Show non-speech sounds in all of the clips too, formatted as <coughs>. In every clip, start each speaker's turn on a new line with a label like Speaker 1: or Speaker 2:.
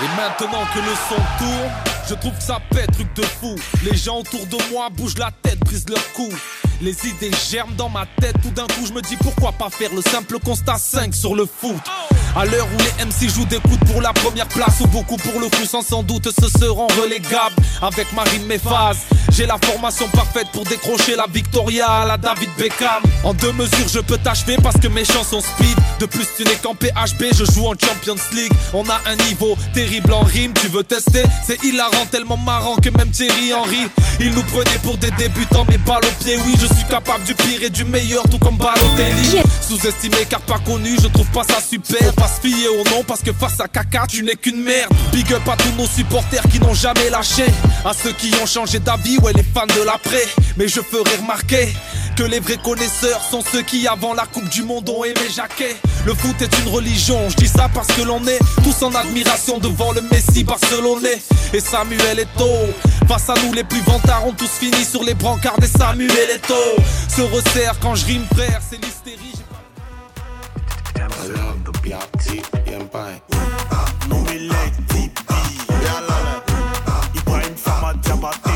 Speaker 1: Et maintenant que le son tourne, je trouve que ça pète, truc de fou. Les gens autour de moi bougent la tête, brisent leur cou. Les idées germent dans ma tête, tout d'un coup je me dis pourquoi pas faire le simple constat 5 sur le foot. À l'heure où les MC jouent des coups pour la première place ou beaucoup pour le coup sans sans doute se seront relégables avec ma rime mes phases. J'ai la formation parfaite pour décrocher la Victoria à la David Beckham. En deux mesures je peux t'achever parce que mes chansons speed. De plus tu n'es qu'en PHB, je joue en Champions League. On a un niveau terrible en rime, tu veux tester? C'est hilarant, tellement marrant que même Thierry Henry Il nous prenait pour des débutants mais balle au pied Oui je suis capable du pire et du meilleur tout comme Balotelli Sous-estimé car pas connu, je trouve pas ça super Pas se fier au nom parce que face à caca tu n'es qu'une merde. Big up à tous nos supporters qui n'ont jamais lâché. À ceux qui ont changé d'avis, ouais les fans de l'après. Mais je ferai remarquer que les vrais connaisseurs sont ceux qui avant la Coupe du Monde ont aimé Jacquet. Le foot est une religion, je dis ça parce que l'on est tous en admiration devant le Messi barcelonais. Et Samuel Eto'o Face à nous les plus vantards ont tous fini sur les brancards des Samuel Eto'o. Se resserre quand je rime frère, c'est l'hystérie
Speaker 2: Y'a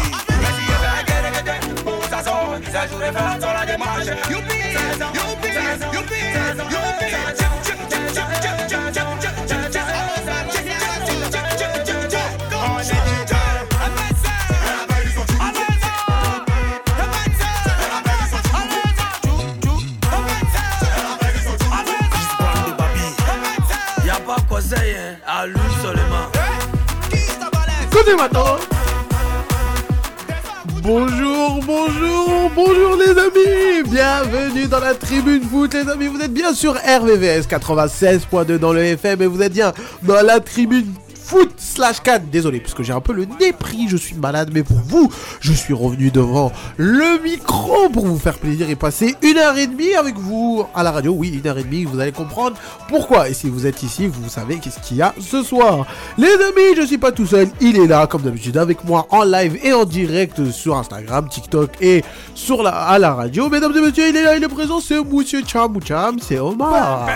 Speaker 3: Bonjour, bonjour, bonjour les amis. Bienvenue dans la tribune foot les amis, vous êtes bien sur RVVS 96.2 dans le FM et vous êtes bien dans la tribune foot slash 4 Désolé parce que j'ai un peu le nez pris, je suis malade mais pour vous, je suis revenu devant le micro pour vous faire plaisir et passer une heure et demie avec vous à la radio. Oui, une heure et demie, vous allez comprendre pourquoi. Et si vous êtes ici, vous savez qu'est-ce qu'il y a ce soir. Les amis, je suis pas tout seul, il est là comme d'habitude avec moi en live et en direct sur Instagram, TikTok et sur la, à la radio. Mesdames et messieurs, il est là, il est présent, c'est Monsieur Cham Cham, c'est Omar.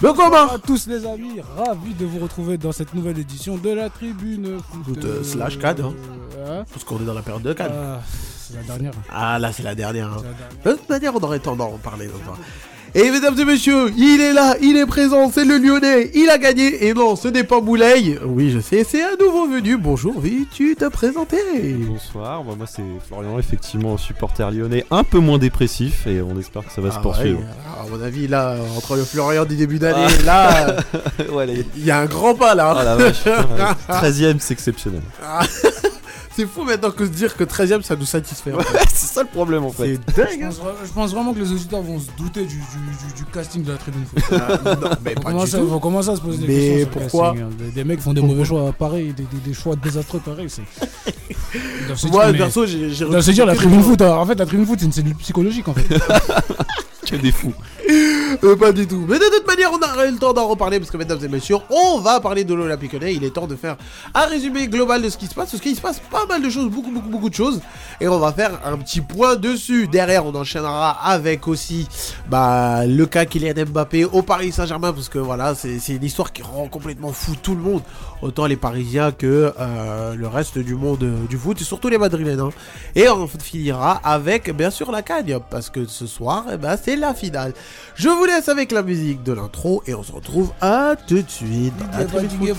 Speaker 4: Bonjour
Speaker 3: Omar,
Speaker 4: à tous les amis, ravi de vous retrouver dans cette nouvelle édition de la tribune foot,
Speaker 3: euh, slash CAD, hein.
Speaker 4: euh, hein.
Speaker 3: parce qu'on est dans la période de Cannes.
Speaker 4: Ah, c'est la dernière.
Speaker 3: Ah là, c'est la dernière. hein.
Speaker 4: la dernière.
Speaker 3: De toute manière, on aurait tendance à en parler. Et mesdames et messieurs, il est là, il est présent, c'est le Lyonnais, il a gagné. Et non, ce n'est pas Moulay. Oui, je sais, c'est un nouveau venu. Bonjour, veux-tu te présenter?
Speaker 5: Bonsoir, bah, moi c'est Florian, effectivement supporter lyonnais un peu moins dépressif et on espère que ça va se
Speaker 3: Ah
Speaker 5: poursuivre.
Speaker 3: ouais, à mon avis, là, entre le Florian du début d'année, là, <laughs>
Speaker 5: Ouais, les-
Speaker 3: il y a un grand pas là.
Speaker 5: Ah la vache, <laughs> putain, 13ème c'est exceptionnel.
Speaker 3: C'est fou maintenant que se dire que 13ème ça nous satisfait. en <laughs> fait.
Speaker 5: Ouais, c'est ça le problème en fait.
Speaker 3: C'est
Speaker 4: Je
Speaker 3: dingue. hein.
Speaker 4: pense, vra- je pense vraiment que les auditeurs vont se douter du, du- du- du casting de la tribune foot. <laughs>
Speaker 3: non, mais
Speaker 4: Ils
Speaker 3: pas du tout.
Speaker 4: commencer à se poser des
Speaker 3: Mais
Speaker 4: questions. sur le
Speaker 3: pourquoi
Speaker 4: casting, hein. des, des mecs font des mauvais choix pareils, des, des- des choix désastreux pareils. c'est- <laughs> Ils doivent se dire,
Speaker 3: Moi,
Speaker 4: mais-
Speaker 3: perso, j'ai j'ai
Speaker 4: ils doivent se dire la
Speaker 3: recruté
Speaker 4: tribune
Speaker 3: des
Speaker 4: foot. hein. En fait, la tribune foot, c'est une cellule psychologique en fait.
Speaker 5: Que des fous. <laughs>
Speaker 3: Euh, pas du tout. Mais de toute manière, on a eu le temps d'en reparler parce que, mesdames et messieurs, on va parler de l'Olympique Lyonnais. Il est temps de faire un résumé global de ce qui se passe parce qu'il se passe pas mal de choses, beaucoup, beaucoup, beaucoup de choses. Et on va faire un petit point dessus. Derrière, on enchaînera avec aussi bah, le cas Kylian Mbappé au Paris Saint-Germain parce que voilà, c'est une histoire qui rend complètement fou tout le monde. Autant les Parisiens que euh, le reste du monde euh, du foot et surtout les Madrilènes. hein. Et on finira avec, bien sûr, la cagne parce que ce soir, eh ben, c'est la finale. Je vous laisse avec la musique de l'intro et on se retrouve à tout de suite. dans la
Speaker 4: Il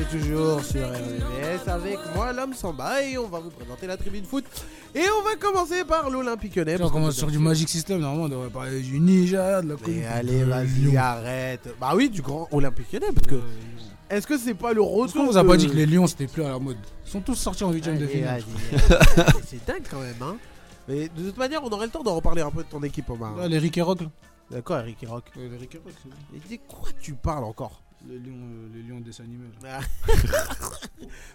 Speaker 3: toujours sur RVS avec moi, l'homme Samba, et on va vous présenter la tribune foot. Et on va commencer par l'Olympique Lyonnais.
Speaker 4: on commence sur du Magic System, normalement on devrait parler du Ninja, de la Coupe
Speaker 3: allez, vas-y, arrête. Bah oui, du grand Olympique Lyonnais, parce que
Speaker 4: Euh,
Speaker 3: est-ce que c'est pas le retour
Speaker 4: qu'on vous a pas dit que les Lions c'était plus à la mode Ils sont tous sortis en huitième de
Speaker 3: Allez,
Speaker 4: finale. <laughs>
Speaker 3: C'est dingue quand même, hein. Mais de toute manière, on aurait le temps d'en reparler un peu de ton équipe, Omar.
Speaker 4: Les Rick et Rock.
Speaker 3: D'accord, Eric et Rock.
Speaker 4: Les Rick et Rock, c'est
Speaker 3: Mais de quoi tu parles encore
Speaker 4: les Lions, euh, les Lions là. <laughs>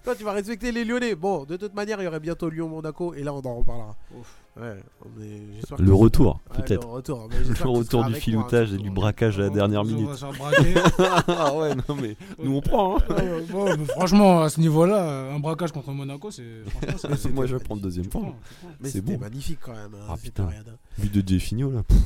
Speaker 3: Toi, tu vas respecter les Lyonnais. Bon, de toute manière, il y aurait bientôt Lyon-Monaco, et là, on en reparlera.
Speaker 4: Ouf.
Speaker 3: Ouais, on est... j'espère que-
Speaker 5: Le retour,
Speaker 3: Ouais,
Speaker 5: peut-être.
Speaker 3: Le retour, mais <laughs>
Speaker 5: Le
Speaker 3: j'espère que tu
Speaker 5: retour
Speaker 3: seras
Speaker 5: du
Speaker 3: avec moi,
Speaker 5: filoutage et
Speaker 3: surtout.
Speaker 5: du braquage à la dernière
Speaker 4: On va
Speaker 5: minute. <laughs> ah ouais, non mais nous on prend. Hein.
Speaker 4: Euh, franchement, à ce niveau-là, un braquage contre Monaco, c'est. franchement, c'est- c'est-
Speaker 5: Moi je vais prendre le deuxième
Speaker 4: tu
Speaker 5: point.
Speaker 4: prends, tu prends.
Speaker 3: Mais
Speaker 5: C'est
Speaker 3: c'était
Speaker 5: bon.
Speaker 3: magnifique quand même. hein,
Speaker 5: Ah,
Speaker 3: cette
Speaker 5: putain.
Speaker 3: période.
Speaker 5: Vu de Jeffinho là, pff,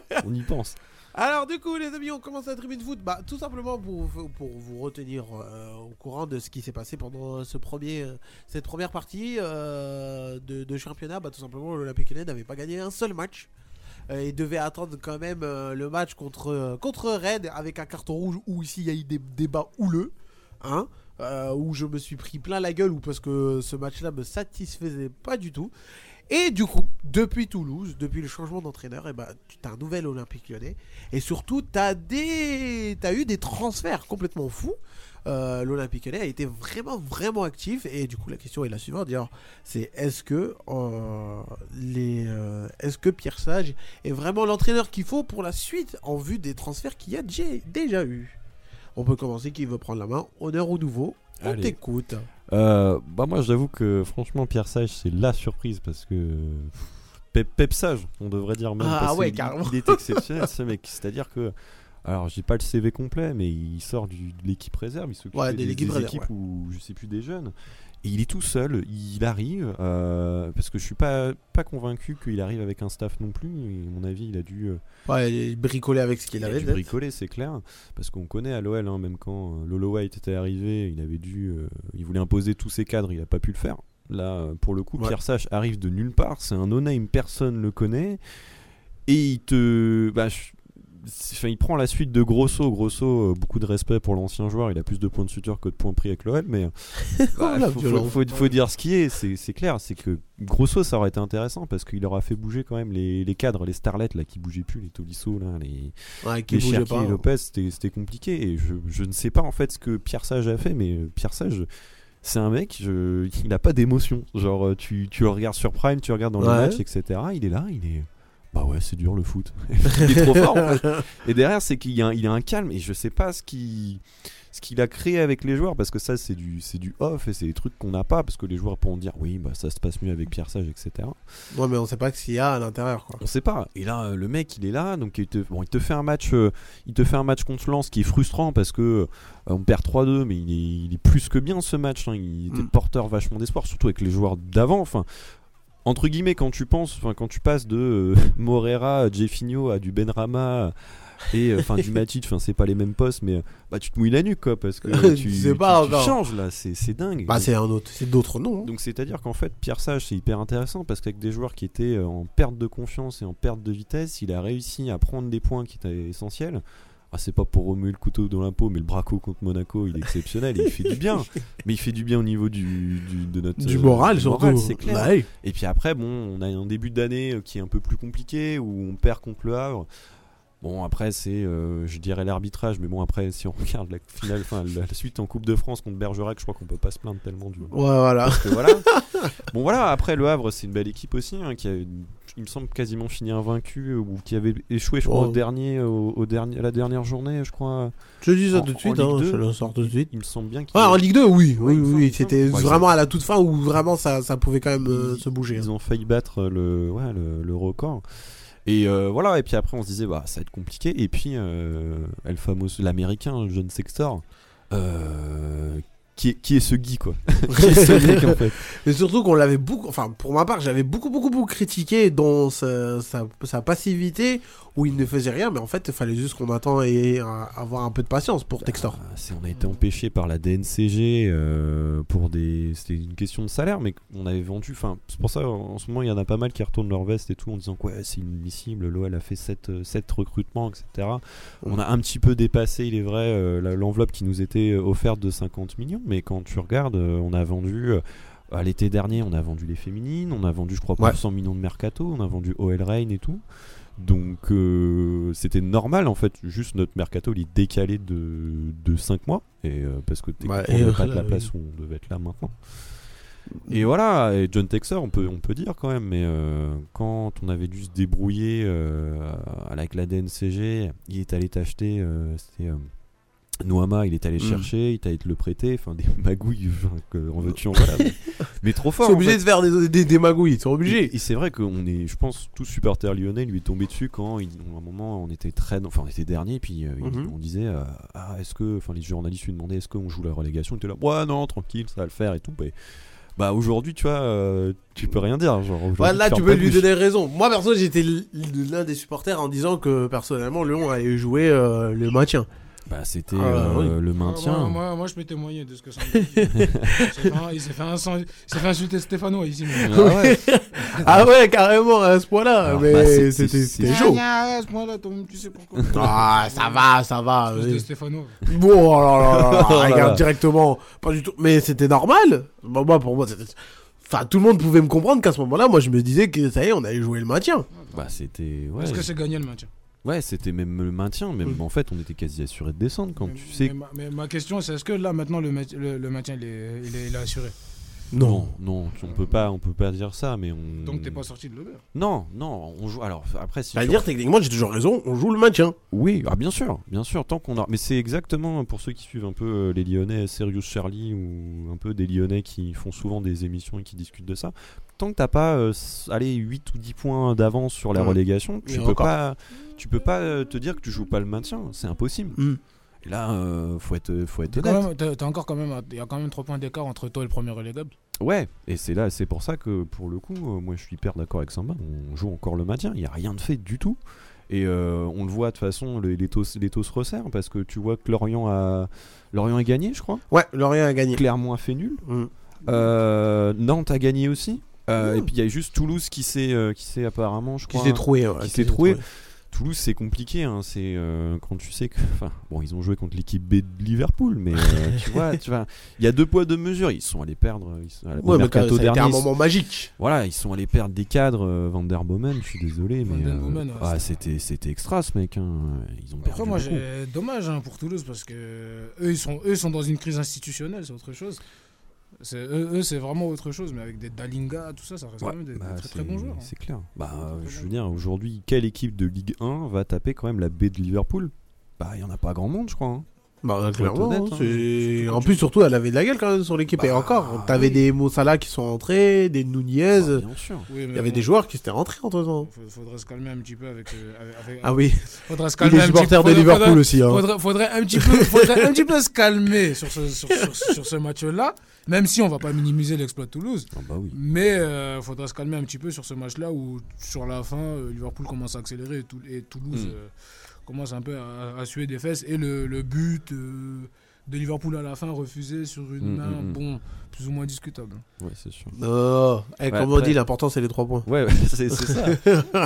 Speaker 5: <laughs> on y pense.
Speaker 3: Alors du coup les amis on commence la tribune foot. Bah, tout simplement pour, pour vous retenir euh, au courant de ce qui s'est passé pendant ce premier, euh, cette première partie euh, de, championnat. Bah, tout simplement l'Olympique Lyonnais n'avait pas gagné un seul match. Euh, et devait attendre quand même le match contre, contre avec un carton rouge où ici il y a eu des débats houleux hein, où je me suis pris plein la gueule ou parce que ce match là me satisfaisait pas du tout et du coup, depuis Toulouse, depuis le changement d'entraîneur, et ben, tu as un nouvel Olympique lyonnais. Et surtout, tu as, des... eu des transferts complètement fous. Euh, L'Olympique lyonnais a été vraiment, vraiment actif. Et du coup, la question est la suivante c'est est-ce que, euh, euh, que Pierre Sage est vraiment l'entraîneur qu'il faut pour la suite en vue des transferts qu'il y a déjà, déjà eu? On peut commencer. Qui veut prendre la main? Honneur au nouveau? On t'écoute.
Speaker 5: Euh, bah moi j'avoue que franchement Pierre Sage c'est la surprise parce que Pep, Pep Sage on devrait dire même
Speaker 3: Ah
Speaker 5: parce
Speaker 3: ouais, carrément.
Speaker 5: il est exceptionnel ce mec c'est à dire que alors j'ai pas le CV complet mais il sort du, de l'équipe réserve il s'occupe
Speaker 3: Ouais,
Speaker 5: des,
Speaker 3: de l'équipe
Speaker 5: des
Speaker 3: réserve,
Speaker 5: équipes où je sais plus des jeunes et il est tout seul il arrive euh, parce que je suis pas pas convaincu qu'il arrive avec un staff non plus et à mon avis il a dû euh,
Speaker 3: Ouais, bricolait avec ce qu'il
Speaker 5: il a
Speaker 3: avait.
Speaker 5: dû bricoler, c'est clair. Parce qu'on connaît à l'OL, hein, même quand euh, Lolo White était arrivé, il avait dû, euh, il voulait imposer tous ses cadres, il a pas pu le faire. Là, pour le coup,
Speaker 3: Ouais.
Speaker 5: Pierre Sage arrive de nulle part, c'est un no-name, personne le connaît, et il te, bah, je- enfin, il prend la suite de Grosso. Grosso, euh, beaucoup de respect pour l'ancien joueur, il a plus de points de suture que de points pris avec l'OL, mais <laughs> bah,
Speaker 3: la
Speaker 5: faut, faut-
Speaker 3: violence.
Speaker 5: faut- faut dire ce qui est, c'est clair, c'est que Grosso, ça aurait été intéressant parce qu'il aura fait bouger quand même les, les cadres, les starlets là qui bougeaient plus, les Tolisso là, les
Speaker 3: Ouais, qui
Speaker 5: les Cherki
Speaker 3: pas.
Speaker 5: et Lopez, c'était c'était compliqué. Et je, je ne sais pas en fait ce que Pierre Sage a fait, mais euh, Pierre Sage, c'est un mec, je- il n'a pas d'émotion. Genre, euh, tu, tu le regardes sur Prime, tu regardes dans le
Speaker 3: Ouais.
Speaker 5: match, etc. Il est là, il est. Bah ouais, c'est dur le foot. <laughs> il est trop fort en fait. Et derrière, c'est qu'il y a, un- il a un calme et je sais pas ce qu'il ce qu'il a créé avec les joueurs parce que ça c'est du c'est du off et c'est des trucs qu'on n'a pas parce que les joueurs pourront dire oui bah ça se passe mieux avec Pierre Sage etc
Speaker 3: Ouais, mais on sait pas ce qu'il y a à l'intérieur, quoi.
Speaker 5: on sait pas. Et là, euh, le mec, il est là, donc il te, bon, il te fait un match, euh, il te fait un match contre Lens qui est frustrant parce que euh, on perd 3-2, mais il est, il est plus que bien ce match. hein. Il était
Speaker 3: Mm.
Speaker 5: porteur vachement d'espoir, surtout avec les joueurs d'avant. Enfin, entre guillemets, quand tu penses, enfin, quand tu passes de euh, <laughs> Morera, Jeffinho à du Benrama et euh, enfin du <laughs> Matic, enfin c'est pas les mêmes postes, mais euh, bah tu te mouilles la nuque quoi parce que <laughs>
Speaker 3: Tu
Speaker 5: tu,
Speaker 3: sais pas
Speaker 5: tu- tu
Speaker 3: encore.
Speaker 5: changes là, c'est c'est dingue.
Speaker 3: Bah, c'est un autre, c'est d'autres noms. hein.
Speaker 5: Donc c'est-à-dire qu'en fait, Pierre Sage, c'est hyper intéressant parce qu'avec des joueurs qui étaient euh, en perte de confiance et en perte de vitesse, il a réussi à prendre des points qui étaient essentiels. Ah, c'est pas pour remuer le couteau dans l'impôt, mais le Braco contre Monaco, il est exceptionnel il fait du bien. <laughs> Mais il fait du bien au niveau du, du- de notre
Speaker 3: Du moral,
Speaker 5: du
Speaker 3: surtout.
Speaker 5: clair.
Speaker 3: Bah.
Speaker 5: Et puis après, bon, on a un début d'année euh, qui est un peu plus compliqué où on perd contre le Havre. Bon, après, c'est, euh, je dirais, l'arbitrage, mais bon, après, si on <laughs> regarde la finale, enfin, la, la suite en Coupe de France contre Bergerac, je crois qu'on peut pas se plaindre tellement du.
Speaker 3: Ouais, voilà.
Speaker 5: Parce que voilà. <laughs> bon, voilà, après, le Havre, c'est une belle équipe aussi, hein, qui a, il me semble, quasiment fini invaincu, euh, ou qui avait échoué, je crois,
Speaker 3: Oh.
Speaker 5: au dernier, au, au dernier, à la dernière journée, je crois.
Speaker 3: Je dis ça
Speaker 5: En-
Speaker 3: tout de suite, hein,
Speaker 5: 2,
Speaker 3: je le sors tout de suite.
Speaker 5: Il me semble bien qu'il
Speaker 3: en Ligue 2, oui, oui, oui, c'était vraiment à la toute fin où vraiment ça, ça pouvait quand même euh, se bouger.
Speaker 5: Ils
Speaker 3: hein.
Speaker 5: ont failli battre le, ouais, le, le record. Et euh, voilà, et puis après on se disait, bah ça va être compliqué. Et puis, euh, El l'américain, John Sextor, euh, qui est, qui est ce Guy quoi. <laughs> Qui est ce mec en fait.
Speaker 3: Mais surtout qu'on l'avait beaucoup, enfin pour ma part, j'avais beaucoup beaucoup beaucoup critiqué dans sa, sa, sa passivité où il ne faisait rien, mais en fait il fallait juste qu'on attend et euh, avoir un peu de patience pour Textor.
Speaker 5: Ah, c'est- on a été empêché par la DNCG euh, pour des. C'était une question de salaire, mais on avait vendu. Enfin, c'est pour ça en ce moment il y en a pas mal qui retournent leur veste et tout en disant que ouais, c'est inadmissible. L'OL a fait 7, recrutements, etc. On a un petit peu dépassé, il est vrai, euh, l'enveloppe qui nous était offerte de 50 millions, mais quand tu regardes, euh, on a vendu. euh, à l'été dernier, on a vendu les féminines, on a vendu, je crois, plus
Speaker 3: Ouais.
Speaker 5: de 100 millions de mercato, on a vendu OL Reign et tout. Donc euh, c'était normal en fait, juste notre mercato il est décalé de, de 5 mois, et, euh, parce que
Speaker 3: Ouais,
Speaker 5: on pas de la place où on devait être là maintenant. Et voilà, et John Texer, on peut, on peut dire quand même, mais euh, quand on avait dû se débrouiller avec la DNCG, il est allé t'acheter, c'était Noama, il est allé
Speaker 3: Mm.
Speaker 5: chercher, il t'a allé te le prêter, enfin des <laughs> magouilles, en veux-tu en voilà. mais, <laughs> mais trop
Speaker 3: Ils
Speaker 5: fort.
Speaker 3: sont obligés
Speaker 5: fait.
Speaker 3: de faire des, des, des magouilles, ils sont obligés.
Speaker 5: Et, et c'est vrai qu'on est, je pense, tous supporters lyonnais lui est tombé dessus quand, il- à un moment, on était très, enfin, on était dernier, puis euh,
Speaker 3: Mhm.
Speaker 5: on disait, euh, ah, est-ce que, enfin, les journalistes lui demandaient, est-ce qu'on joue la relégation Il était là, ouais, non, tranquille, ça va le faire et tout. Mais, bah, aujourd'hui, tu vois, euh, tu peux rien dire, genre.
Speaker 3: Ouais, là, tu peux lui donner raison. Moi, perso, j'étais l'un des supporters en disant que personnellement, Lyon allait jouer euh, le maintien.
Speaker 5: Bah, c'était
Speaker 3: Ah,
Speaker 5: euh, le
Speaker 4: Ah,
Speaker 5: maintien.
Speaker 4: moi, moi, moi, je peux témoigner de ce que ça me dit. Il s'est fait insulter Stéphano ici. mais-
Speaker 5: Ah ouais.
Speaker 3: Ah ouais, carrément, à ce point-là. Mais
Speaker 5: bah,
Speaker 3: c'était c'était chaud.
Speaker 4: Ah, à ce point-là, tu sais pourquoi.
Speaker 3: Ah, ça va, ça va.
Speaker 4: De Stéphano.
Speaker 3: Bon, oh là là là là, <laughs>
Speaker 5: Oh
Speaker 3: regarde directement. Pas du tout. Mais c'était normal. Bah, moi, pour moi, c'était. Enfin, tout le monde pouvait me comprendre qu'à ce moment-là, moi, je me disais que ça y est, on allait jouer le maintien.
Speaker 5: Bah, c'était, ouais.
Speaker 4: Est-ce que c'est gagné le maintien
Speaker 5: Ouais, c'était même le maintien, même
Speaker 3: Mm.
Speaker 5: en fait, on était quasi assuré de descendre quand
Speaker 4: mais,
Speaker 5: tu sais.
Speaker 4: mais ma, mais ma question, c'est est-ce que là, maintenant, le, ma- le, le maintien, il est, il est, il est assuré?
Speaker 5: Non, non, on peut pas, on peut pas dire ça, mais on.
Speaker 4: Donc, t'es pas sorti de l'Aubert
Speaker 5: Non, non, on joue. Alors après, si tu
Speaker 3: C'est-à-dire, techniquement, j'ai toujours raison, on joue le maintien.
Speaker 5: Oui, ah bien sûr, bien sûr, tant qu'on a. Mais c'est exactement pour ceux qui suivent un peu euh, les Lyonnais, Serious Charlie ou un peu des Lyonnais qui font souvent des émissions et qui discutent de ça. Tant que t'as pas, euh, allez, 8 ou 10 points d'avance sur la
Speaker 3: Mm.
Speaker 5: relégation, tu peux
Speaker 3: encore.
Speaker 5: pas, tu peux pas euh, te dire que tu joues pas le maintien, c'est impossible.
Speaker 3: Mm.
Speaker 5: Et là, euh, faut être, faut être honnête.
Speaker 4: T'as encore quand même, il y a quand même 3 points d'écart entre toi et le premier relégable.
Speaker 5: Ouais, et c'est là, c'est pour ça que pour le coup, euh, moi je suis hyper d'accord avec Samba, on joue encore le maintien, il n'y a rien de fait du tout. Et euh, on le voit de toute façon, le- les taux, les taux se resserrent parce que tu vois que Lorient a, Lorient a gagné, je crois.
Speaker 3: Ouais, Lorient a gagné.
Speaker 5: Clermont a fait nul.
Speaker 3: Mm.
Speaker 5: Euh, Nantes a gagné aussi. Euh. Et puis il y a juste Toulouse qui s'est, euh, qui s'est apparemment, je
Speaker 3: Qui
Speaker 5: crois.
Speaker 3: s'est troué. ouais,
Speaker 5: qui
Speaker 3: qui
Speaker 5: s'est troué. Toulouse c'est compliqué, hein, c'est euh, quand tu sais que, <laughs> enfin, bon, ils ont joué contre l'équipe B de Liverpool, mais euh, <laughs> tu vois, tu vois, il y a deux poids deux mesures. Ils sont allés perdre, ils sont,
Speaker 3: Ouais, mais ça
Speaker 5: dernier,
Speaker 3: un moment magique.
Speaker 5: voilà, ils sont allés perdre des cadres, euh, Van der Bomen, je suis désolé,
Speaker 4: Van
Speaker 5: mais
Speaker 4: der Bomen, ouais,
Speaker 5: ah,
Speaker 4: c'était-
Speaker 5: c'était extra ce mec, hein. ils ont perdu
Speaker 4: Après, moi, dommage hein, pour Toulouse parce que eux, ils sont, eux, ils sont dans une crise institutionnelle, c'est autre chose. C'est- Eux, eux, c'est vraiment autre chose, mais avec des Dalinga, tout ça, ça reste
Speaker 5: Ouais,
Speaker 4: quand même des, des
Speaker 5: bah,
Speaker 4: très très bons joueurs. hein.
Speaker 5: C'est clair. Bah, je veux dire, aujourd'hui, quelle équipe de Ligue 1 va taper quand même la baie de Liverpool? Bah, il y en a pas grand monde, je crois. hein.
Speaker 3: Bah, clairement.
Speaker 5: honnête,
Speaker 3: hein,
Speaker 5: hein.
Speaker 3: c'est- En plus, surtout, elle avait de la gueule quand même sur l'équipe. Et
Speaker 5: Bah,
Speaker 3: encore, t'avais
Speaker 5: oui.
Speaker 3: des Mossala qui sont entrés, des Nunez.
Speaker 5: Bah, bien sûr.
Speaker 4: Oui, mais
Speaker 3: Il y avait
Speaker 4: bon,
Speaker 3: des joueurs qui s'étaient rentrés entre temps.
Speaker 4: Faudrait se calmer un petit peu avec. euh, avec- avec-
Speaker 3: Ah oui,
Speaker 4: faudrait se calmer
Speaker 3: est
Speaker 4: un petit
Speaker 3: supporter
Speaker 4: peu.
Speaker 3: de
Speaker 4: faudrait-
Speaker 3: Liverpool
Speaker 4: faudrait-
Speaker 3: aussi. Hein.
Speaker 4: Faudrait, faudrait un petit peu, faudrait un petit peu se calmer sur ce, sur, sur- sur ce match-là, même si on va pas minimiser l'exploit de Toulouse.
Speaker 5: Ah, bah oui.
Speaker 4: Mais il faudra se calmer un petit peu sur ce match-là où, sur la fin, euh, Liverpool commence à accélérer et, Tou- et Toulouse
Speaker 5: Mm.
Speaker 4: euh, commence un peu à, à suer des fesses. Et le, le but euh, de Liverpool à la fin, refusé sur une
Speaker 5: Mm,
Speaker 4: main,
Speaker 5: mm, mm.
Speaker 4: bon, plus ou moins discutable.
Speaker 5: Ouais, c'est sûr.
Speaker 3: Oh, eh, comme on dit, l'important c'est les 3 points.
Speaker 5: Ouais, ouais, c'est ça. <laughs>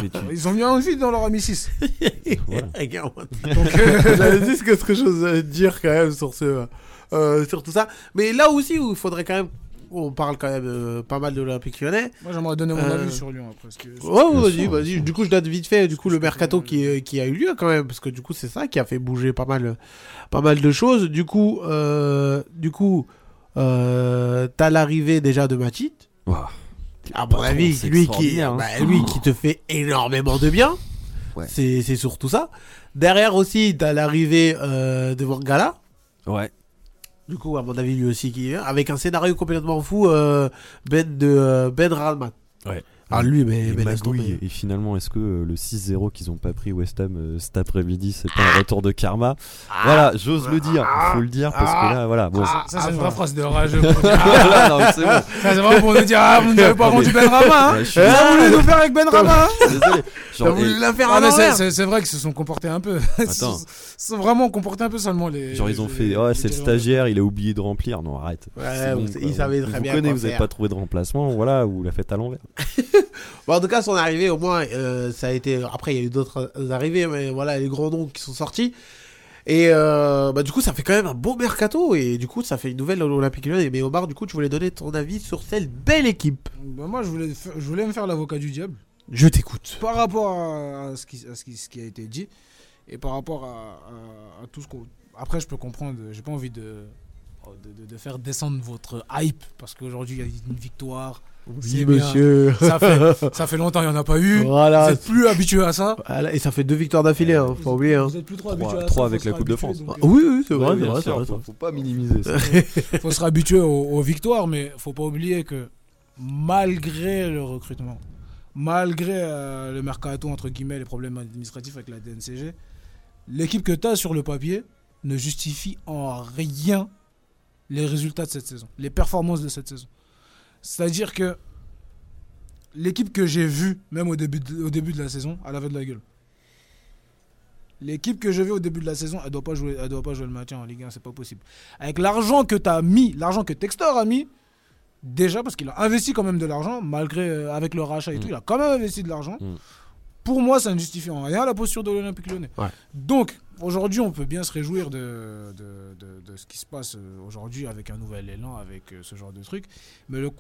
Speaker 5: Tu-
Speaker 4: Ils ont mis un vide dans leur ami 6. <laughs>
Speaker 5: voilà.
Speaker 3: Regarde,
Speaker 4: Donc, euh, <laughs>
Speaker 3: J'avais juste quelque chose à dire quand même sur ce, euh, sur tout ça. Mais là aussi où il faudrait quand même, on parle quand même euh, pas mal de l'Olympique Lyonnais.
Speaker 4: moi, j'aimerais donner mon
Speaker 3: Euh,
Speaker 4: avis sur Lyon après. parce que-
Speaker 3: Ouais, vas-y, vas-y. Du coup, je donne vite fait, du coup, le mercato qui, qui a eu lieu quand même, parce que du coup, c'est ça qui a fait bouger pas mal, pas mal de choses. Du coup, euh, du coup, euh, t'as l'arrivée déjà de Matit.
Speaker 5: Ouah.
Speaker 3: À mon avis,
Speaker 5: c'est
Speaker 3: lui qui,
Speaker 5: hein.
Speaker 3: bah, lui qui te fait énormément de bien.
Speaker 5: Ouais.
Speaker 3: C'est, c'est surtout ça. Derrière aussi, t'as l'arrivée euh, de Mangala.
Speaker 5: Ouais.
Speaker 3: Du coup, à mon avis, lui aussi qui vient, avec un scénario complètement fou, euh, Ben de euh, Ben Ralman.
Speaker 5: Ouais.
Speaker 3: Ah, lui, mais,
Speaker 5: Et
Speaker 3: mais
Speaker 5: magouille. Et finalement, est-ce que euh, le 6-0 qu'ils ont pas pris West Ham euh, cet après-midi, c'est pas un retour de karma Voilà, j'ose le dire, faut le dire parce que là, voilà. Bon,
Speaker 4: Ça, ça, c'est une
Speaker 3: Ah,
Speaker 4: vraie
Speaker 3: bah.
Speaker 4: phrase de rageux. <laughs>
Speaker 5: Voilà, non, mais c'est bon.
Speaker 4: Ça, c'est vraiment pour nous dire, ah, vous ne avez pas rendu Ben Rama, hein
Speaker 5: Ouais, je suis
Speaker 4: Ça voulait nous faire avec Ben Rama, hein
Speaker 5: désolé. Genre,
Speaker 3: voulu
Speaker 5: et-
Speaker 3: la faire
Speaker 4: Ah,
Speaker 3: à
Speaker 4: mais c'est-
Speaker 3: l'envers
Speaker 4: c'est vrai qu'ils se sont comportés un peu. <laughs> Ils se
Speaker 5: Attends.
Speaker 4: sont- se sont vraiment comportés un peu seulement les.
Speaker 5: genre, ils ont fait, oh, c'est le stagiaire, il a oublié de remplir. Non, arrête.
Speaker 3: Vous- ils savaient très
Speaker 5: vous
Speaker 3: bien
Speaker 5: connaît,
Speaker 3: quoi
Speaker 5: vous avez
Speaker 3: faire.
Speaker 5: pas trouvé de remplacement, voilà, vous la faites à l'envers. <laughs> <laughs>
Speaker 3: Bon, en tout cas, son arrivée, au moins, euh, ça a été. Après, il y a eu d'autres arrivées, mais voilà, les grands noms qui sont sortis. Et euh, bah, du coup, ça fait quand même un beau mercato. Et du coup, ça fait une nouvelle à l'Olympique Lyonnais. Mais Omar, du coup, tu voulais donner ton avis sur cette belle équipe.
Speaker 4: Bah, moi, je voulais, je voulais me faire l'avocat du diable.
Speaker 3: Je t'écoute.
Speaker 4: Par rapport à, à ce, qui, à ce, qui, ce qui a été dit. Et par rapport à, à- à tout ce qu'on. Après, je peux comprendre. J'ai pas envie de, de, de- de faire descendre votre hype. Parce qu'aujourd'hui, il y a une victoire. Bien.
Speaker 3: monsieur.
Speaker 4: Ça fait, ça fait longtemps, il n'y en a pas eu.
Speaker 3: Voilà.
Speaker 4: Vous êtes plus habitué à ça.
Speaker 3: Voilà, Et ça fait deux victoires d'affilée, hein, faut oublier. Hein.
Speaker 4: Vous êtes plus trop
Speaker 5: Trois-
Speaker 4: habitué à
Speaker 5: trois
Speaker 4: ça.
Speaker 5: avec
Speaker 4: faut
Speaker 5: la Coupe de France.
Speaker 4: donc, euh,
Speaker 3: Oui, oui, c'est vrai,
Speaker 5: Ouais,
Speaker 3: c'est
Speaker 5: bien
Speaker 3: vrai, c'est
Speaker 5: sûr,
Speaker 3: vrai,
Speaker 5: faut, faut pas minimiser ça. <laughs>
Speaker 4: faut se réhabituer aux, aux victoires, mais faut pas oublier que malgré le recrutement, malgré euh, le mercato, entre guillemets, les problèmes administratifs avec la DNCG, l'équipe que tu as sur le papier ne justifie en rien les résultats de cette saison, les performances de cette saison. C'est-à-dire que l'équipe que j'ai vue, même au début, de, au début de la saison, elle avait de la gueule. L'équipe que je vais au début de la saison, elle doit pas jouer, elle doit pas jouer le maintien en Ligue 1, c'est pas possible. Avec l'argent que tu as mis, l'argent que Textor a mis, déjà parce qu'il a investi quand même de l'argent, malgré euh, avec le rachat et
Speaker 5: Mm.
Speaker 4: tout, il a quand même investi de l'argent.
Speaker 5: Mm.
Speaker 4: Pour moi, ça ne justifie en rien la posture de l'Olympique Lyonnais.
Speaker 3: Ouais.
Speaker 4: Donc, aujourd'hui, on peut bien se réjouir de, de, de- de ce qui se passe euh, aujourd'hui avec un nouvel élan, avec euh, ce genre de truc. Mais, le,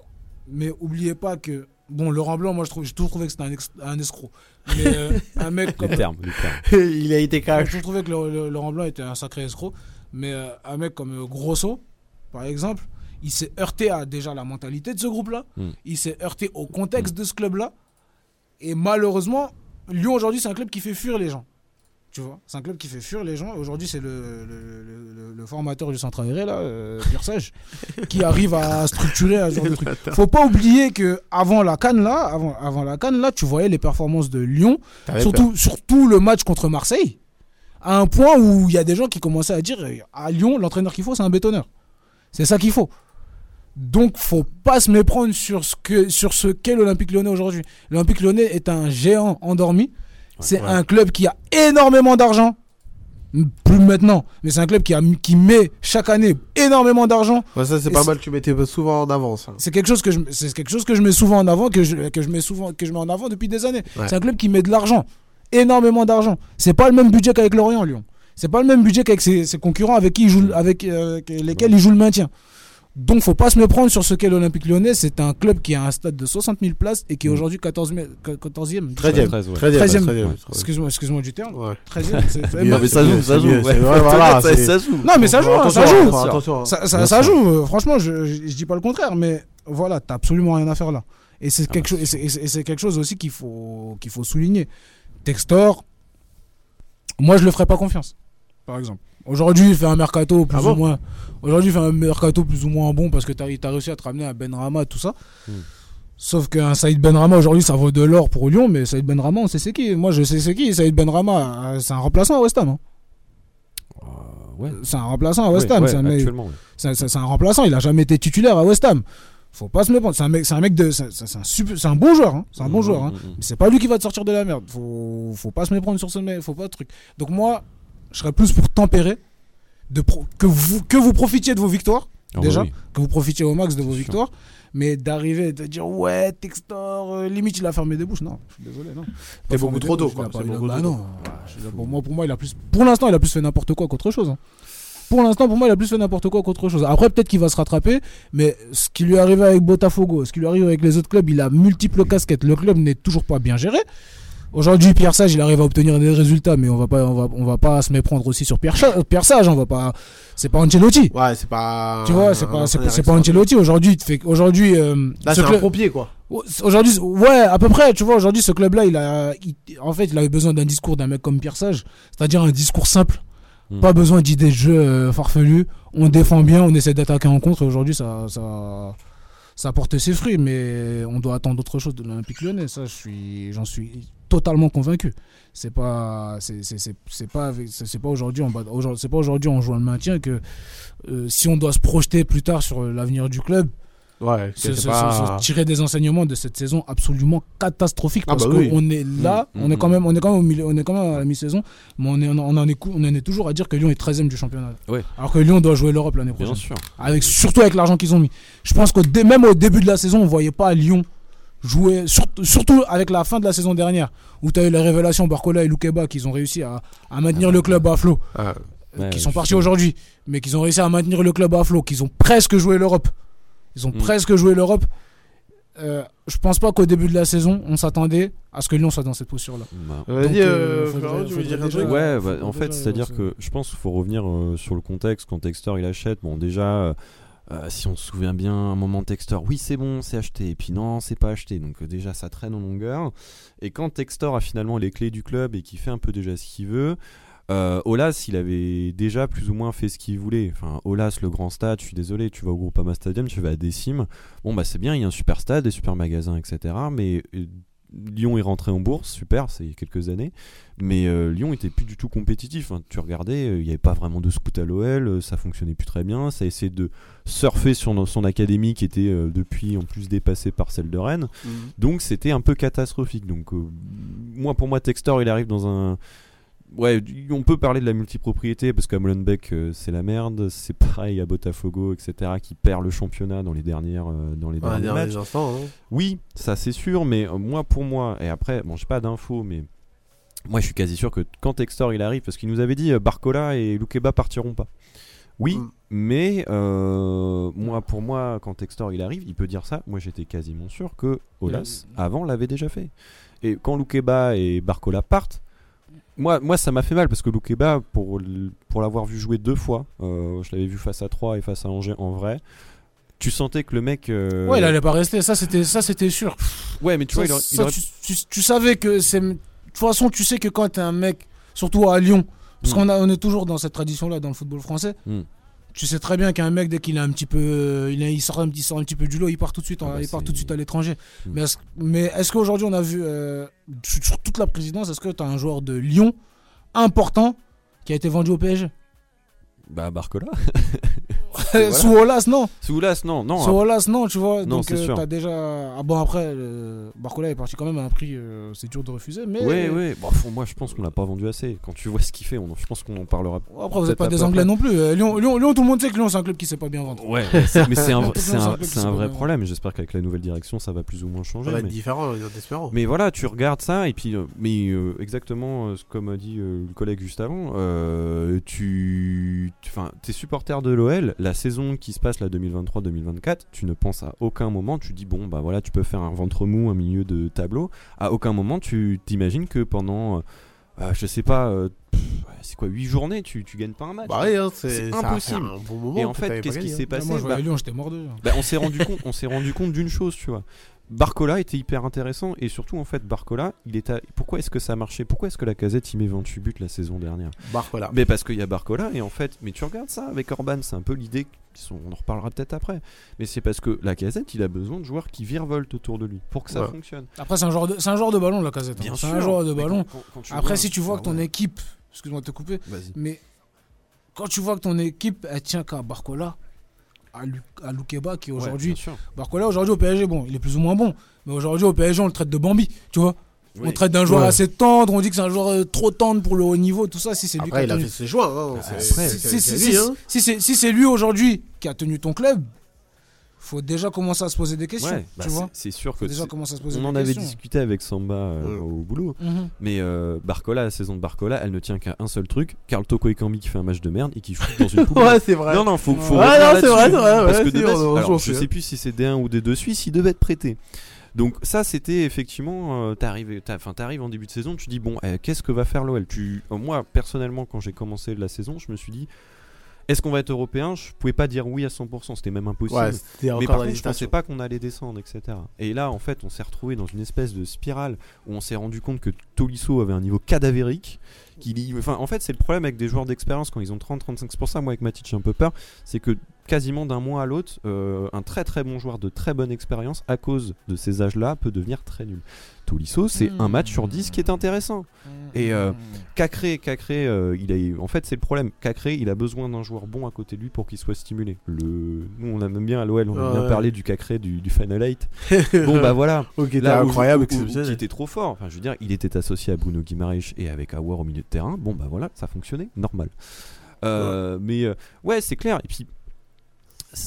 Speaker 4: mais oubliez pas que, bon, Laurent Blanc, moi, je trouve- j'ai toujours trouvé que c'était un, ex- un escroc. Mais euh, <laughs> un mec comme. <laughs>
Speaker 3: Il a été
Speaker 4: j'ai
Speaker 3: cash.
Speaker 4: toujours trouvé que le- le- Laurent Blanc était un sacré escroc. Mais euh, un mec comme euh, Grosso, par exemple, il s'est heurté à déjà la mentalité de ce groupe-là.
Speaker 5: Mm.
Speaker 4: Il s'est heurté au contexte de ce club-là. Et malheureusement, Lyon aujourd'hui, c'est un club qui fait fuir les gens. Tu vois, c'est un club qui fait fuir les gens. Aujourd'hui, c'est le, le, le- le- le formateur du centre aéré, là, euh, <laughs> qui arrive à structurer un genre de truc. Faut pas oublier que avant la canne là, avant, avant la canne là, tu voyais les performances de Lyon surtout, surtout le match contre Marseille, à un point où il y a des gens qui commençaient à dire euh, à Lyon, l'entraîneur qu'il faut, c'est un bétonneur. C'est ça qu'il faut. Donc, faut pas se méprendre sur ce que sur ce qu'est l'Olympique Lyonnais aujourd'hui. L'Olympique Lyonnais est un géant endormi. C'est
Speaker 5: ouais.
Speaker 4: un club qui a énormément d'argent. Plus maintenant, mais c'est un club qui, a, qui met chaque année énormément d'argent.
Speaker 3: Ouais, ça, c'est pas mal, tu mettais souvent en avant, ça.
Speaker 4: C'est quelque chose que je, c'est quelque chose que je mets souvent en avant, que je, que je mets souvent, que je mets en avant depuis des années.
Speaker 3: Ouais.
Speaker 4: C'est un club qui met de l'argent, énormément d'argent. C'est pas le même budget qu'avec Lorient, Lyon. C'est pas le même budget qu'avec ses, ses concurrents avec qui il joue, avec euh, lesquels il joue le maintien. Donc, faut pas se méprendre sur ce qu'est l'Olympique Lyonnais. C'est un club qui a un stade de 60 000 places et qui est
Speaker 5: Mm.
Speaker 4: aujourd'hui 14 000 14e.
Speaker 3: 13e.
Speaker 5: 13, ouais.
Speaker 3: 13e.
Speaker 4: 13e.
Speaker 3: 13e.
Speaker 4: Excuse-moi, excuse-moi du terme.
Speaker 3: Ouais.
Speaker 4: 13e. <laughs> c'est- c'est-
Speaker 3: mieux,
Speaker 5: Non, mais ça joue, ça joue. <laughs> ça, joue.
Speaker 4: Non, mais ça joue, hein, ça joue. Ça, joue, euh, franchement, je, je, je dis pas le contraire, mais voilà, t'as absolument rien à faire là. Et c'est
Speaker 5: Ah
Speaker 4: quelque,
Speaker 5: bah,
Speaker 4: chose, et c'est- quelque chose aussi qu'il faut, qu'il faut souligner. Textor, moi je le ferais pas confiance, par exemple. Aujourd'hui, il fait un mercato plus
Speaker 3: Ah bon
Speaker 4: ou moins. Aujourd'hui, il fait un mercato plus ou moins bon parce que t'as as réussi à te ramener un Benrama, tout ça.
Speaker 5: Hmm.
Speaker 4: Sauf qu'un Saïd Benrama aujourd'hui, ça vaut de l'or pour Lyon, mais Saïd Benrama, on sait c'est qui. Moi, je sais c'est qui. Saïd Benrama, euh, c'est un remplaçant à West Ham. hein.
Speaker 5: Euh, ouais.
Speaker 4: C'est un remplaçant à West Ham.
Speaker 5: ouais,
Speaker 4: c'est un
Speaker 5: ouais.
Speaker 4: c'est un remplaçant, il a jamais été titulaire à West Ham. Faut pas se méprendre. C'est un mec, c'est un mec de, c'est un super, c'est un bon joueur. hein. C'est un bon
Speaker 5: Mhm,
Speaker 4: joueur. hein.
Speaker 5: mhm.
Speaker 4: Mais c'est pas lui qui va te sortir de la merde. Faut, faut pas se méprendre sur ce mec. Faut pas de truc. Donc moi, je serais plus pour tempérer, de pro- que vous, que vous profitiez de vos victoires,
Speaker 5: Ah,
Speaker 4: déjà,
Speaker 5: bah oui.
Speaker 4: que vous profitiez au max de vos victoires, mais d'arriver et de dire ouais Textor, euh, limite il a fermé des bouches. Non, je suis désolé, non. Pas
Speaker 3: beaucoup trop
Speaker 4: des
Speaker 3: tôt, quoi.
Speaker 4: il a pas-
Speaker 3: C'est
Speaker 4: il a-
Speaker 3: beaucoup
Speaker 4: bah
Speaker 3: trop
Speaker 4: non. Pour moi, pour moi, il a plus. Pour l'instant, il a plus fait n'importe quoi qu'autre chose. hein. Pour l'instant, pour moi, il a plus fait n'importe quoi qu'autre chose. Après, peut-être qu'il va se rattraper, mais ce qui lui est arrivé avec Botafogo, ce qui lui arrive avec les autres clubs, il a multiples casquettes. Le club n'est toujours pas bien géré. Aujourd'hui, Pierre Sage, il arrive à obtenir des résultats, mais on va pas, on va, on va pas se méprendre aussi sur Pierre, Cha- Pierre Sage. On va pas. C'est pas Ancelotti.
Speaker 3: Ouais, c'est pas.
Speaker 4: Tu vois, c'est
Speaker 3: un
Speaker 4: pas, c'est pas, pas Ancelotti. Aujourd'hui, il te fait, aujourd'hui, euh,
Speaker 3: Là,
Speaker 4: ce
Speaker 3: c'est un
Speaker 4: club-
Speaker 3: pompier, quoi.
Speaker 4: Aujourd'hui, ouais, à peu près, tu vois, aujourd'hui, ce club-là, il a, il- en fait, il avait besoin d'un discours d'un mec comme Pierre Sage, c'est-à-dire un discours simple.
Speaker 5: Mm.
Speaker 4: Pas besoin d'idées de jeu euh, farfelues. On défend bien, on essaie d'attaquer en contre. Aujourd'hui, ça, ça, ça a porté ses fruits, mais on doit attendre autre chose de l'Olympique lyonnais. Ça, je suis, j'en suis totalement convaincu. C'est pas, c'est, pas, c'est, pas aujourd'hui c'est pas aujourd'hui en jouant le maintien que euh, si on doit se projeter plus tard sur euh, l'avenir du club,
Speaker 3: Ouais, pas-
Speaker 4: tirer des enseignements de cette saison absolument catastrophique
Speaker 3: Ah
Speaker 4: parce
Speaker 3: bah oui.
Speaker 4: qu'on est là,
Speaker 5: Mm,
Speaker 4: on est quand
Speaker 5: mm.
Speaker 4: même, on est quand même au milieu, on est quand même à la mi-saison, mais on est, on en est, on en est toujours à dire que Lyon est 13 du championnat.
Speaker 5: Ouais.
Speaker 4: Alors que Lyon doit jouer l'Europe l'année
Speaker 5: Bien
Speaker 4: prochaine.
Speaker 5: sûr.
Speaker 4: Avec, surtout avec l'argent qu'ils ont mis. Je pense que dès- même au début de la saison, on voyait pas Lyon jouer, sur- surtout avec la fin de la saison dernière, où tu as eu les révélations Barcola et Loukeba qui ont réussi à, à maintenir le club à flot,
Speaker 3: Ah,
Speaker 4: euh,
Speaker 5: Ouais,
Speaker 4: qui sont partis
Speaker 5: sais.
Speaker 4: aujourd'hui, mais qui ont réussi à maintenir le club à flot, qu'ils ont presque joué l'Europe. Ils ont
Speaker 5: Mm.
Speaker 4: presque joué l'Europe. Euh, je pense pas qu'au début de la saison, on s'attendait à ce que Lyon soit dans cette posture-là.
Speaker 5: Bah,
Speaker 3: Vas-y,
Speaker 4: Donc,
Speaker 3: euh, Florent,
Speaker 4: faudrait-
Speaker 3: tu veux dire
Speaker 4: faudrait
Speaker 3: un
Speaker 4: déjà-
Speaker 3: truc
Speaker 5: Ouais, bah, en fait, c'est-à-dire que je pense qu'il faut revenir euh, sur le contexte quand Textor il achète. Bon, déjà, euh, si on se souvient bien, un moment Textor, oui, c'est bon, c'est acheté, et puis non, c'est pas acheté. Donc, euh, déjà, ça traîne en longueur. Et quand Textor a finalement les clés du club et qu'il fait un peu déjà ce qu'il veut. Euh, Olas, il avait déjà plus ou moins fait ce qu'il voulait. Enfin, Olas, le grand stade, je suis désolé, tu vas au Groupama Stadium, tu vas à Décime. Bon, bah c'est bien, il y a un super stade, des super magasins, etc. Mais euh, Lyon est rentré en bourse, super, c'est il y a quelques années. Mais euh, Lyon était plus du tout compétitif. hein. Tu regardais, euh, il n'y avait pas vraiment de scout à l'OL, euh, ça fonctionnait plus très bien. Ça a essayé de surfer sur son académie qui était euh, depuis en plus dépassée par celle de Rennes.
Speaker 3: Mhm.
Speaker 5: Donc c'était un peu catastrophique. Donc moi pour moi Textor il arrive dans un Ouais, on peut parler de la multipropriété parce qu'à Molenbeek euh, c'est la merde, c'est pareil à Botafogo etc qui perd le championnat dans les dernières euh, dans les derniers matchs.
Speaker 3: instants, hein.
Speaker 5: Oui, ça c'est sûr, mais euh, moi pour moi, et après, bon, j'ai pas d'infos, mais moi je suis quasi sûr que quand Textor il arrive, parce qu'il nous avait dit Barcola et Loukeba partiront pas. Oui,
Speaker 3: Mm.
Speaker 5: mais moi pour moi, quand Textor il arrive, il peut dire ça. Moi j'étais quasiment sûr que Olas avant l'avait déjà fait. Et quand Loukeba et Barcola partent, moi, moi ça m'a fait mal parce que Loukeba, pour, pour l'avoir vu jouer deux fois, euh, je l'avais vu face à 3 et face à Angers en vrai. Tu sentais que le mec. euh,
Speaker 4: Ouais, il allait pas rester. Ça, c'était, ça, c'était sûr.
Speaker 5: Ouais, mais tu
Speaker 4: Ça,
Speaker 5: vois, il aurait- il
Speaker 4: ça,
Speaker 5: aurait
Speaker 4: tu, tu- tu savais que c'est. De toute façon, tu sais que quand t'es un mec, surtout à Lyon, parce
Speaker 5: Mm.
Speaker 4: qu'on a, on est toujours dans cette tradition-là dans le football français.
Speaker 5: Mm.
Speaker 4: Tu sais très bien qu'un mec dès qu'il est un petit peu, euh, il, sort un, petit- il sort un petit peu du lot, il part tout de suite,
Speaker 5: Ah bah,
Speaker 4: il part tout de suite à l'étranger.
Speaker 5: Mm.
Speaker 4: Mais est-ce, mais est-ce qu'aujourd'hui on a vu euh, sur sur toute la présidence, est-ce que tu as un joueur de Lyon important qui a été vendu au PSG
Speaker 5: Bah Barcola. <laughs> <laughs>
Speaker 4: Sous Olas, non.
Speaker 5: Soulas, non, non.
Speaker 4: Sur Olas, non, tu vois.
Speaker 5: Non,
Speaker 4: donc, euh, t'as déjà. Ah bon, après, euh, Barcola est parti quand même à un prix, euh, c'est dur de refuser. Mais.
Speaker 5: Ouais, ouais. Bon, faut- moi, je pense qu'on l'a pas vendu assez. Quand tu vois ce qu'il fait, on, je pense qu'on en parlera.
Speaker 4: Après, vous n'êtes pas des Anglais
Speaker 5: après.
Speaker 4: non plus. Euh, Lyon, Lyon, Lyon, tout le monde sait que Lyon, c'est un club qui sait pas bien vendre.
Speaker 5: Ouais, mais c'est <laughs> un, un- un vrai problème. et J'espère qu'avec la nouvelle direction, ça va plus ou moins
Speaker 3: Ça
Speaker 5: changer.
Speaker 3: va être
Speaker 5: mais-
Speaker 3: différent, en espérant.
Speaker 5: Mais voilà, tu regardes ça et puis, mais euh, exactement ce comme a dit euh, le collègue juste avant, euh, tu, enfin, t'es supporter de l'OL, la saison qui se passe là 2023-2024, tu ne penses à aucun moment, tu dis bon bah voilà, tu peux faire un ventre mou, un milieu de tableau. À aucun moment tu t'imagines que pendant, euh, euh, je sais pas, euh, ouais, c'est quoi, 8 journées, tu, tu gagnes pas un match.
Speaker 3: Bah oui, hein, c'est
Speaker 5: impossible.
Speaker 3: faire un bon moment
Speaker 5: et en fait, qu'est-ce qui s'est
Speaker 3: hein.
Speaker 5: passé
Speaker 4: moi, je
Speaker 5: Bah,
Speaker 4: Lyon, mort de
Speaker 5: bah, on s'est rendu compte, on s'est rendu compte d'une chose, tu vois. Barcola était hyper intéressant et surtout en fait Barcola, il était pourquoi est-ce que ça a marché? Pourquoi est-ce que la Casette il met 28 buts la saison dernière?
Speaker 3: Barcola.
Speaker 5: Mais parce qu'il y a Barcola et en fait, mais tu regardes ça avec Orban, c'est un peu l'idée sont- on en reparlera peut-être après. Mais c'est parce que la Casette, il a besoin de joueurs qui virevoltent autour de lui pour que ça
Speaker 3: Ouais.
Speaker 5: fonctionne.
Speaker 4: Après, c'est un, joueur de- c'est un joueur de ballon, la casette. hein. C'est un joueur de ballon.
Speaker 5: quand- quand- quand tu
Speaker 4: Après,
Speaker 5: vois-
Speaker 4: si tu vois
Speaker 5: Ah
Speaker 4: que ton
Speaker 5: ouais.
Speaker 4: équipe. Excuse-moi de te couper.
Speaker 5: Vas-y.
Speaker 4: Mais quand tu vois que ton équipe, elle tient qu'à Barcola, à, Loukeba, qui
Speaker 5: Ouais,
Speaker 4: aujourd'hui.
Speaker 5: bien sûr.
Speaker 4: Barcola, aujourd'hui au PSG, bon, il est plus ou moins bon. Mais aujourd'hui au PSG, on le traite de Bambi, tu vois.
Speaker 5: Oui.
Speaker 4: On traite d'un joueur
Speaker 3: Ouais.
Speaker 4: assez tendre, on dit que c'est un joueur euh, trop tendre pour le haut niveau, tout ça. Si c'est lui
Speaker 3: Après,
Speaker 4: qui
Speaker 3: il a
Speaker 4: tenu-
Speaker 3: fait ses choix. hein,
Speaker 4: si
Speaker 3: c'est lui
Speaker 4: aujourd'hui qui a tenu ton club, faut déjà commencer à se poser des questions.
Speaker 5: Ouais, bah,
Speaker 4: tu vois
Speaker 5: c'est- sûr
Speaker 4: Faut
Speaker 5: que
Speaker 4: déjà
Speaker 5: c'est-
Speaker 4: commencer à se poser
Speaker 5: on
Speaker 4: des
Speaker 5: en avait discuté avec Samba euh,
Speaker 3: Ouais.
Speaker 5: au boulot.
Speaker 4: Mhm.
Speaker 5: Mais euh, Barcola, la saison de Barcola, elle ne tient qu'à un seul truc Carl Toko Ekambi qui fait un match de merde et qui joue dans une <laughs> poubelle.
Speaker 3: Ouais, c'est vrai.
Speaker 5: Non, non, faut, faut
Speaker 3: Ouais,
Speaker 5: revenir
Speaker 3: non, c'est vrai, c'est vrai,
Speaker 5: Parce
Speaker 3: ouais,
Speaker 5: que
Speaker 3: si,
Speaker 5: de base,
Speaker 3: on- on
Speaker 5: alors,
Speaker 3: joue
Speaker 5: je sais plus si c'est D1 ou D2 Suisse, il devait être prêté. Donc ça, c'était effectivement, euh, t'arrives, t'arrives en début de saison, tu dis bon, euh, qu'est-ce que va faire l'OL Tu, euh, moi personnellement, quand j'ai commencé la saison, je me suis dit, est-ce qu'on va être européen? Je pouvais pas dire oui à 100%, c'était même impossible.
Speaker 3: Ouais, c'était
Speaker 5: Mais par contre, je pensais pas qu'on allait descendre, etc. Et là, en fait, on s'est retrouvé dans une espèce de spirale où on s'est rendu compte que Tolisso avait un niveau cadavérique. qu'il y- Enfin, en fait, c'est le problème avec des joueurs d'expérience quand ils ont 30-35%. Moi, avec Matic, j'ai un peu peur. C'est que quasiment d'un mois à l'autre, euh, un très très bon joueur de très bonne expérience, à cause de ces âges-là, peut devenir très nul. Tolisso, c'est un match sur 10 qui est intéressant. Et euh, Cacré, Cacré euh, il a, en fait, c'est le problème. Cacré, il a besoin d'un joueur bon à côté de lui pour qu'il soit stimulé. Le, nous, on aime bien à l'OL, on a bien
Speaker 3: Ouais.
Speaker 5: parlé du Cacré du, du Final 8. bon, bah voilà. <laughs>
Speaker 3: Ok, était
Speaker 5: Là, où-
Speaker 3: incroyable,
Speaker 5: où- où- qui était trop fort. Enfin, je veux dire, il était associé à Bruno Guimaraes et avec Awar au milieu de terrain. Bon, bah voilà, ça fonctionnait, normal. Euh, Mais euh, ouais, c'est clair. Et puis,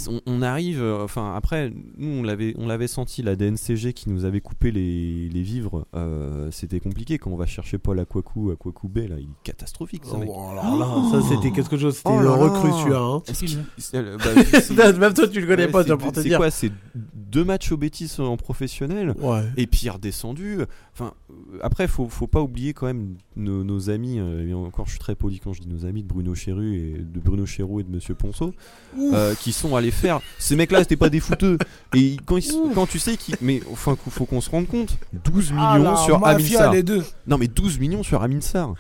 Speaker 5: on, on arrive. euh, Enfin, après, nous, on l'avait, on l'avait senti, la DNCG qui nous avait coupé les, les vivres. euh, C'était compliqué quand on va chercher Paul Akwaku, Akwaku B. Là, il est catastrophique. ce
Speaker 3: Oh,
Speaker 5: mec.
Speaker 3: alors là, ça c'était quelque chose, c'était
Speaker 5: Oh
Speaker 3: le
Speaker 5: là
Speaker 3: recru
Speaker 5: là.
Speaker 3: celui-là. Hein.
Speaker 5: Est-ce qu'il- c'est- euh, bah, c'est- <laughs>
Speaker 3: Même toi tu le connais
Speaker 5: ouais,
Speaker 3: pas,
Speaker 5: c'est-
Speaker 3: pour te
Speaker 5: C'est
Speaker 3: dire.
Speaker 5: quoi? C'est deux matchs au Bétis en professionnel
Speaker 3: Ouais.
Speaker 5: et puis redescendu. Enfin, euh, après, faut, faut pas oublier quand même nos, nos amis. euh, et encore, je suis très poli quand je dis nos amis de Bruno Chéru et de Bruno Chéroux et de Monsieur Ponceau, euh, qui sont allés faire. Ces mecs-là, c'était pas des fouteux. Et quand, ils- quand tu sais qu'ils, mais enfin, faut qu'on se rende compte. 12 millions
Speaker 4: Ah, la
Speaker 5: sur Aminsar.
Speaker 4: les deux.
Speaker 5: Non, mais 12 millions sur Aminsar.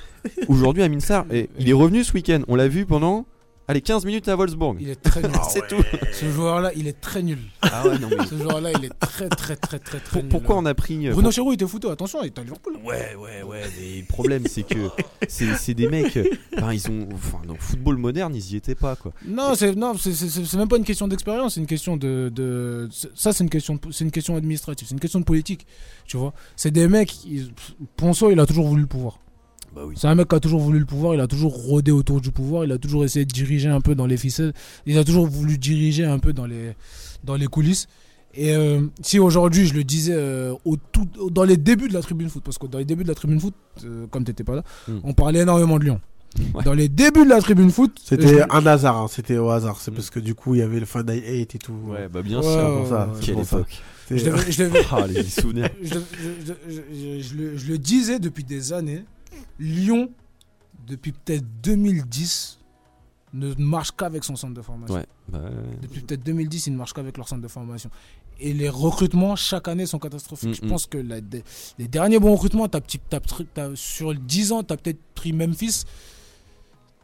Speaker 5: Aujourd'hui, Aminsar, il est revenu ce week-end. On l'a vu pendant. Allez, 15 minutes à Wolfsburg.
Speaker 4: Il est très <laughs> nul.
Speaker 5: C'est tout.
Speaker 4: Ce joueur-là, il est très nul.
Speaker 5: Ah ouais, non, mais
Speaker 4: Ce joueur-là, il est très, très, très, très, très nul.
Speaker 5: pourquoi on a pris. euh,
Speaker 4: Bruno Chéroux, il était foutu. Attention, il est à Liverpool.
Speaker 5: Ouais, ouais, ouais. Mais le problème, c'est que c'est c'est des mecs. euh, Enfin, ils ont. Enfin, dans le football moderne, ils y étaient pas, quoi.
Speaker 4: Non, c'est non, c'est- c'est c'est même pas une question d'expérience, c'est une question de, de ça c'est une question de- c'est une question administrative, c'est une question de politique, tu vois. C'est des mecs ils- Ponceau, il a toujours voulu le pouvoir.
Speaker 5: Bah oui.
Speaker 4: C'est un mec qui a toujours voulu le pouvoir, il a toujours rôdé autour du pouvoir, il a toujours essayé de diriger un peu dans les ficelles, il a toujours voulu diriger un peu dans les dans les coulisses. Et euh, si aujourd'hui, je le disais euh, au tout, dans les débuts de la tribune foot, parce que dans les débuts de la tribune foot, euh, comme t'étais pas là,
Speaker 5: Mm.
Speaker 4: on parlait énormément de Lyon.
Speaker 5: Ouais.
Speaker 4: Dans les débuts de la tribune foot,
Speaker 3: C'était
Speaker 4: je-
Speaker 3: un hasard, hein, c'était au hasard. C'est parce que du coup il y avait le Final 8 et tout.
Speaker 5: Ouais, bah bien
Speaker 4: Ouais,
Speaker 5: sûr.
Speaker 4: ouais,
Speaker 3: pour ça,
Speaker 4: ouais,
Speaker 3: c'est
Speaker 5: Quelle
Speaker 3: pour ça.
Speaker 5: époque.
Speaker 4: Je <laughs>
Speaker 5: Ah, les souvenirs.
Speaker 4: je, je- je- je- je le, je le disais depuis des années, Lyon, depuis peut-être 2010, ne marche qu'avec son centre de formation.
Speaker 5: Ouais. Bah.
Speaker 4: Depuis peut-être 2010, ils ne marchent qu'avec leur centre de formation. Et les recrutements, chaque année, sont catastrophiques.
Speaker 5: Mm,
Speaker 4: Je
Speaker 5: mm.
Speaker 4: pense que la- les derniers bons recrutements, sur 10 ans, tu as peut-être pris Memphis,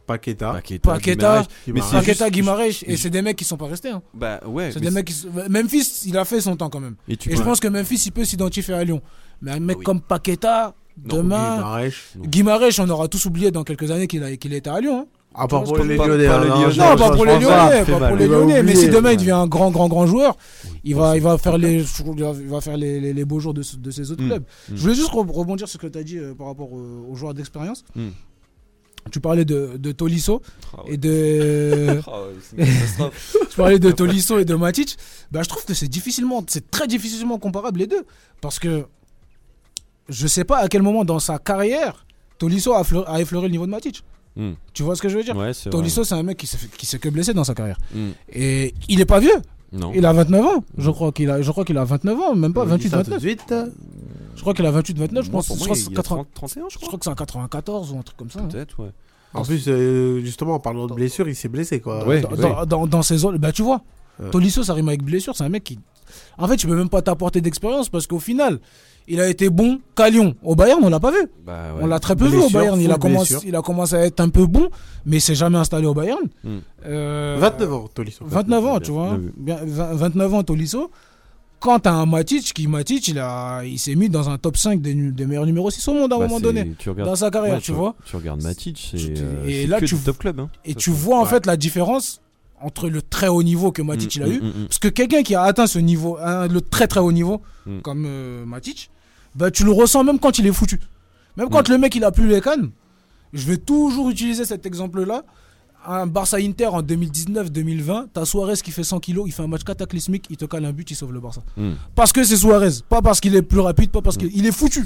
Speaker 3: Paqueta.
Speaker 5: Paqueta,
Speaker 4: Paqueta,
Speaker 5: Guimaraes,
Speaker 4: et c'est des mecs qui sont pas restés. hein.
Speaker 5: Bah ouais.
Speaker 4: C'est des mecs qui sont- Memphis, il a fait son temps quand même.
Speaker 5: Et tu
Speaker 4: Et je pense que Memphis, il peut s'identifier à Lyon. Mais un mec
Speaker 5: oui.
Speaker 4: comme Paqueta,
Speaker 5: Non,
Speaker 4: demain. Guimarães, on aura tous oublié dans quelques années qu'il a- qu'il était à Lyon. hein.
Speaker 3: À part pour
Speaker 4: pas-
Speaker 3: les Lyonnais.
Speaker 5: pas
Speaker 3: hein,
Speaker 5: les
Speaker 3: non,
Speaker 5: Lyonnais.
Speaker 3: je-
Speaker 4: Non,
Speaker 3: je
Speaker 4: pas pour
Speaker 3: pense
Speaker 4: les
Speaker 3: pas.
Speaker 4: Lyonnais, pas pour les
Speaker 3: Il va
Speaker 4: Lyonnais. Mais
Speaker 3: oublier.
Speaker 4: si demain il devient un grand, grand, grand joueur, il va, il va faire les, il va- il va faire les, les- les beaux jours de, ce- de ces autres
Speaker 5: Mm.
Speaker 4: clubs.
Speaker 5: Mm.
Speaker 4: Je voulais juste re- rebondir sur ce que tu as dit euh, par rapport aux, aux joueurs d'expérience.
Speaker 5: Mm.
Speaker 4: Tu parlais de, de Tolisso
Speaker 5: Ah ouais.
Speaker 4: et de. <laughs>
Speaker 5: Ah ouais, c'est une catastrophe. <laughs>
Speaker 4: tu parlais de Tolisso et de Matic. Bah, je trouve que c'est difficilement, c'est très difficilement comparable les deux. Parce que je sais pas à quel moment dans sa carrière, Tolisso a, fleur- a effleuré le niveau de Matic.
Speaker 5: Hmm.
Speaker 4: Tu vois ce que je veux dire?
Speaker 5: Ouais.
Speaker 4: Tolisso, c'est un mec qui s'est que blessé dans sa carrière.
Speaker 5: Hmm.
Speaker 4: Et il est pas vieux.
Speaker 5: Non.
Speaker 4: Il a 29 ans. Je crois qu'il a, je crois qu'il a 29 ans, même pas
Speaker 3: On dit
Speaker 4: 28,
Speaker 3: ça tout de
Speaker 4: 29.
Speaker 3: suite.
Speaker 4: Je crois qu'il a 28, 29. Je
Speaker 5: Moi,
Speaker 4: pense,
Speaker 5: pour
Speaker 4: je
Speaker 5: moi,
Speaker 4: crois,
Speaker 5: il
Speaker 4: que
Speaker 5: y
Speaker 4: c'est
Speaker 5: a
Speaker 4: 80
Speaker 5: 30 31, je
Speaker 4: je
Speaker 5: crois.
Speaker 4: crois que c'est en 94 ou un truc comme ça. hein.
Speaker 5: Peut-être, ouais.
Speaker 3: En plus, euh, justement, en parlant de blessure, il s'est blessé quoi.
Speaker 5: Ouais.
Speaker 4: Dans, dans, dans- dans ses zones, bah tu vois,
Speaker 3: Ouais.
Speaker 4: Tolisso, ça rime avec blessure. C'est un mec qui. En fait, tu peux même pas t'apporter d'expérience parce qu'au final, il a été bon qu'à Lyon. Au Bayern, on l'a pas vu.
Speaker 5: Bah, ouais.
Speaker 4: On l'a très peu vu au Bayern. Il a, commencé, il a commencé à être un peu bon, mais il s'est jamais installé au Bayern.
Speaker 5: Hmm.
Speaker 4: Euh,
Speaker 3: 29 ans, Tolisso.
Speaker 4: 29 ans, tu vois.
Speaker 5: bien vu.
Speaker 4: Bien, 20 29 ans, Tolisso. Quand t'as un Matic, qui Matic, il, a, il s'est mis dans un top 5 des, meilleurs numéros 6 au monde à un
Speaker 5: Bah,
Speaker 4: moment donné.
Speaker 5: Regardes,
Speaker 4: Dans sa carrière,
Speaker 5: ouais,
Speaker 4: tu vois.
Speaker 5: Tu regardes Matic, c'est euh,
Speaker 4: et
Speaker 5: c'est
Speaker 4: là,
Speaker 5: que
Speaker 4: tu-
Speaker 5: top club. hein.
Speaker 4: Et tu vois en fait la différence entre le très haut niveau que Matic
Speaker 5: Mm,
Speaker 4: il a
Speaker 5: mm,
Speaker 4: eu.
Speaker 5: mm.
Speaker 4: Parce que quelqu'un qui a atteint ce niveau, hein, le très très haut niveau,
Speaker 5: Mm.
Speaker 4: comme euh, Matic, bah, tu le ressens même quand il est foutu. Même quand le mec il a plus les cannes, je vais toujours utiliser cet exemple-là. Un Barça Inter en 2019-2020, t'as Suarez qui fait 100 kilos, il fait un match cataclysmique, il te cale un but, il sauve le Barça.
Speaker 5: Mm.
Speaker 4: Parce que c'est Suarez, pas parce qu'il est plus rapide, pas parce qu'il est foutu.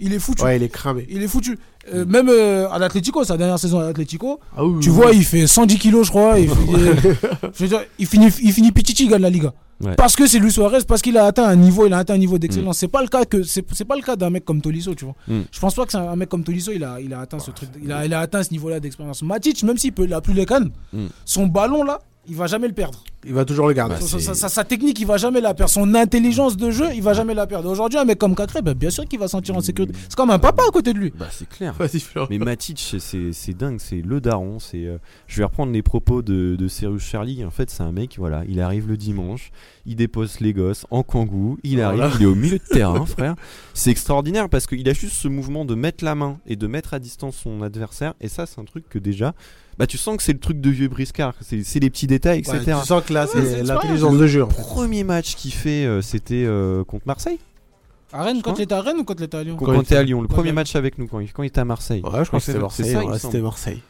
Speaker 4: Il est foutu.
Speaker 3: Ouais, il est cramé.
Speaker 4: Il est foutu. Euh, même euh, à l'Atlético, sa dernière saison à l'Atlético,
Speaker 3: Ah oui,
Speaker 4: tu
Speaker 3: oui,
Speaker 4: vois,
Speaker 3: oui.
Speaker 4: il fait 110 kilos, je crois. Il, fait- <laughs> je veux dire, il finit, il finit Pichichi, il gagne la Liga.
Speaker 5: Ouais.
Speaker 4: Parce que c'est Luis Suarez, parce qu'il a atteint un niveau, il a atteint un niveau d'excellence. C'est pas le cas que c'est pas le cas d'un mec comme Tolisso, tu vois.
Speaker 5: Mm.
Speaker 4: Je pense pas que c'est un, mec comme Tolisso, il a, il a atteint ce truc, il a, il a atteint ce niveau-là d'expérience. Matic, même s'il peut, il a plus les cannes,
Speaker 5: Mm.
Speaker 4: son ballon là, il va jamais le perdre.
Speaker 3: Il va toujours le garder.
Speaker 5: Bah,
Speaker 4: Sa-
Speaker 5: c'est-
Speaker 4: sa, sa- sa technique, il va jamais la perdre. Son intelligence de jeu, il va jamais la perdre. Aujourd'hui, un mec comme Cacré, ben, bien sûr qu'il va se sentir en sécurité. C'est comme un papa à côté de lui.
Speaker 5: Bah, c'est clair.
Speaker 3: Vas-y, Florent.
Speaker 5: Mais Matic, c'est- c'est c'est dingue, c'est le daron. C'est, euh, je vais reprendre les propos de, de Cyrus Charlie. En fait, c'est un mec, voilà, il arrive le dimanche, il dépose les gosses en kangou, il arrive,
Speaker 3: Voilà.
Speaker 5: il est au milieu de terrain, <laughs> frère. C'est extraordinaire parce qu'il a juste ce mouvement de mettre la main et de mettre à distance son adversaire. Et ça, c'est un truc que déjà, bah, tu sens que c'est le truc de vieux briscard. C'est c'est les petits détails, etc.
Speaker 3: Ouais, tu sens que là,
Speaker 4: Ouais, c'est
Speaker 3: l'intelligence de jeu. en fait.
Speaker 5: Premier match qu'il fait, euh, c'était euh, contre Marseille.
Speaker 4: À Rennes, quand il était à Rennes ou quand il était à Lyon
Speaker 5: Quand,
Speaker 3: il
Speaker 5: t'es à
Speaker 3: était-
Speaker 5: Lyon, le premier match avec nous, quand il, quand il était à Marseille.
Speaker 3: Ouais, je crois que
Speaker 5: C'est
Speaker 3: c'était
Speaker 5: ça,
Speaker 3: Marseille. C'était Marseille.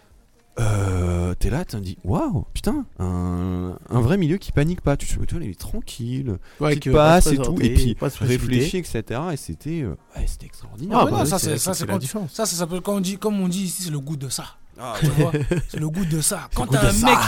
Speaker 5: Euh, t'es là, t'as dit waouh, putain, un, un vrai milieu qui panique pas. Tu te dis, il est tranquille,
Speaker 3: Ouais, qui pas
Speaker 5: passe
Speaker 3: se
Speaker 5: et tout, et puis réfléchit, etc. Et c'était, euh, ouais, c'était extraordinaire.
Speaker 4: Ah,
Speaker 3: bah
Speaker 4: non, ça,
Speaker 3: c'est
Speaker 4: ça, c'est
Speaker 3: la différence.
Speaker 4: Ça, ça s'appelle, quand on dit, comme on dit ici, c'est le goût de ça.
Speaker 5: Ah, <laughs>
Speaker 4: C'est le goût de ça. Quand t'as un mec.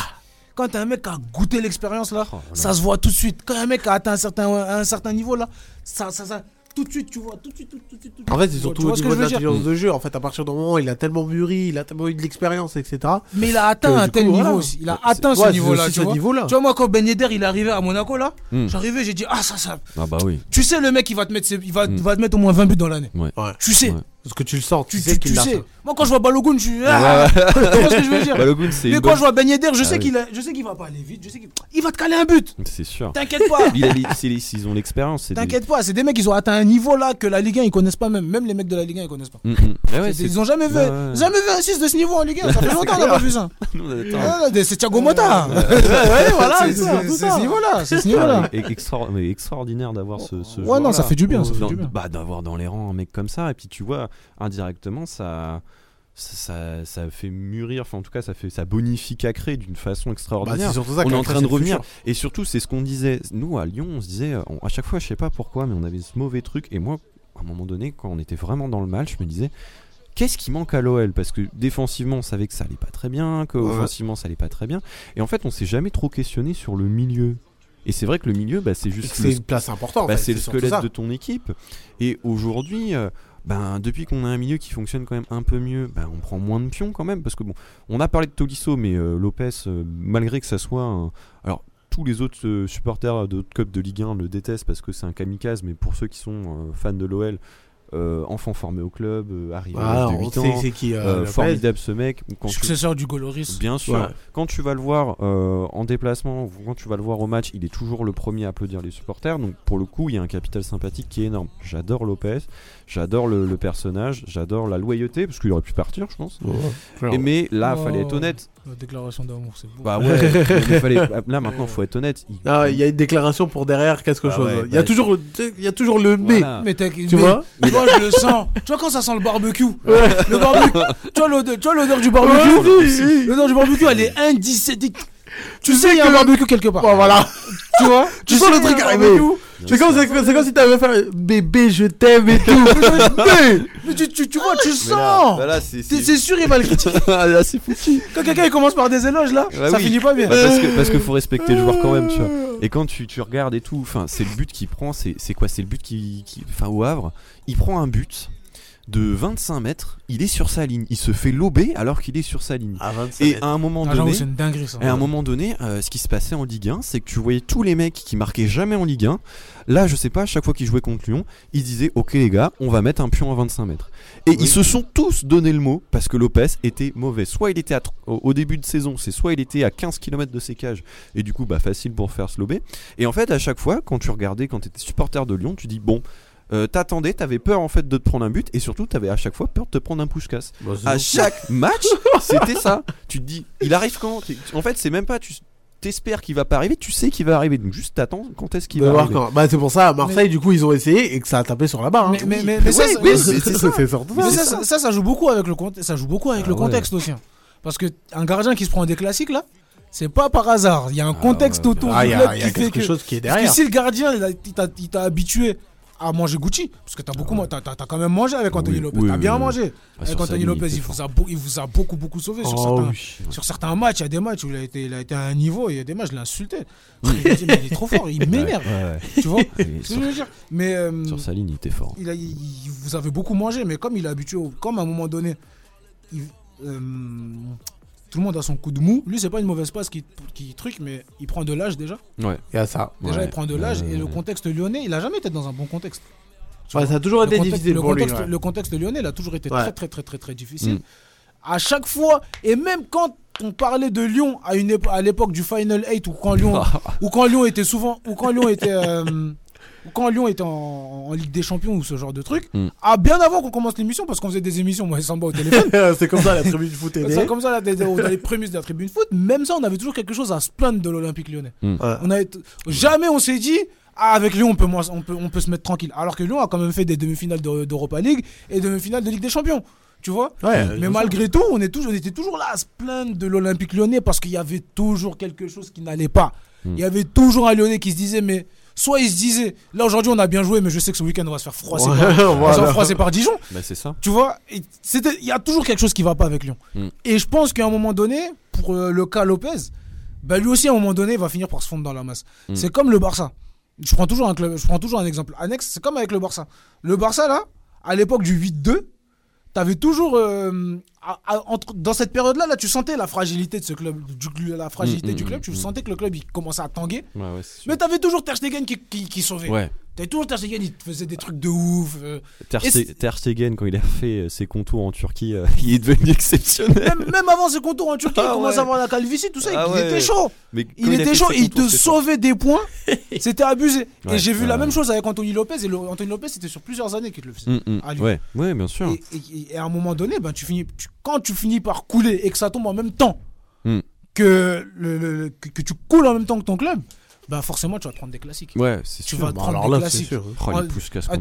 Speaker 4: Quand t'as un mec qui a goûté l'expérience là,
Speaker 5: Oh,
Speaker 4: ça se voit tout de suite. Quand un mec a atteint un certain, un certain niveau là, ça, ça, ça, tout de suite, tu vois, tout de suite, tout de suite. tout de suite.
Speaker 3: En fait, c'est surtout au niveau de l'intelligence de jeu. En fait, à partir du moment où il a tellement mûri, il a tellement eu de l'expérience, etc.
Speaker 4: Mais il a atteint un tel
Speaker 3: coup,
Speaker 4: niveau
Speaker 3: voilà.
Speaker 4: aussi. Il a atteint
Speaker 3: ouais,
Speaker 4: ce niveau-là. Tu
Speaker 3: niveau-là.
Speaker 4: Tu vois, moi, quand Ben Yedder il est arrivé à Monaco là,
Speaker 5: Hmm.
Speaker 4: j'arrivais, j'ai dit, ah, ça, ça.
Speaker 5: Ah bah oui.
Speaker 4: Tu sais, le mec, il va te mettre, il va,
Speaker 5: Hmm.
Speaker 4: va te mettre au moins 20 buts dans l'année.
Speaker 3: Ouais.
Speaker 4: Tu sais.
Speaker 5: Ouais.
Speaker 3: Parce que tu le sens, tu,
Speaker 4: Tu,
Speaker 3: sais qu'il l'a.
Speaker 4: sais. Moi, quand je vois Balogun, je suis. Ah, <laughs> tu vois ce que je veux dire?
Speaker 5: Balogun, c'est
Speaker 4: Mais quand
Speaker 5: bonne-
Speaker 4: je vois Ben Yedder, je sais
Speaker 5: Ah
Speaker 4: qu'il a- je sais qu'il va pas aller vite. Je sais qu'il il va te caler un but.
Speaker 5: C'est sûr.
Speaker 4: T'inquiète pas.
Speaker 5: Il a les- c'est les- ils ont l'expérience. des-
Speaker 4: T'inquiète pas, c'est des mecs, ils ont atteint un niveau là que la Ligue 1 ils connaissent pas même. Même les mecs de la Ligue 1 ils connaissent pas.
Speaker 5: Mm, mm. Ouais,
Speaker 4: ils ont jamais vu,
Speaker 5: Ouais,
Speaker 4: jamais vu un 6 de ce niveau en Ligue 1. Ça fait <laughs> longtemps qu'on a pas vu ça. <laughs> C'est Thiago Motta.
Speaker 3: Ouais, voilà,
Speaker 4: C'est
Speaker 3: ça,
Speaker 4: c'est-
Speaker 3: tout
Speaker 4: c'est ce niveau-là. C'est ce niveau-là.
Speaker 5: Et extra- mais extraordinaire d'avoir ce, ce
Speaker 4: Ouais, non, ça fait du bien. Ça fait
Speaker 5: Dans-
Speaker 4: du bien.
Speaker 5: bah, d'avoir dans les rangs un mec comme ça et puis tu vois indirectement ça ça, ça, ça fait mûrir enfin en tout cas ça fait ça bonifie Cacré d'une façon
Speaker 3: Bah,
Speaker 5: extraordinaire
Speaker 3: ça
Speaker 5: on est en train de revenir et surtout c'est ce qu'on disait nous à Lyon on se disait on- à chaque fois je sais pas pourquoi mais on avait ce mauvais truc et moi à un moment donné quand on était vraiment dans le match je me disais Qu'est-ce qui manque à l'OL Parce que défensivement, on savait que ça allait pas très bien, que
Speaker 3: Ouais.
Speaker 5: offensivement, ça allait pas très bien. Et en fait, on s'est jamais trop questionné sur le milieu. Et c'est vrai que le milieu, bah, c'est juste
Speaker 3: C'est une place importante. en
Speaker 5: bah,
Speaker 3: fait,
Speaker 5: c'est le squelette de ton équipe. Et aujourd'hui, euh, ben, depuis qu'on a un milieu qui fonctionne quand même un peu mieux, ben, on prend moins de pions quand même. Parce que bon, on a parlé de Tolisso, mais euh, Lopez, euh, malgré que ça soit un. Alors, tous les autres euh, supporters d'autres clubs de Ligue 1 le détestent parce que c'est un kamikaze, mais pour ceux qui sont euh, fans de l'OL, euh, enfant formé au club, euh, arrivé à
Speaker 3: Ah,
Speaker 5: l'âge de
Speaker 3: on
Speaker 5: 8
Speaker 3: sait
Speaker 5: ans,
Speaker 3: c'est qui.
Speaker 5: euh,
Speaker 3: euh, Lopez.
Speaker 5: formidable ce mec. Quand tu-
Speaker 4: Successeur du Goloris.
Speaker 5: Bien sûr.
Speaker 3: Ouais.
Speaker 5: Quand tu vas le voir euh, en déplacement, quand tu vas le voir au match, il est toujours le premier à applaudir les supporters. Donc pour le coup, il y a un capital sympathique qui est énorme. J'adore Lopez, j'adore le, le personnage, j'adore la loyauté, parce qu'il aurait pu partir, je pense.
Speaker 3: Ouais,
Speaker 5: Et mais là,
Speaker 4: Oh.
Speaker 5: fallait être honnête.
Speaker 4: La déclaration d'amour, c'est beau.
Speaker 5: Bah ouais, mais <laughs> fallait- là maintenant, faut être honnête. Il-
Speaker 3: Ah, il y a une déclaration pour derrière quelque
Speaker 5: Ah
Speaker 3: chose.
Speaker 5: ouais,
Speaker 3: il y a
Speaker 5: bah,
Speaker 3: toujours, il y a toujours le mais.
Speaker 5: Voilà.
Speaker 4: Mais t'as-
Speaker 3: Tu
Speaker 4: mais-
Speaker 3: vois
Speaker 4: Tu vois, je le sens. Tu vois quand ça sent le barbecue <laughs> Le barbecue. Tu vois l'odeur, tu vois l'odeur du barbecue L'odeur du barbecue, elle est indicétique. Tu sais, il y a un
Speaker 3: que-
Speaker 4: barbecue quelque part.
Speaker 3: Bon, voilà.
Speaker 4: Tu vois
Speaker 3: Tu sens
Speaker 4: sais,
Speaker 3: le truc
Speaker 4: un
Speaker 3: arriver.
Speaker 4: barbecue.
Speaker 3: C'est comme, si t'avais fait bébé, je t'aime et tout. <laughs> Mais-
Speaker 4: Mais tu, tu, tu vois, tu sens.
Speaker 5: bah c'est
Speaker 4: sûr, il va le critiquer. <laughs>
Speaker 5: Ah, là, c'est foutu.
Speaker 4: Quand quelqu'un il commence par des éloges là,
Speaker 5: Bah
Speaker 4: ça
Speaker 5: oui.
Speaker 4: finit pas bien.
Speaker 5: Bah, parce que parce que faut respecter le joueur quand même, tu vois. Et quand tu, tu regardes et tout, enfin, c'est le but qu'il prend, c'est quoi? C'est le but qui, qui- enfin, au Havre, il prend un but de 25 mètres, il est sur sa ligne, il se fait lober alors qu'il est sur sa ligne.
Speaker 3: À 25
Speaker 5: Et à un moment
Speaker 4: Ah,
Speaker 5: donné,
Speaker 4: c'est une dinguerie ça.
Speaker 5: et à un moment donné, euh, ce qui se passait en Ligue 1, c'est que tu voyais tous les mecs qui marquaient jamais en Ligue 1. Là, je sais pas, à chaque fois qu'ils jouaient contre Lyon, ils disaient Ok, les gars, on va mettre un pion à 25 mètres. Et ils se sont tous donné le mot parce que Lopez était mauvais. Soit il était à au début de saison, c'est soit il était à 15 km de ses cages, et du coup, bah facile pour faire se lober. Et en fait, à chaque fois, quand tu regardais, quand tu étais supporter de Lyon, tu dis Bon. Euh, t'attendais, t'avais peur en fait de te prendre un but et surtout t'avais à chaque fois peur de te prendre un push-casse
Speaker 3: Bah,
Speaker 5: à chaque <laughs> match, c'était ça. Tu te dis, il arrive quand? En fait, c'est même pas, tu t'espères qu'il va pas arriver, tu sais qu'il va arriver. Donc juste t'attends quand est-ce qu'il
Speaker 3: De
Speaker 5: va
Speaker 3: voir
Speaker 5: arriver.
Speaker 3: quand. Bah, c'est pour ça, à Marseille, du coup, ils ont essayé et que ça a tapé sur la barre. hein.
Speaker 4: Mais, mais, mais, mais ça,
Speaker 3: Oui,
Speaker 4: ça-
Speaker 3: ça.
Speaker 4: Joue beaucoup avec le contexte. Ça joue beaucoup avec
Speaker 5: Ah
Speaker 4: le
Speaker 5: ouais.
Speaker 4: contexte aussi. hein. Parce que un gardien qui se prend des classiques là, c'est pas par hasard. Il y a un contexte
Speaker 5: ouais.
Speaker 4: autour
Speaker 3: Ah,
Speaker 4: du
Speaker 3: il y
Speaker 4: club
Speaker 3: a, y
Speaker 4: qui
Speaker 3: a
Speaker 4: fait
Speaker 3: quelque
Speaker 4: que.
Speaker 3: chose qui est
Speaker 4: Parce que
Speaker 3: derrière.
Speaker 4: si le gardien il t'a habitué à manger Gucci, parce que t'as beaucoup, t'as- t'as quand même mangé avec Anthony
Speaker 5: Oui,
Speaker 4: Lopez,
Speaker 5: oui,
Speaker 4: t'as bien
Speaker 5: oui.
Speaker 4: mangé.
Speaker 5: Ah,
Speaker 4: avec Anthony Lopez, il vous, a, il vous a beaucoup beaucoup sauvé sur,
Speaker 3: Oh,
Speaker 4: certains, sur certains matchs. Il y a des matchs où il a été, il a été à un niveau, et il y a des matchs, je l'ai insulté. Je me dis, mais il est trop fort, il <laughs> m'énerve.
Speaker 5: Ouais, ouais,
Speaker 4: Tu vois
Speaker 5: sur,
Speaker 4: je veux dire? Mais euh,
Speaker 5: sur sa ligne, il était fort.
Speaker 4: il a, il- il- vous avez beaucoup mangé, mais comme il est habitué, au- comme à un moment donné, il, euh, tout le monde a son coup de mou. Lui, c'est pas une mauvaise passe qui, qui truc, mais il prend de l'âge déjà.
Speaker 5: Ouais.
Speaker 3: Il y a ça.
Speaker 4: Déjà,
Speaker 5: Ouais.
Speaker 4: il prend de l'âge et le
Speaker 5: Euh,
Speaker 4: contexte lyonnais, il a jamais été dans un bon contexte.
Speaker 3: Ouais, ça a toujours
Speaker 4: le
Speaker 3: été
Speaker 4: contexte,
Speaker 3: difficile
Speaker 4: le
Speaker 3: pour lui.
Speaker 4: contexte,
Speaker 3: ouais.
Speaker 4: le contexte lyonnais, il a toujours été
Speaker 3: Ouais.
Speaker 4: très, très, très, très, très difficile.
Speaker 5: Mm.
Speaker 4: À chaque fois, et même quand on parlait de Lyon à, une à l'époque du Final 8 ou quand Lyon, <laughs> ou quand Lyon était souvent, ou quand Lyon était, euh, quand Lyon était en, en Ligue des Champions ou ce genre de truc,
Speaker 5: Mm.
Speaker 4: ah, bien avant qu'on commence l'émission, parce qu'on faisait des émissions, moi et Samba au téléphone, <laughs>
Speaker 3: c'est comme ça la tribune du foot est née.
Speaker 4: comme ça, dans les prémices de la tribune foot, même ça, on avait toujours quelque chose à se plaindre de l'Olympique lyonnais.
Speaker 3: Ouais.
Speaker 4: On avait jamais on s'est dit, ah, avec Lyon, on peut, moins- on, peut, on peut se mettre tranquille. Alors que Lyon a quand même fait des demi-finales de- d'Europa League et des demi-finales de Ligue des Champions. Tu vois
Speaker 3: Ouais,
Speaker 4: Mais malgré tout, on, est toujours, on était toujours là à se plaindre de l'Olympique lyonnais parce qu'il y avait toujours quelque chose qui n'allait pas.
Speaker 5: Mm.
Speaker 4: Il y avait toujours un lyonnais qui se disait, mais soit il se disait, là aujourd'hui on a bien joué, mais je sais que ce week-end on va se faire froisser,
Speaker 3: Ouais,
Speaker 4: par, <laughs> on va se faire
Speaker 3: voilà.
Speaker 4: froisser par Dijon.
Speaker 5: Bah, c'est ça.
Speaker 4: Tu vois, il y a toujours quelque chose qui va pas avec Lyon.
Speaker 5: Mm.
Speaker 4: Et je pense qu'à un moment donné, pour euh, le cas Lopez, bah lui aussi à un moment donné, il va finir par se fondre dans la masse.
Speaker 5: Mm.
Speaker 4: C'est comme le Barça. Je prends toujours un club, je prends toujours un exemple annexe. C'est comme avec le Barça. Le Barça là, à l'époque du 8-2, t'avais toujours euh, à- à- entre- dans cette période-là, là, tu sentais la fragilité de ce club, du, la fragilité
Speaker 5: Mm,
Speaker 4: du
Speaker 5: mm,
Speaker 4: club.
Speaker 5: mm,
Speaker 4: Tu sentais que le club il commençait à tanguer.
Speaker 5: Ouais, ouais.
Speaker 4: Mais t'avais toujours Ter Stegen qui, qui, qui sauvait.
Speaker 5: Ouais.
Speaker 4: T'avais toujours Ter Stegen, il faisait des trucs de ouf. euh,
Speaker 5: Ter, Stegen, quand il a fait euh, ses contours en Turquie, euh, <laughs> il est devenu exceptionnel.
Speaker 4: même, même avant ses contours en Turquie,
Speaker 5: Ah
Speaker 4: il commence
Speaker 5: ouais.
Speaker 4: à avoir la calvitie, tout ça.
Speaker 5: Ah
Speaker 4: il était chaud.
Speaker 5: Mais quand
Speaker 4: Il était chaud il te sauvait des points. <laughs> C'était abusé. Et j'ai vu la même chose avec Anthony Lopez. Et le- Anthony Lopez, c'était sur plusieurs années qu'il le faisait. À.
Speaker 5: Ouais, ouais, bien sûr.
Speaker 4: Et, à un moment donné, ben, tu finis, quand tu finis par couler et que ça tombe en même temps
Speaker 5: Mm.
Speaker 4: que, le, le- le- que, que tu coules en même temps que ton club, ben forcément tu vas te prendre des classiques.
Speaker 5: Ouais, c'est
Speaker 4: Tu
Speaker 5: sûr.
Speaker 4: vas te
Speaker 3: Bah,
Speaker 4: prendre
Speaker 3: alors
Speaker 4: des
Speaker 3: là,
Speaker 4: classiques.
Speaker 3: sûr.
Speaker 5: Oh, les
Speaker 4: Ah, Ah,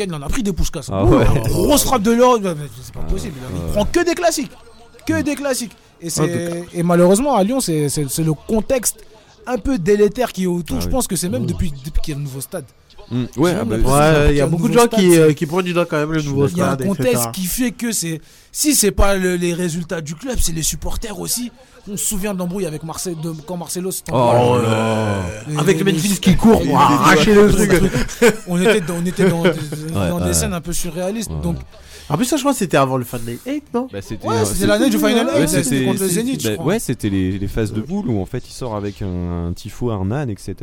Speaker 4: il en a pris des pouscasses.
Speaker 5: Ah ouais.
Speaker 4: Grosse frappe de l'or, ben, c'est pas possible. Il
Speaker 5: ouais.
Speaker 4: prend que des classiques. Que des classiques. Et, c'est- et malheureusement, à Lyon, c'est c'est- c'est le contexte un peu délétère qui est autour.
Speaker 5: Ah
Speaker 4: Je
Speaker 5: oui.
Speaker 4: pense que c'est même depuis, depuis qu'il y a le nouveau stade.
Speaker 5: Mm, Ouais, ah bah,
Speaker 3: il y a beaucoup de gens qui,
Speaker 4: stade,
Speaker 3: euh, qui prennent du doigt quand même le nouveau
Speaker 4: Il y a un
Speaker 3: stade,
Speaker 4: contexte
Speaker 3: etc.
Speaker 4: qui fait que c'est. Si c'est pas le- les résultats du club, c'est les supporters aussi. On se souvient de l'embrouille avec Marcel, de, quand Marcelo s'est
Speaker 5: Oh
Speaker 3: Avec le Memphis qui court pour
Speaker 4: les-
Speaker 3: arracher le truc.
Speaker 4: on était dans, on était dans, dans
Speaker 5: Ouais,
Speaker 4: des scènes un peu surréalistes.
Speaker 5: Ouais.
Speaker 4: Donc,
Speaker 3: En plus, ça, je crois que c'était avant le Fan Day 8, non
Speaker 5: Bah, c'était
Speaker 4: Ouais,
Speaker 5: euh,
Speaker 4: c'était l'année du Final
Speaker 5: Ouais,
Speaker 4: Eight, c'était contre le
Speaker 5: c'est-
Speaker 4: Zénith, je
Speaker 5: bah,
Speaker 4: crois.
Speaker 5: ouais, c'était les, les phases de boule où en fait il sort avec un, un tifo, un âne, etc.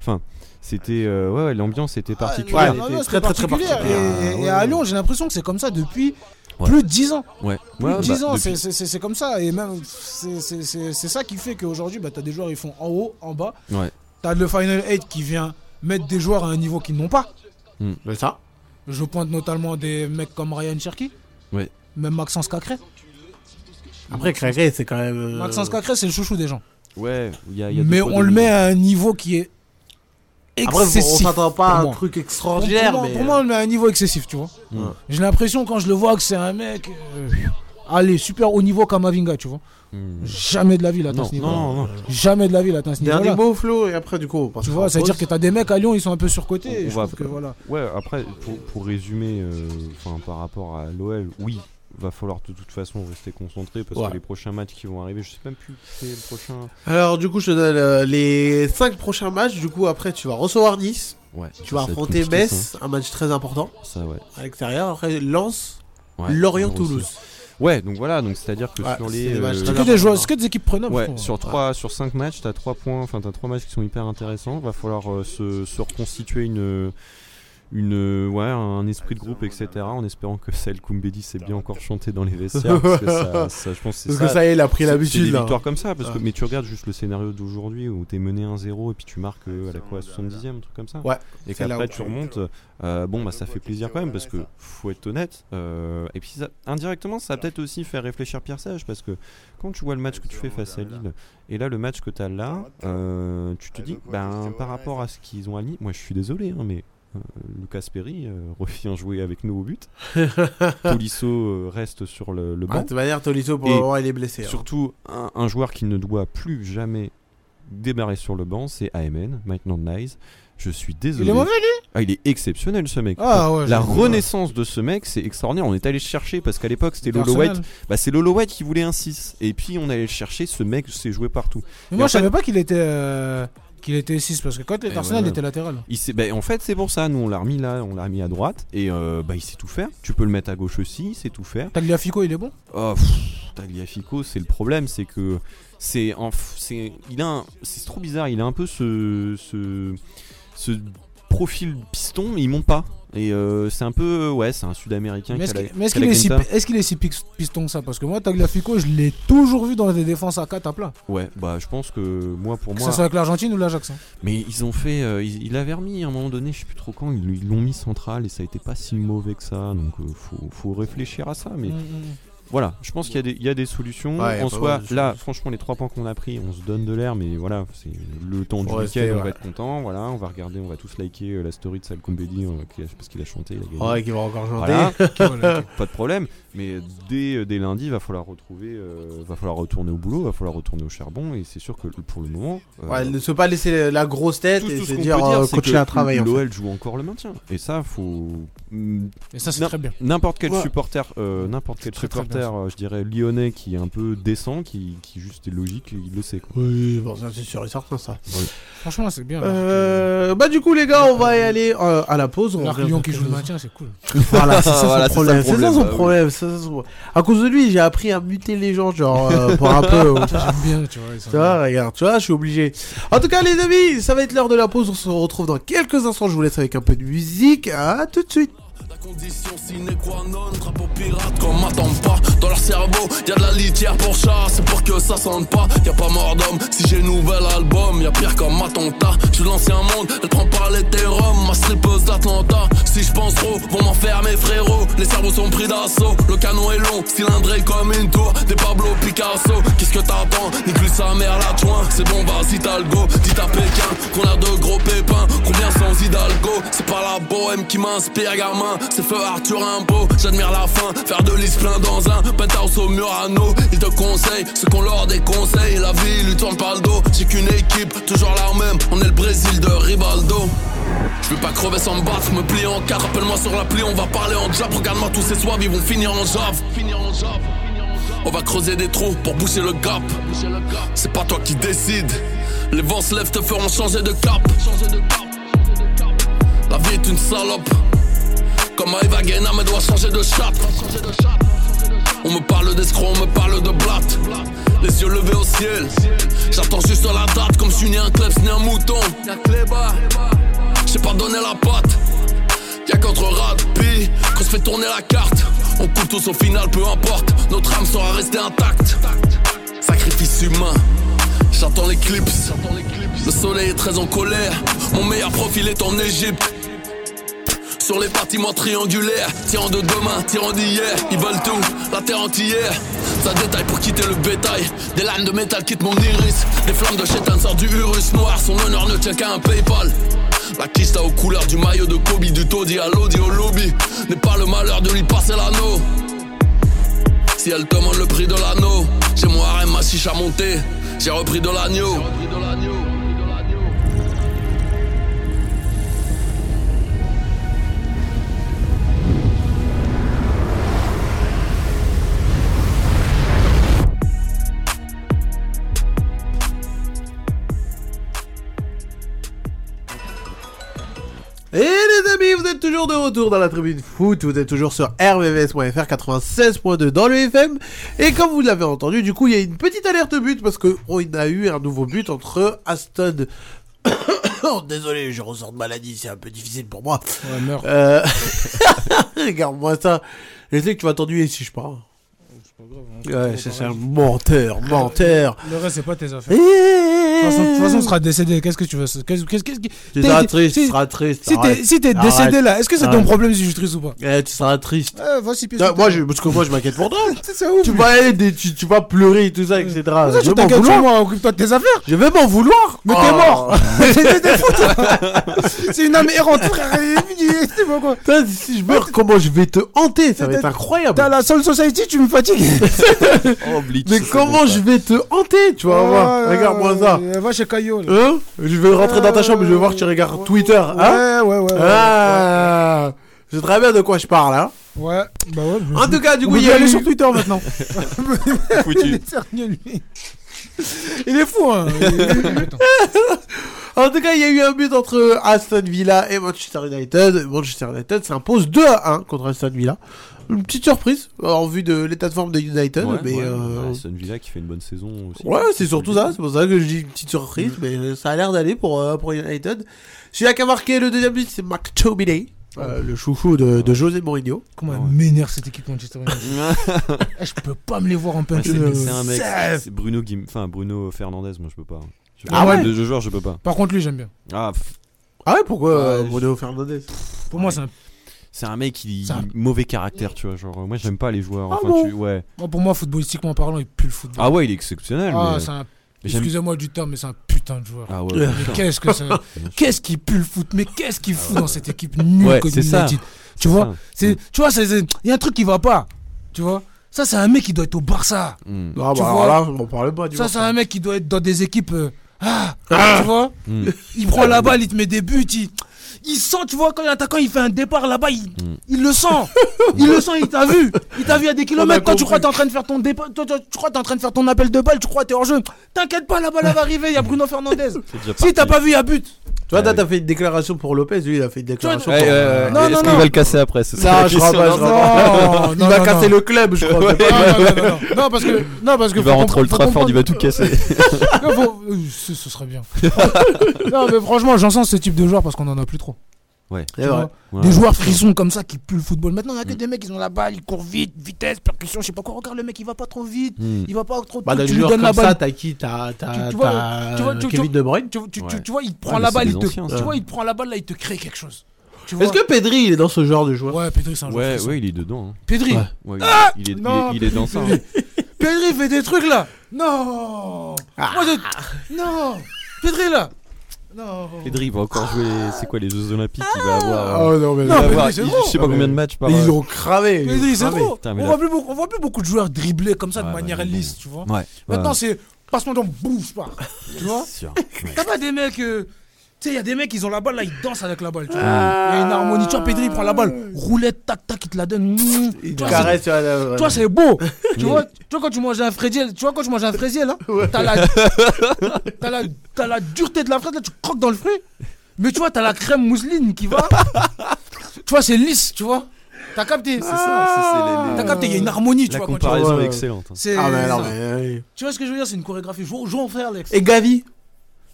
Speaker 5: Enfin, c'était euh, ouais, ouais, l'ambiance était particulière.
Speaker 3: Ouais, était très, très, très
Speaker 4: particulière. Et, et
Speaker 3: Ouais,
Speaker 4: à
Speaker 3: ouais.
Speaker 4: Lyon, j'ai l'impression que c'est comme ça depuis
Speaker 5: Ouais.
Speaker 4: plus de 10 ans.
Speaker 5: Ouais,
Speaker 4: Plus
Speaker 5: ouais,
Speaker 4: de 10
Speaker 5: bah,
Speaker 4: ans,
Speaker 5: depuis-
Speaker 4: c'est- c'est c'est- c'est comme ça. Et même, c'est- c'est c'est- c'est ça qui fait qu'aujourd'hui, bah, tu as des joueurs, ils font en haut, en bas.
Speaker 5: Ouais.
Speaker 4: Tu as le Final 8 qui vient mettre des joueurs à un niveau qu'ils n'ont pas.
Speaker 3: C'est ça.
Speaker 4: Je pointe notamment des mecs comme Ryan Cherky. Même Maxence Cacré.
Speaker 3: Après, Créré, c'est quand même. euh,
Speaker 4: Maxence Cacré, c'est le chouchou des gens.
Speaker 5: Ouais, il y a, il y a
Speaker 4: Mais on le met à un niveau qui est
Speaker 3: Après, on
Speaker 4: excessif.
Speaker 3: s'attend pas à un truc extraordinaire,
Speaker 4: pour moi,
Speaker 3: mais.
Speaker 4: pour moi, on le met à un niveau excessif, tu vois. J'ai l'impression quand je le vois que c'est un mec. euh, allez, super haut niveau Kamavinga, tu vois.
Speaker 5: Mm.
Speaker 4: Jamais de la vie, atteint
Speaker 5: Non,
Speaker 4: ce niveau.
Speaker 5: non, non, non.
Speaker 4: Jamais de la vie, il atteint ce niveau.
Speaker 3: Dernier mot, Flo, et après, du coup, parce
Speaker 4: Tu vois, ça veut
Speaker 3: pause.
Speaker 4: dire que t'as des mecs à Lyon, ils sont un peu surcotés.
Speaker 5: On-
Speaker 4: et
Speaker 5: on
Speaker 4: je
Speaker 5: va-
Speaker 4: trouve que voilà.
Speaker 5: Ouais, après, pour, pour résumer, euh, enfin par rapport à l'OL, oui, va falloir de toute façon rester concentré parce
Speaker 3: Ouais.
Speaker 5: que les prochains matchs qui vont arriver, je sais même plus qui c'est le prochain.
Speaker 3: Alors, du coup, je te donne euh, les 5 prochains matchs. Du coup, après, tu vas recevoir Nice.
Speaker 5: Ouais.
Speaker 3: Tu vas affronter Metz, un match très important
Speaker 5: Ça, ouais.
Speaker 3: à l'extérieur. Après, Lens,
Speaker 5: Ouais,
Speaker 3: Lorient, Toulouse.
Speaker 5: aussi. Ouais, donc voilà, donc c'est-à-dire que
Speaker 3: Ouais,
Speaker 5: sur les. euh,
Speaker 4: C'est que des joueurs, c'est que des équipes prenables.
Speaker 5: Ouais, sur 3 sur 5 matchs, t'as 3 points, enfin t'as 3 matchs qui sont hyper intéressants. Va falloir euh, se, se reconstituer une une euh, ouais, un esprit de groupe etc. en espérant que Sel Koumbedi s'est bien encore chanté dans les vestiaires parce que ça, <laughs> ça- je pense c'est
Speaker 3: Parce
Speaker 5: ça.
Speaker 3: que ça y est, il a pris l'habitude.
Speaker 5: C'est des victoires comme ça, parce que, mais tu regardes juste le scénario d'aujourd'hui où t'es mené 1-0 et puis tu marques euh, à la quoi, 70ème, un truc comme ça.
Speaker 3: Ouais,
Speaker 5: Et qu'après tu remontes, euh, bon bah ça fait plaisir quand même parce que faut être honnête. euh, et puis ça- indirectement, ça va peut-être aussi faire réfléchir Pierre Sage parce que quand tu vois le match que tu fais face à Lille et là le match que tu as là, tu te dis, ben par rapport à ce qu'ils ont à Lille, moi je suis désolé, hein, mais. Euh, Lucas Perry euh, <laughs> revient jouer avec nous au but. <laughs> Tolisso euh, reste sur le, le
Speaker 3: Ah,
Speaker 5: banc.
Speaker 3: De toute manière, Tolisso, pour
Speaker 5: Et
Speaker 3: le moment, il est blessé. hein.
Speaker 5: Surtout, un, un joueur qui ne doit plus jamais démarrer sur le banc, c'est AMN, maintenant Nice. Je suis désolé.
Speaker 4: Il est mauvais,
Speaker 5: Ah, il est exceptionnel ce mec.
Speaker 4: Ah ouais,
Speaker 5: La renaissance de ce mec, c'est extraordinaire. On est allé le chercher parce qu'à l'époque, c'était Lolo. White. Bah, c'est Lolo White qui voulait un 6. Et puis, on allait le chercher. Ce mec s'est joué partout.
Speaker 4: Mais moi, je savais pas qu'il était. euh, Qu'il était 6 parce que quand il était Arsenal,
Speaker 5: voilà.
Speaker 4: il était latéral.
Speaker 5: Il bah, en fait, c'est pour ça. Nous, on l'a remis là, on l'a remis à droite. Et euh, bah, il sait tout faire. Tu peux le mettre à gauche aussi, il sait tout faire.
Speaker 4: Tagliafico, il est bon?
Speaker 5: Oh, pff, Tagliafico, c'est le problème, c'est que c'est il a c'est trop bizarre, il a un peu ce ce, ce profil piston mais il monte pas et euh, c'est un peu ouais, c'est un sud-américain
Speaker 4: Mais
Speaker 5: qui
Speaker 4: est-ce qu'il
Speaker 5: la
Speaker 4: est, si, qu'il est si piston que ça? Parce que moi, Tagliafico, je l'ai toujours vu dans des défenses à 4 à plat.
Speaker 5: Ouais, bah je pense que moi pour
Speaker 4: Que
Speaker 5: moi
Speaker 4: ce soit avec l'Argentine ou l'Ajax. hein.
Speaker 5: mais ils ont fait euh, il, il avait remis à un moment donné, je sais plus trop quand, ils ils l'ont mis central et ça a été pas si mauvais que ça donc euh, faut faut réfléchir à ça mais
Speaker 4: Mm, mm.
Speaker 5: Voilà, je pense qu'il y, a des- il y a des solutions.
Speaker 3: Ouais,
Speaker 5: en
Speaker 3: pas
Speaker 5: soi, là, franchement, les trois points qu'on a pris, on se donne de l'air, mais voilà, c'est le temps du week-end, on
Speaker 3: ouais.
Speaker 5: va être content. Voilà, on va regarder, on va tous liker euh, la story de Sal Combedi euh, qu'il a- parce qu'il a chanté, il a gagné.
Speaker 3: Ouais, qui va encore chanter.
Speaker 5: Voilà, <laughs> <laughs> pas de problème. Mais dès, euh, dès lundi, va falloir retrouver, euh, va falloir retourner au boulot, va falloir retourner au charbon, et c'est sûr que pour le moment, euh,
Speaker 3: Ouais, ne se pas laisser la grosse tête
Speaker 5: tout,
Speaker 3: et
Speaker 5: tout
Speaker 3: se dire,
Speaker 5: c'est
Speaker 3: continuer
Speaker 5: que
Speaker 3: à travailler. en fait.
Speaker 5: L'OL joue encore le maintien, et ça, faut mm,
Speaker 4: Et ça, c'est
Speaker 5: Non.
Speaker 4: très bien.
Speaker 5: N'importe quel
Speaker 3: Ouais.
Speaker 5: supporter, euh, n'importe quel
Speaker 4: Très, très
Speaker 5: supporter, euh, je dirais lyonnais qui est un peu décent, qui, qui juste est logique, il le sait. Quoi.
Speaker 3: Oui, bon, ça c'est sûr et certain ça.
Speaker 4: Franchement, c'est bien.
Speaker 3: Euh, bah du coup les gars, on va y aller euh, à la pause. On
Speaker 4: Lyon qui joue le maintien, c'est cool. <laughs>
Speaker 3: Voilà, c'est ça
Speaker 5: Voilà,
Speaker 3: son problème.
Speaker 5: le
Speaker 3: C'est ça
Speaker 5: problème,
Speaker 3: son
Speaker 5: bah oui.
Speaker 3: problème. c'est ça son problème. À cause de lui, j'ai appris à muter les gens, genre euh, <laughs> pour un peu.
Speaker 4: J'aime bien, tu vois.
Speaker 3: Tu vois, regarde, tu vois, je suis obligé. En tout cas, les amis, ça va être l'heure de la pause. On se retrouve dans quelques instants. Je vous laisse avec un peu de musique. À tout de suite.
Speaker 2: Condition sine qua non, drapeau pirate qu'on m'attend pas. Dans leur cerveau, y a de la litière pour chat C'est pour que ça sente pas, y a pas mort d'homme Si j'ai nouvel album, y a pire comme Matonta Je suis de l'ancien monde, elle prend pas l'hétérum Ma strippeuse d'Atlanta Si je pense trop, vont m'enfermer frérot. Les cerveaux sont pris d'assaut, le canon est long Cylindré comme une tour, des Pablo Picasso Qu'est-ce que t'attends, lui sa mère la joint C'est bon vas-y t'as le go, dis à Pékin Qu'on a de gros pépins, combien sans Hidalgo? C'est pas la bohème qui m'inspire gamin C'est feu Arthur Impo, j'admire la fin. Faire de l'is plein dans un penthouse au Murano. Ils te conseillent ce qu'on leur déconseille. La vie lui tourne pas le dos. J'ai qu'une équipe, toujours la même. On est le Brésil de Rivaldo. Je vais pas crever sans me battre, me plier en quatre, appelle-moi sur l'appli, on va parler en jab, regarde-moi tous ces soirs, ils vont finir en jave. On va creuser des trous pour boucher le gap. C'est pas toi qui décide. Les vents se lèvent, te feront changer de cap. La vie est une salope. Comme Eva Guéna, mais doit changer de chatte. On me parle d'escroc, on me parle de blatte. Les yeux levés au ciel. J'attends juste la date, comme je suis ni un klebs ni un mouton. J'ai pas donné la patte. Y'a qu'entre Radpi qu'on se fait tourner la carte. On coupe tous au final, peu importe. Notre âme sera restée intacte. Sacrifice humain. J'attends l'éclipse. Le soleil est très en colère. Mon meilleur profil est en Égypte. Sur les bâtiments triangulaires, tirant de demain, tirant d'hier, ils veulent tout, la terre entière. Ça détaille pour quitter le bétail. Des lames de métal quittent mon iris. Des flammes de chétan sortent du Urus noir. Son honneur ne tient qu'à un PayPal. La kista aux couleurs du maillot de Kobe, du taudis à l'audi au lobby. N'est pas le malheur de lui passer l'anneau. Si elle demande le prix de l'anneau, j'ai mon harem, ma chiche à monter. J'ai repris de l'agneau.
Speaker 3: Toujours de retour dans la tribune foot, vous êtes toujours sur rvvs.fr 96.2 dans le FM. Et comme vous l'avez entendu, du coup, il y a une petite alerte but parce oh, y a eu un nouveau but entre Aston. <coughs> oh, désolé, je ressors de maladie, c'est un peu difficile pour moi.
Speaker 4: Ouais, meurs.
Speaker 3: Euh... <laughs> Regarde-moi ça. Je sais que tu vas t'ennuyer si je parle. Ouais, c'est ça, menteur, menteur.
Speaker 4: Le reste, c'est pas tes affaires. De toute façon, de toute façon, on sera décédé. Qu'est-ce que tu veux
Speaker 3: Tu seras triste, tu seras triste.
Speaker 4: Si t'es décédé là, est-ce que c'est ton problème si je suis triste ou pas
Speaker 3: Eh, tu seras triste.
Speaker 4: Eh,
Speaker 3: moi, je, parce que moi, je m'inquiète pour toi. <laughs> Tu vas aider, tu, tu vas pleurer et tout ça, etc. Je m'en vouloir.
Speaker 4: moi, occupe-toi de tes affaires.
Speaker 3: Je vais m'en vouloir.
Speaker 4: Mais
Speaker 3: Oh.
Speaker 4: t'es mort. <laughs> <laughs> Fou, toi. C'est une âme errante, frère.
Speaker 3: Si je meurs, comment je vais te hanter? Ça va être incroyable.
Speaker 4: T'as la Soul Society, tu me fatigues.
Speaker 5: Oh, Bleach,
Speaker 3: Mais comment je vais te hanter Tu vas voir. Regarde-moi ça.
Speaker 4: Euh, Va chez Caillot. là.
Speaker 3: Hein? Je vais rentrer dans ta chambre et je vais voir que tu regardes Twitter. Hein?
Speaker 4: Ouais, ouais, ouais. ouais.
Speaker 3: Ah Je sais très bien de quoi je parle, hein.
Speaker 4: Ouais, bah ouais. je-
Speaker 3: En tout cas, du coup, il y
Speaker 4: plus
Speaker 3: a
Speaker 4: aller
Speaker 3: eu-
Speaker 4: sur Twitter maintenant. <laughs>
Speaker 5: Foutu.
Speaker 4: Il est sérieux, lui. Il est fou, hein. Est- Attends.
Speaker 3: En tout cas, il y a eu un but entre Aston Villa et Manchester United. Manchester United s'impose 2 à 1 contre Aston Villa. Une petite surprise en vue de l'état de forme de United,
Speaker 5: Ouais,
Speaker 3: mais
Speaker 5: ouais,
Speaker 3: euh,
Speaker 5: Aston Villa qui fait une bonne saison aussi.
Speaker 3: Ouais, c'est surtout ça. C'est pour ça que je dis une petite surprise, mais ça a l'air d'aller pour, euh, pour United. Celui-là qui a marqué le deuxième but, c'est McTominay, euh, le chouchou de, de José Mourinho.
Speaker 4: Comment
Speaker 5: Ouais.
Speaker 4: elle m'énerve cette équipe Manchester United. <laughs> Eh, je peux pas me les voir en
Speaker 5: Ouais,
Speaker 4: peinture.
Speaker 5: c'est c'est un mec, c'est Bruno Guim, enfin Bruno Fernandez, moi je peux pas. Je peux
Speaker 3: Ah
Speaker 5: pas.
Speaker 3: ouais
Speaker 5: De jeu joueur, je peux pas.
Speaker 4: Par contre, lui, j'aime bien.
Speaker 5: Ah, pff,
Speaker 3: Ah ouais, pourquoi euh,
Speaker 5: Ouais,
Speaker 3: Bruno Fernandez?
Speaker 4: Pour moi, c'est un...
Speaker 5: c'est un mec qui
Speaker 4: un-
Speaker 5: mauvais caractère, tu vois. Genre, moi j'aime pas les joueurs.
Speaker 4: Ah
Speaker 5: Enfin,
Speaker 4: bon
Speaker 5: tu, ouais.
Speaker 4: moi, pour moi, footballistiquement parlant, il pue le football.
Speaker 5: Ah ouais, il est exceptionnel.
Speaker 4: Ah,
Speaker 5: mais...
Speaker 4: c'est un...
Speaker 5: mais j'aime-
Speaker 4: Excusez-moi du terme, mais c'est un putain de joueur.
Speaker 5: Ah ouais.
Speaker 3: Ouais.
Speaker 4: Mais qu'est-ce que ça... <laughs> <laughs> Qu'est-ce qu'il pue le foot Mais qu'est-ce qu'il fout dans cette équipe nulle
Speaker 5: Ouais, c'est ça.
Speaker 4: United Tu vois
Speaker 5: ça.
Speaker 4: c'est, Tu vois, il y a un truc qui va pas. Tu vois Ça, c'est un mec qui doit être au Barça.
Speaker 5: Mm.
Speaker 3: Ah
Speaker 4: Tu
Speaker 3: bah
Speaker 4: vois
Speaker 3: alors là, on parle pas du
Speaker 4: Ça, c'est un mec qui doit être dans des équipes. euh, Ah,
Speaker 3: Ah.
Speaker 4: Tu vois
Speaker 5: Mm.
Speaker 4: Il prend la balle, il te met des buts. Il, il sent, tu vois, quand l'attaquant il fait un départ là-bas, il,
Speaker 5: Mm.
Speaker 4: il le sent. il le sent, il t'a vu. Il t'a vu à des kilomètres. Quand tu crois que t'es en train de faire ton départ, toi, toi, tu crois que t'es en train de faire ton appel de balle, tu crois que t'es hors jeu. T'inquiète pas, la balle elle va arriver. Il y a Bruno Fernandez. <laughs> Si t'as pas vu, il y a but.
Speaker 3: Tu vois, toi, t'as fait une déclaration pour Lopez, lui, il a fait une déclaration
Speaker 4: Ouais,
Speaker 3: pour... Euh.
Speaker 4: Non,
Speaker 5: Est-ce
Speaker 4: non,
Speaker 5: va le casser après c'est ça
Speaker 3: Non, je crois pas,
Speaker 5: non
Speaker 3: je crois pas.
Speaker 4: Non,
Speaker 3: Il va
Speaker 4: non,
Speaker 3: casser
Speaker 4: non.
Speaker 3: le club, je crois.
Speaker 4: Non, non, non, non, non. Non, parce que. Non, parce que.
Speaker 5: Il va rentrer
Speaker 4: faut
Speaker 5: Trafford, il va tout casser. <laughs>
Speaker 4: Non, faut- euh, Ce ce serait bien. <laughs> non, mais franchement, j'en sens ce type de joueur parce qu'on en a plus trop.
Speaker 5: Ouais.
Speaker 3: Vrai.
Speaker 4: Des joueurs frissons comme ça qui puent le football. Maintenant, il n'y a que
Speaker 5: Mm.
Speaker 4: des mecs, ils ont la balle, ils courent vite, vitesse, percussion, je sais pas quoi. Regarde le mec, il va pas trop vite,
Speaker 5: Mm.
Speaker 4: il va pas trop.
Speaker 3: Bah,
Speaker 4: tu lui donnes la
Speaker 3: ça,
Speaker 4: balle.
Speaker 3: t'as qui? T'as t'as-
Speaker 4: Tu- tu vois,
Speaker 3: t'as
Speaker 4: tu vois, tu-
Speaker 3: Kevin
Speaker 4: tu-
Speaker 3: De Bruyne?
Speaker 4: Tu, tu- tu-
Speaker 5: Ouais.
Speaker 4: tu vois, il te prend
Speaker 5: Ouais,
Speaker 4: la balle, il te,
Speaker 5: anciens,
Speaker 4: tu vois, il te prend la balle là, il te crée quelque chose. Tu
Speaker 3: Est-ce que Pedri, il est dans ce genre de joueur?
Speaker 4: Ouais, Pedri, c'est un joueur.
Speaker 5: Ouais, ouais, il est dedans. hein.
Speaker 4: Pedri,
Speaker 3: Ouais.
Speaker 5: Il-
Speaker 4: Ah
Speaker 5: il, est, il, est,
Speaker 4: Non,
Speaker 5: il est dans ça. hein.
Speaker 4: Pedri fait des trucs là. Non.
Speaker 3: Ah.
Speaker 4: Moi, je- Non. Pedri là. Non.
Speaker 5: Pedri va encore jouer. les- C'est quoi les Jeux Olympiques Il va avoir.
Speaker 3: Oh non, mais
Speaker 5: il
Speaker 4: Non,
Speaker 5: va
Speaker 4: Pedri,
Speaker 5: avoir-
Speaker 4: c'est
Speaker 5: il-
Speaker 4: trop.
Speaker 5: je sais pas combien de matchs par.
Speaker 3: Mais ils
Speaker 5: euh,
Speaker 3: ont cravé. ils ont
Speaker 4: Pedri, c'est
Speaker 3: cravé.
Speaker 4: trop.
Speaker 5: Putain, mais
Speaker 4: On
Speaker 5: là-
Speaker 4: voit, plus beaucoup, on voit plus beaucoup de joueurs dribbler comme ça de
Speaker 5: Ouais,
Speaker 4: manière
Speaker 5: ouais,
Speaker 4: lisse, tu vois.
Speaker 5: Ouais.
Speaker 4: Maintenant,
Speaker 5: ouais.
Speaker 4: c'est passe-moi donc, bouge pas. Tu vois. T'as pas des mecs. euh, Tu sais, il y a des mecs, ils ont la balle là, ils dansent avec la balle. Tu vois.
Speaker 3: Ah.
Speaker 4: Il y a une harmonie. Tu vois, Pedri, il prend la balle, roulette, tac, tac, il te la donne. Mmh.
Speaker 3: Il
Speaker 4: Tu vois,
Speaker 3: caresse.
Speaker 4: Tu vois, c'est beau. <laughs> tu, vois, tu vois, quand tu manges un fraisier, tu vois, quand tu manges un fraisier, là, t'as la, <laughs> t'as la, t'as la dureté de la fraise, là, tu croques dans le fruit. Mais tu vois, t'as la crème mousseline qui va. <laughs> tu vois, c'est lisse, tu vois. T'as capté?
Speaker 5: C'est ça. c'est- c'est les- les-
Speaker 4: T'as capté, il y a une harmonie, tu
Speaker 5: La
Speaker 4: vois. quand tu-
Speaker 5: comparaison
Speaker 3: Ouais.
Speaker 5: est excellente. hein.
Speaker 4: C'est-
Speaker 3: Ah, mais mais.
Speaker 4: Tu vois ce que je veux dire? C'est une chorégraphie. Jouons, jouons frère, Alex.
Speaker 3: Et Gavi?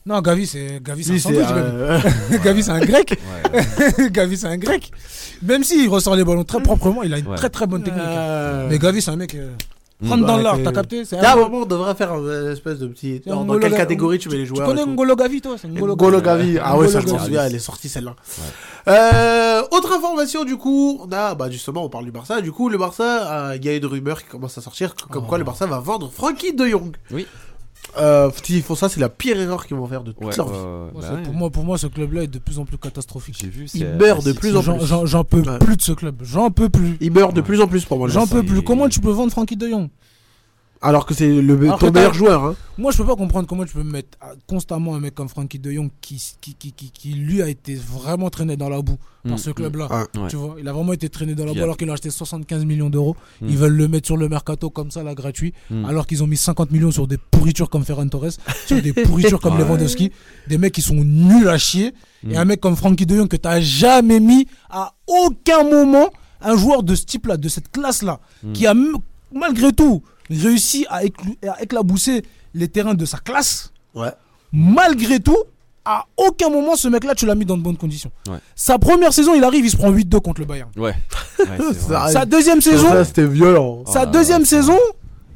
Speaker 4: Non, Gavi, c'est Gavi, c'est un. Gavi.
Speaker 3: euh, <laughs>
Speaker 4: Gavi, c'est un grec.
Speaker 5: Ouais, ouais. <laughs>
Speaker 4: Gavi, c'est un grec. Même s'il ressort les ballons très proprement, il a une
Speaker 5: Ouais.
Speaker 4: très très bonne technique.
Speaker 3: euh,
Speaker 4: Mais Gavi, c'est un mec. euh,
Speaker 5: Mm.
Speaker 4: rentre dans l'art, t'as capté C'est
Speaker 3: Tiens, à un
Speaker 4: un-
Speaker 3: moment, on devrait faire une espèce de petit. Dans, quelle catégorie tu mets les
Speaker 4: Tu
Speaker 3: joueurs
Speaker 4: connais
Speaker 3: et tout
Speaker 4: Ngolo Gavi, toi C'est
Speaker 3: Ngolo,
Speaker 4: Ngolo
Speaker 3: Gavi. Ah ouais,
Speaker 4: Ngolo
Speaker 3: ça je m'en
Speaker 4: Gavi.
Speaker 3: souviens, elle est sortie celle-là. Euh, autre information du coup, on a bah justement on parle du Barça. Du coup le Barça, euh, il y a une rumeur qui commence à sortir comme
Speaker 4: Oh.
Speaker 3: quoi le Barça va vendre Frankie De Jong.
Speaker 5: Oui.
Speaker 3: Euh, S'ils font ça, c'est la pire erreur qu'ils vont faire de toute
Speaker 5: Ouais,
Speaker 3: leur vie.
Speaker 5: ouais,
Speaker 4: Moi,
Speaker 5: bah
Speaker 4: c'est-
Speaker 5: ouais.
Speaker 4: pour, moi, pour moi, ce club-là est de plus en plus catastrophique.
Speaker 5: J'ai vu.
Speaker 3: Il
Speaker 5: c'est
Speaker 3: meurt de plus en
Speaker 4: J'en-
Speaker 3: plus.
Speaker 4: J'en j'en peux
Speaker 3: Ouais.
Speaker 4: plus de ce club. J'en peux plus.
Speaker 3: Il meurt de plus en plus pour moi.
Speaker 4: J'en peux plus. Comment tu peux vendre Frankie de Jong?
Speaker 3: Alors que c'est le
Speaker 4: Alors
Speaker 3: ton meilleur joueur. Hein.
Speaker 4: Moi, je peux pas comprendre comment tu peux mettre constamment un mec comme Frankie de Jong qui, qui, qui, qui, qui, lui a été vraiment traîné dans la boue par
Speaker 5: Mm,
Speaker 4: ce club-là.
Speaker 3: Ah,
Speaker 5: Ouais.
Speaker 4: Tu vois, il a vraiment été traîné dans la boue alors qu'il a acheté 75 millions d'euros.
Speaker 5: Mm.
Speaker 4: Ils veulent le mettre sur le mercato comme ça, là, gratuit.
Speaker 5: Mm.
Speaker 4: Alors qu'ils ont mis 50 millions sur des pourritures comme Ferran Torres, <laughs> sur des pourritures comme
Speaker 5: Ouais.
Speaker 4: Lewandowski, des mecs qui sont nuls à chier. Et un mec comme Frankie de Jong que t'as jamais mis à aucun moment un joueur de ce type-là, de cette classe-là, qui a malgré tout réussi à, éclabousser les terrains de sa classe.
Speaker 3: Ouais.
Speaker 4: Malgré tout, à aucun moment ce mec-là tu l'as mis dans de bonnes conditions.
Speaker 5: Ouais.
Speaker 4: Sa première saison, il arrive, il se prend 8-2 contre le Bayern.
Speaker 5: Ouais. <laughs>
Speaker 4: Sa deuxième saison,
Speaker 3: c'était violent.
Speaker 5: Oh
Speaker 4: sa deuxième saison,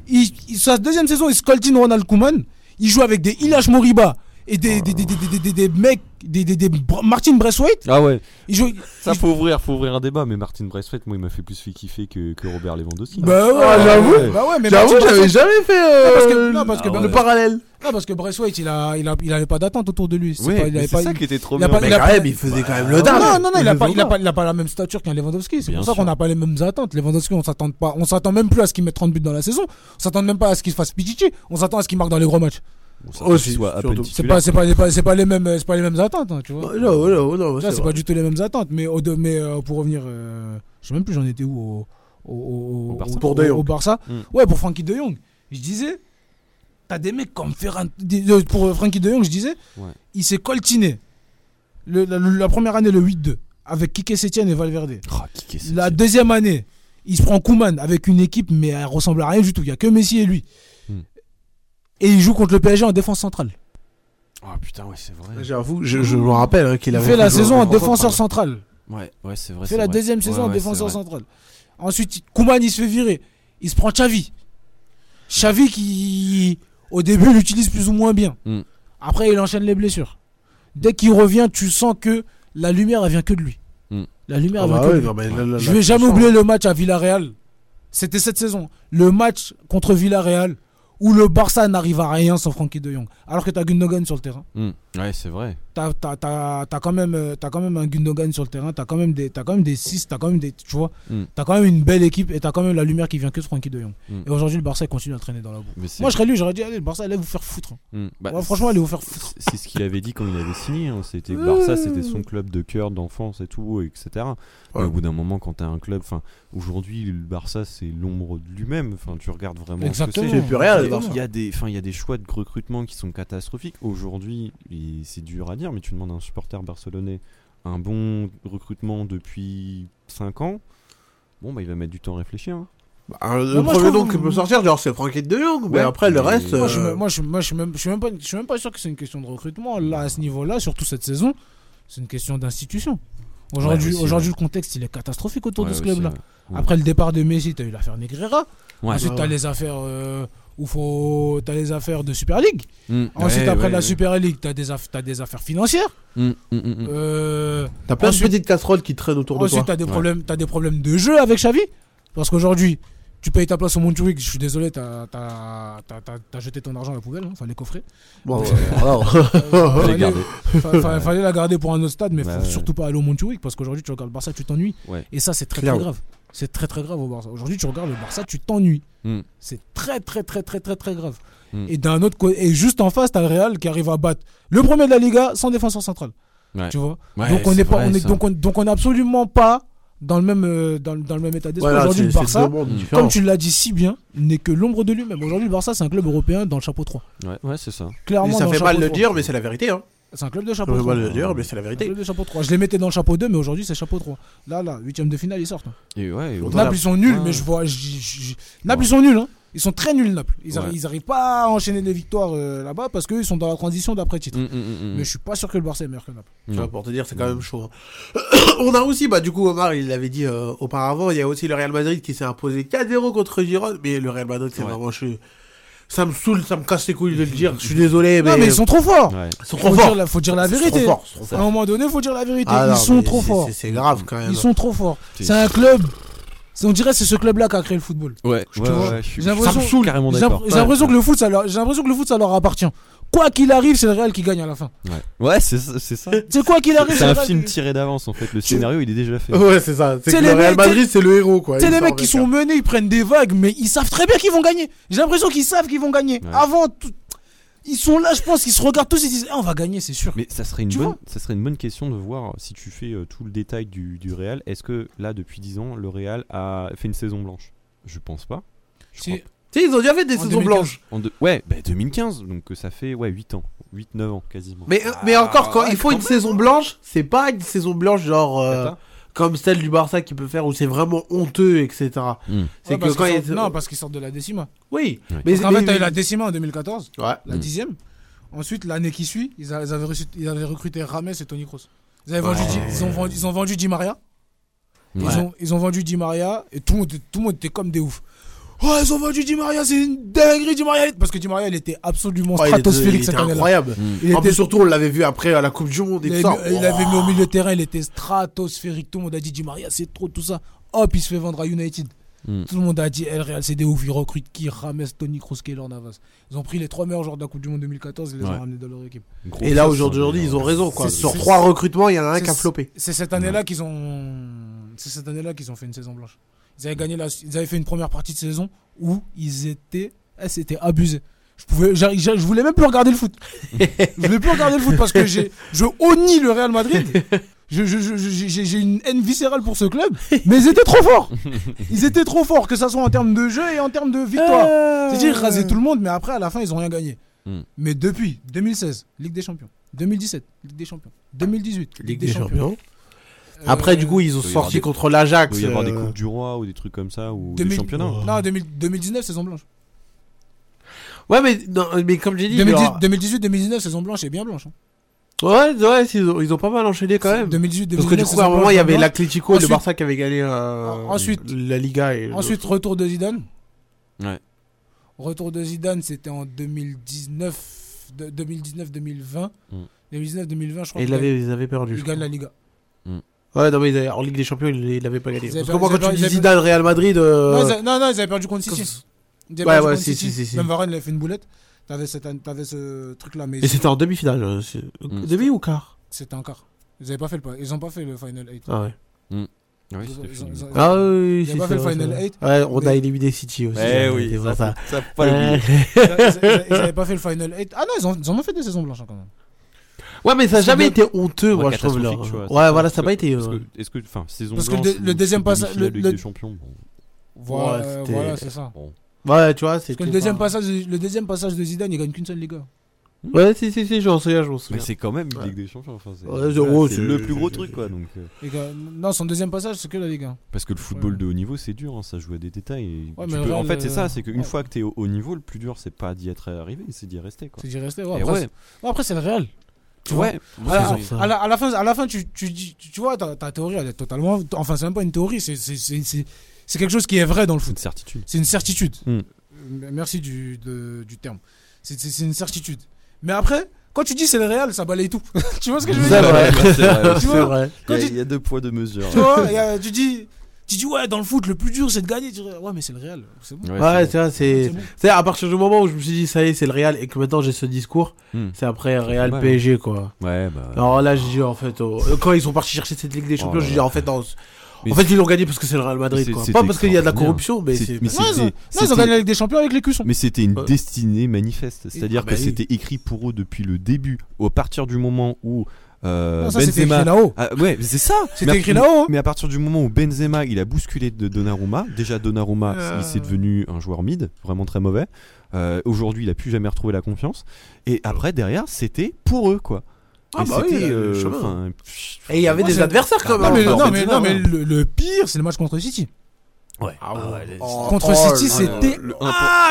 Speaker 4: il, il- sa deuxième saison, il scoltine Ronald Koeman. Il joue avec des Ilash Moriba et des, des, des, des, des, des- des mecs, des, des, Martin Braithwaite.
Speaker 5: Ah ouais. Ça
Speaker 4: il-
Speaker 5: faut ouvrir, faut ouvrir un débat. Mais Martin Braithwaite, moi, il m'a fait plus fait kiffer que, que Robert Lewandowski.
Speaker 4: Bah ouais,
Speaker 3: Ah, j'avoue.
Speaker 4: Bah ouais, mais
Speaker 3: J'avoue, j'avais jamais fait euh,
Speaker 4: Non, parce que- non, parce que-
Speaker 3: le parallèle.
Speaker 4: Non, parce que Braithwaite, il a, il a, il avait pas d'attente autour de lui. C'est
Speaker 5: Ouais,
Speaker 4: pas- il
Speaker 5: mais
Speaker 4: avait
Speaker 5: c'est
Speaker 4: pas-
Speaker 5: ça
Speaker 4: il-
Speaker 5: qui était trop bien.
Speaker 4: pas-
Speaker 3: Mais
Speaker 4: il a
Speaker 3: quand
Speaker 4: pas-
Speaker 3: même, il faisait quand même le
Speaker 4: Non,
Speaker 3: dingue.
Speaker 4: non, non, il a pas, il a pas, il a pas la même stature qu'un Lewandowski. C'est pour ça qu'on n'a pas les mêmes attentes. Lewandowski, on s'attend pas, on s'attend même plus à ce qu'il mette 30 buts dans la saison. On s'attend même pas à ce qu'il fasse Pichichi. On s'attend à ce qu'il marque dans les gros matchs.
Speaker 3: Aussi,
Speaker 5: peine
Speaker 4: C'est pas, c'est pas, c'est pas, c'est pas les mêmes, c'est pas les mêmes attentes, hein, tu vois.
Speaker 3: Ouais, Non, non, non,
Speaker 4: Ça,
Speaker 3: c'est
Speaker 4: c'est pas du tout les mêmes attentes. Mais, au de- mais euh, pour revenir, euh, je sais même plus j'en étais où au, au, au-
Speaker 5: Au Barça.
Speaker 4: au-
Speaker 3: Pour De Jong.
Speaker 4: au Barça.
Speaker 5: Mm.
Speaker 4: Ouais, pour Frankie De Jong. Je disais, T'as des mecs comme Ferran. des- euh, Pour euh, Frankie de Jong, je disais,
Speaker 5: Ouais.
Speaker 4: il s'est coltiné le- la, la première année, le 8-2, avec Kike Setien et Valverde.
Speaker 5: Ah.
Speaker 4: La deuxième année, il se prend Kuman avec une équipe, mais elle ressemble à rien du tout. Il n'y a que Messi et lui. Et il joue contre le PSG en défense centrale.
Speaker 5: Ah putain, ouais, c'est vrai.
Speaker 3: J'avoue, je, je me rappelle hein, qu'il
Speaker 4: Il
Speaker 3: avait
Speaker 4: fait la saison en
Speaker 3: défenseur
Speaker 4: central.
Speaker 5: Ouais, ouais, c'est vrai.
Speaker 4: Il fait
Speaker 5: c'est
Speaker 4: la
Speaker 5: vrai.
Speaker 4: deuxième
Speaker 5: Ouais,
Speaker 4: saison en
Speaker 5: ouais,
Speaker 4: défenseur central. Ensuite, Kuman, il se fait virer. Il se prend Xavi. Xavi qui, au début, l'utilise plus ou moins bien.
Speaker 5: Hmm.
Speaker 4: Après, il enchaîne les blessures. Dès qu'il revient, tu sens que la lumière, elle vient que de lui.
Speaker 5: Hmm.
Speaker 4: La lumière,
Speaker 3: Ah
Speaker 4: elle vient
Speaker 3: bah
Speaker 4: que de lui.
Speaker 3: non, mais là, là,
Speaker 4: Je vais jamais oublier le match à Villarreal. C'était cette saison. Le match contre Villarreal où le Barça n'arrive à rien sans Frankie de Jong. Alors que t'as Gundogan sur le terrain.
Speaker 5: Hmm. Ouais, c'est vrai.
Speaker 4: T'as t'as- t'as- t'as quand, même, euh, t'as quand même un Gundogan sur le terrain. T'as quand même des, t'as quand même des 6. T'as quand même des, tu vois.
Speaker 5: Mm.
Speaker 4: T'as quand même une belle équipe et t'as quand même la lumière qui vient que de Frankie de Jong.
Speaker 5: Mm.
Speaker 4: Et aujourd'hui, le Barça continue à traîner dans la boue. Moi, je serais lui, j'aurais dit, allez, le Barça, allez vous faire foutre.
Speaker 5: Hmm. Bah,
Speaker 4: Ouais, franchement, allez vous faire foutre.
Speaker 5: C'est ce qu'il avait dit quand il avait signé. hein. C'était que Barça, c'était son club de cœur, d'enfance et tout, etc. Au bout d'un moment, quand t'as un club, enfin, aujourd'hui, le Barça, c'est l'ombre de lui-même. Enfin, tu regardes vraiment.
Speaker 4: Exactement.
Speaker 5: Ce que
Speaker 3: C'est plus rien.
Speaker 5: Il y a des, enfin, il y a des choix de recrutement qui sont catastrophiques. Aujourd'hui, c'est dur à dire, mais tu demandes à un supporter barcelonais un bon recrutement depuis 5 ans. Bon, bah, il va mettre du temps à réfléchir. hein.
Speaker 3: Bah, le
Speaker 4: Mais moi, je
Speaker 3: premier nom qui peut sortir, genre, c'est Frankie de Jong. Mais après, le reste.
Speaker 4: Moi, je,
Speaker 3: euh,
Speaker 4: moi, je, moi, je suis même, je suis même pas, je suis même pas sûr que c'est une question de recrutement. Là, à ce niveau-là, surtout cette saison, c'est une question d'institution. Aujourd'hui,
Speaker 5: Ouais,
Speaker 4: le contexte, il est catastrophique autour
Speaker 5: Ouais,
Speaker 4: de ce club-là. Après le départ de Messi, t'as eu l'affaire Negreira.
Speaker 5: Ouais.
Speaker 4: Ensuite,
Speaker 3: Ouais,
Speaker 4: t'as
Speaker 3: ouais.
Speaker 4: les affaires euh, où faut, t'as les affaires de Super League.
Speaker 5: Hmm.
Speaker 4: Ensuite,
Speaker 5: Ouais,
Speaker 4: après
Speaker 5: ouais,
Speaker 4: la
Speaker 5: ouais.
Speaker 4: Super League, t'as des, aff- t'as des affaires financières.
Speaker 5: Hmm.
Speaker 4: Euh,
Speaker 3: T'as plein
Speaker 4: ensuite-
Speaker 3: de petites casseroles qui traînent autour de
Speaker 4: ensuite,
Speaker 3: toi.
Speaker 4: t'as des problèmes, t'as des problèmes de jeu avec Xavi. Parce qu'aujourd'hui, tu payes ta place au Montjuic. Je suis désolé, t'as, t'as jeté ton argent à la poubelle. Hein, fallait coffrer.
Speaker 3: Bon, ouais, alors.
Speaker 5: Fallait <laughs>
Speaker 4: fa- la garder pour un autre stade, mais faut
Speaker 5: ouais.
Speaker 4: surtout pas aller au Montjuic parce qu'aujourd'hui, tu regardes le Barça, tu t'ennuies.
Speaker 5: Ouais.
Speaker 4: Et ça, c'est très très grave. C'est très très grave au Barça. Aujourd'hui, tu regardes le Barça, tu t'ennuies.
Speaker 5: Hmm.
Speaker 4: C'est très très très très très très grave.
Speaker 5: Hmm.
Speaker 4: Et d'un autre côté, et juste en face, t'as le Real qui arrive à battre le premier de la Liga sans défenseur central.
Speaker 5: Ouais.
Speaker 4: Tu vois.
Speaker 5: Ouais,
Speaker 4: donc on n'est pas,
Speaker 5: vrai,
Speaker 4: on est donc on, donc on est absolument pas dans le même euh, dans, le- dans le même état d'esprit.
Speaker 3: Voilà,
Speaker 4: Aujourd'hui, le Barça,
Speaker 5: Mm.
Speaker 3: différents.
Speaker 4: comme tu l'as dit si bien, n'est que l'ombre de lui-même. Aujourd'hui, le Barça, c'est un club européen dans le chapeau 3.
Speaker 5: Ouais, ouais, c'est ça.
Speaker 4: Clairement,
Speaker 3: ça fait mal de le
Speaker 4: 3.
Speaker 3: dire, mais c'est la vérité. Hein.
Speaker 4: C'est un club de chapeau
Speaker 3: fait
Speaker 4: 3.
Speaker 3: mal de le dire, mais c'est la
Speaker 4: Un
Speaker 3: vérité.
Speaker 4: club de chapeau 3. Je les mettais dans le chapeau 2, mais aujourd'hui, c'est chapeau 3. Là, là, huitième de finale, ils sortent. hein.
Speaker 5: Et ouais, et
Speaker 3: Naples,
Speaker 4: ils sont nuls, mais je vois. j- j- j- Naples, ils sont nuls. Hein. Ils sont très nuls, Naples. Ils
Speaker 5: Ouais.
Speaker 4: n'arrivent pas à enchaîner des victoires euh, là-bas parce qu'eux, ils sont dans la transition d'après-titre.
Speaker 5: Hmm, hmm, hmm.
Speaker 4: Mais je suis pas sûr que le Barça est meilleur que Naples.
Speaker 3: Tu vois, pour te dire, c'est quand même chaud. hein. <coughs> On a aussi, bah, du coup, Omar, il l'avait dit euh, auparavant, il y a aussi le Real Madrid qui s'est imposé 4-0 contre Girone, mais le Real Madrid, c'est
Speaker 5: Ouais.
Speaker 3: vraiment. Je... Ça me saoule, ça me casse les couilles de le dire. Je suis désolé, mais.
Speaker 4: Non, mais ils sont trop forts.
Speaker 5: Ouais.
Speaker 3: Ils sont
Speaker 4: Faut
Speaker 3: trop
Speaker 4: dire
Speaker 3: forts.
Speaker 4: la- faut dire la
Speaker 3: Ils sont
Speaker 4: vérité.
Speaker 3: trop forts, ils sont
Speaker 4: À un moment donné, faut dire la vérité.
Speaker 3: Ah,
Speaker 4: ils
Speaker 3: non,
Speaker 4: sont trop forts.
Speaker 3: c'est- grave quand même.
Speaker 4: Ils sont trop forts.
Speaker 5: C'est-
Speaker 4: un club. On dirait que c'est ce club-là qui a créé le football.
Speaker 5: Ouais, ouais,
Speaker 4: vois,
Speaker 5: ouais,
Speaker 4: j'ai l'impression- j'ai que le foot, ça leur, j'ai l'impression que le foot, ça leur appartient. Quoi qu'il arrive, c'est le Real qui gagne à la fin.
Speaker 5: Ouais, ouais c'est ça. C'est ça.
Speaker 4: C'est quoi qu'il arrive,
Speaker 5: C'est un
Speaker 4: Real
Speaker 5: film
Speaker 4: qui-
Speaker 5: tiré d'avance en fait. Le scénario il est déjà fait.
Speaker 3: Ouais, c'est ça. C'est
Speaker 4: C'est
Speaker 3: le Real Madrid, c'est le héros, quoi.
Speaker 4: Tu sais,
Speaker 3: Il
Speaker 4: les mecs qui sont menés, ils prennent des vagues, mais ils savent très bien qu'ils vont gagner. J'ai l'impression qu'ils savent qu'ils vont gagner.
Speaker 5: Ouais.
Speaker 4: Avant, ils sont là, je pense, ils se regardent tous et ils disent, Ah, on va gagner, c'est sûr.
Speaker 5: Mais ça serait une
Speaker 4: Tu
Speaker 5: bonne, ça serait une bonne question de voir si tu fais euh, tout le détail du, du Real. Est-ce que là depuis 10 ans le Real a fait une saison blanche? Je pense pas. Je crois
Speaker 3: Tu sais, ils ont déjà fait des
Speaker 4: En
Speaker 3: saisons
Speaker 4: 2015.
Speaker 3: blanches.
Speaker 5: En Ouais, bah 2015, donc euh, ça fait ouais 8 ans, 8-9 ans quasiment.
Speaker 3: Mais, mais encore, quand
Speaker 4: ouais,
Speaker 3: il faut
Speaker 4: quand
Speaker 3: une saison blanche, c'est pas une saison blanche genre euh, comme celle du Barça qui peut faire où c'est vraiment honteux, etc.
Speaker 5: Hmm.
Speaker 3: C'est
Speaker 4: Ouais,
Speaker 3: que quand il
Speaker 4: sortent- Non, parce qu'ils sortent de la décima.
Speaker 3: Oui,
Speaker 5: Ouais.
Speaker 3: mais, mais-
Speaker 4: fait, t'as eu la décima en 2014,
Speaker 3: Ouais.
Speaker 4: la
Speaker 5: Mm.
Speaker 4: dixième. Ensuite, l'année qui suit, ils, avaient reçu- ils avaient recruté Rames et Tony Kroos. Ils, avaient vendu ils, ont vendu, ils ont vendu Di Maria.
Speaker 5: Ouais.
Speaker 4: Ils, ont, ils ont vendu Di Maria et tout le monde, tout le monde était comme des oufs. Oh, ils ont vendu Di Maria, c'est une dinguerie, Di Maria. Parce que Di Maria, il était absolument
Speaker 3: il
Speaker 4: stratosphérique
Speaker 3: il
Speaker 4: cette
Speaker 3: était
Speaker 4: année-là.
Speaker 3: incroyable.
Speaker 5: Hmm.
Speaker 4: Il
Speaker 3: En
Speaker 4: était-
Speaker 3: plus, surtout, on l'avait vu après à la Coupe du Monde et
Speaker 4: il,
Speaker 3: tout ça.
Speaker 4: avait- il avait mis au milieu de terrain, il était stratosphérique. Tout le monde a dit Di Maria, c'est trop, tout ça. Hop, il se fait vendre à United.
Speaker 5: Mm.
Speaker 4: Tout le monde a dit El Real, c'est des ouf. Ils recrutent qui? Rames, Tony Kroos, Keylor Navas. Ils ont pris les trois meilleurs joueurs de la Coupe du Monde 2014 et les
Speaker 5: Ouais.
Speaker 4: ont ramenés dans leur équipe.
Speaker 5: Gros
Speaker 3: Et là, aujourd'hui,
Speaker 5: hein,
Speaker 3: ils ont raison, quoi. Sur trois recrutements, il y en a un qui a floppé.
Speaker 4: C'est cette année-là qu'ils ont. C'est cette année-là qu'ils ont fait une saison blanche. Ils avaient gagné la... Ils avaient fait une première partie de saison où ils étaient. Eh, c'était abusé. Je pouvais, je voulais même plus regarder le foot. <laughs> je voulais plus regarder le foot parce que j'ai, je honnie le Real Madrid. Je- je- je- je- J'ai une haine viscérale pour ce club, mais ils étaient trop forts. Ils étaient trop forts, que ça soit en termes de jeu et en termes de victoire. C'est-à-dire raser tout le monde, mais après à la fin ils ont rien gagné.
Speaker 5: Hmm.
Speaker 4: Mais depuis 2016, Ligue des Champions. 2017, Ligue des Champions. 2018,
Speaker 3: Ligue des Champions. Après,
Speaker 4: Euh,
Speaker 3: du coup, ils ont
Speaker 5: il
Speaker 3: sorti
Speaker 5: des-
Speaker 3: contre
Speaker 5: Il
Speaker 3: l'Ajax.
Speaker 5: doit y avoir des
Speaker 3: euh,
Speaker 5: coupes du roi ou des trucs comme ça ou
Speaker 4: 2000
Speaker 5: des championnats.
Speaker 4: Non, 2000 2019, saison blanche.
Speaker 3: Ouais, mais, non, mais comme j'ai dit.
Speaker 4: 2010
Speaker 3: genre-
Speaker 4: 2018, 2019, saison blanche et bien blanche. hein.
Speaker 3: Ouais, ouais, ils ont, ils ont pas mal enchaîné quand même.
Speaker 4: 2018,
Speaker 3: Parce que du
Speaker 4: 2019,
Speaker 3: coup, à un moment, il y avait l'Atlético et le Barça qui avaient gagné euh,
Speaker 4: Ensuite-
Speaker 3: la Liga. Et
Speaker 4: Ensuite, retour de Zidane.
Speaker 5: Ouais.
Speaker 4: Retour de Zidane, c'était en 2019, de- 2019-2020.
Speaker 5: Mm.
Speaker 4: 2019-2020, je crois
Speaker 3: et ils avaient, ils avaient perdu.
Speaker 4: il
Speaker 3: je
Speaker 4: gagne la Liga.
Speaker 3: Ouais, non, mais en Ligue des Champions, ils l'avaient pas gagné. Parce que moi, quand tu dis Zidane, Real Madrid. euh,
Speaker 4: Non, non, ils avaient perdu contre City.
Speaker 3: Ouais, ouais, si, si, si.
Speaker 4: Même Varane, il avait fait une boulette. T'avais, cette- t'avais ce truc-là, mais
Speaker 3: Et c'était en demi-finale. euh,
Speaker 5: Mm.
Speaker 3: Demi ou quart
Speaker 4: c'était un quart. Ils avaient pas fait le, pas- ils ont pas fait le Final 8.
Speaker 3: Ah ouais.
Speaker 5: Oui,
Speaker 4: Ils ont-
Speaker 5: c'était
Speaker 4: ils
Speaker 5: fini.
Speaker 4: ont- ils ont-
Speaker 3: Ah oui,
Speaker 4: Ils ont pas fait le Final
Speaker 3: c'est vrai.
Speaker 4: 8.
Speaker 3: Ouais, on a éliminé City aussi.
Speaker 5: Eh oui, ça,
Speaker 3: ça.
Speaker 5: ça faut pas l'oublier.
Speaker 3: Ouais.
Speaker 4: ils, ils- ils avaient pas fait le Final 8. Ah non, ils ont, ils en ont fait des saisons blanches hein, quand même.
Speaker 3: Ouais, mais ça n'a
Speaker 4: Parce
Speaker 3: jamais été honteux,
Speaker 5: Ouais,
Speaker 3: moi, je trouve. Là.
Speaker 5: tu vois,
Speaker 3: Ouais, voilà, ça n'a
Speaker 5: Parce
Speaker 3: pas été.
Speaker 5: Parce
Speaker 3: euh,
Speaker 5: que, est-ce que, enfin, saison
Speaker 4: Parce que le
Speaker 5: blanche
Speaker 4: deuxième passage- le- le-
Speaker 5: des Champions, bon.
Speaker 4: Voilà,
Speaker 3: Ouais,
Speaker 4: euh, voilà c'est ça.
Speaker 5: Bon.
Speaker 3: Ouais, tu vois,
Speaker 4: Parce
Speaker 3: c'est.
Speaker 4: que le deuxième, passage, de- le deuxième passage de Zidane, il gagne qu'une seule Liga.
Speaker 3: Ouais, si, si, si, je m'en souviens, je m'en
Speaker 5: Mais
Speaker 3: souviens.
Speaker 5: c'est quand même une
Speaker 3: Ouais.
Speaker 5: Ligue des Champions. Enfin, c'est
Speaker 3: Ouais,
Speaker 5: le plus gros truc, quoi. Donc, euh,
Speaker 4: Non, son deuxième passage, c'est que la Ligue 1.
Speaker 5: parce que le football
Speaker 4: Ouais.
Speaker 5: de haut niveau, c'est dur. hein, ça joue à des détails. et
Speaker 4: Ouais,
Speaker 5: peux- En fait, c'est ça. C'est qu'une
Speaker 4: ouais.
Speaker 5: fois que t'es au haut niveau, le plus dur, c'est pas d'y être arrivé, c'est d'y rester, quoi.
Speaker 4: C'est d'y rester. Ouais, après,
Speaker 5: ouais,
Speaker 4: c'est- ouais, après, c'est le Real. Tu vois
Speaker 5: ouais.
Speaker 4: à, la,
Speaker 3: c'est ça.
Speaker 4: à la- à la fin, à la fin tu, tu, dis- tu, tu vois, ta, ta théorie, elle est totalement. Enfin, c'est même pas une théorie, c'est- c'est c'est- c'est- c'est quelque chose qui est vrai dans le
Speaker 5: C'est une
Speaker 4: foot.
Speaker 5: certitude.
Speaker 4: C'est une certitude.
Speaker 5: Mm.
Speaker 4: Euh, Merci du, de- du terme. C'est- une certitude. Mais après, quand tu dis c'est le Real, ça balaye tout. <laughs> tu vois ce que je veux dire? <laughs>
Speaker 5: C'est vrai.
Speaker 4: Tu
Speaker 3: C'est
Speaker 4: vois?
Speaker 3: vrai.
Speaker 4: Quand
Speaker 5: Il y a-
Speaker 4: tu-
Speaker 5: il y a deux poids, deux mesures.
Speaker 4: Tu vois, il y a- tu dis. Tu dis ouais dans le foot le plus dur c'est de gagner tu dis, ouais mais c'est le Real c'est bon,
Speaker 5: Ouais,
Speaker 3: Ouais,
Speaker 5: c'est
Speaker 3: vois, c'est.
Speaker 4: C'est bon.
Speaker 3: C'est à partir du moment où je me suis dit, ça y est, c'est le Real, et que maintenant j'ai ce discours,
Speaker 5: Hmm.
Speaker 3: c'est après Real
Speaker 5: mal, hein.
Speaker 3: PSG, quoi.
Speaker 5: Ouais, bah.
Speaker 3: Alors là, j'ai dit, en fait, oh, quand ils sont partis chercher cette Ligue des Champions,
Speaker 5: Oh
Speaker 3: j'ai dit,
Speaker 5: là.
Speaker 3: en fait, non,
Speaker 5: Mais
Speaker 3: en fait, ils l'ont gagné parce que c'est le Real Madrid,
Speaker 5: c'est-
Speaker 3: quoi. Pas parce qu'il y a de la corruption, mais
Speaker 5: C'est-
Speaker 4: Non, ils ont,
Speaker 5: c'était-
Speaker 4: non, ils ont
Speaker 5: c'était-
Speaker 4: gagné avec des champions avec les cuissons
Speaker 5: Mais c'était une
Speaker 3: Ouais.
Speaker 5: destinée manifeste. C'est-à-dire
Speaker 3: Ah bah
Speaker 5: que
Speaker 3: oui.
Speaker 5: c'était écrit pour eux depuis le début. Au partir du moment où euh,
Speaker 4: Non, ça c'était
Speaker 5: Benzema.
Speaker 4: écrit là-haut
Speaker 5: Ah, ouais, c'est ça.
Speaker 4: C'était
Speaker 5: Mais-
Speaker 4: écrit là-haut, hein.
Speaker 5: Mais à partir du moment où Benzema, il a bousculé de Donnarumma. Déjà Donnarumma,
Speaker 4: Euh.
Speaker 5: il s'est devenu un joueur mid, vraiment très mauvais. Euh, Aujourd'hui, il a plus jamais retrouvé la confiance. Et après, derrière, c'était pour eux, quoi.
Speaker 3: Ah
Speaker 5: Et
Speaker 3: bah oui, le
Speaker 5: euh,
Speaker 3: chemin.
Speaker 5: enfin,
Speaker 3: Et il y avait
Speaker 4: Moi,
Speaker 3: des
Speaker 4: c'est-
Speaker 3: adversaires quand même.
Speaker 4: non mais, non, mais, non,
Speaker 5: hein.
Speaker 4: le, le pire c'est le match contre City
Speaker 5: Ouais.
Speaker 3: Ah ouais,
Speaker 5: Oh,
Speaker 4: contre
Speaker 3: oh,
Speaker 4: City
Speaker 3: le-
Speaker 4: c'était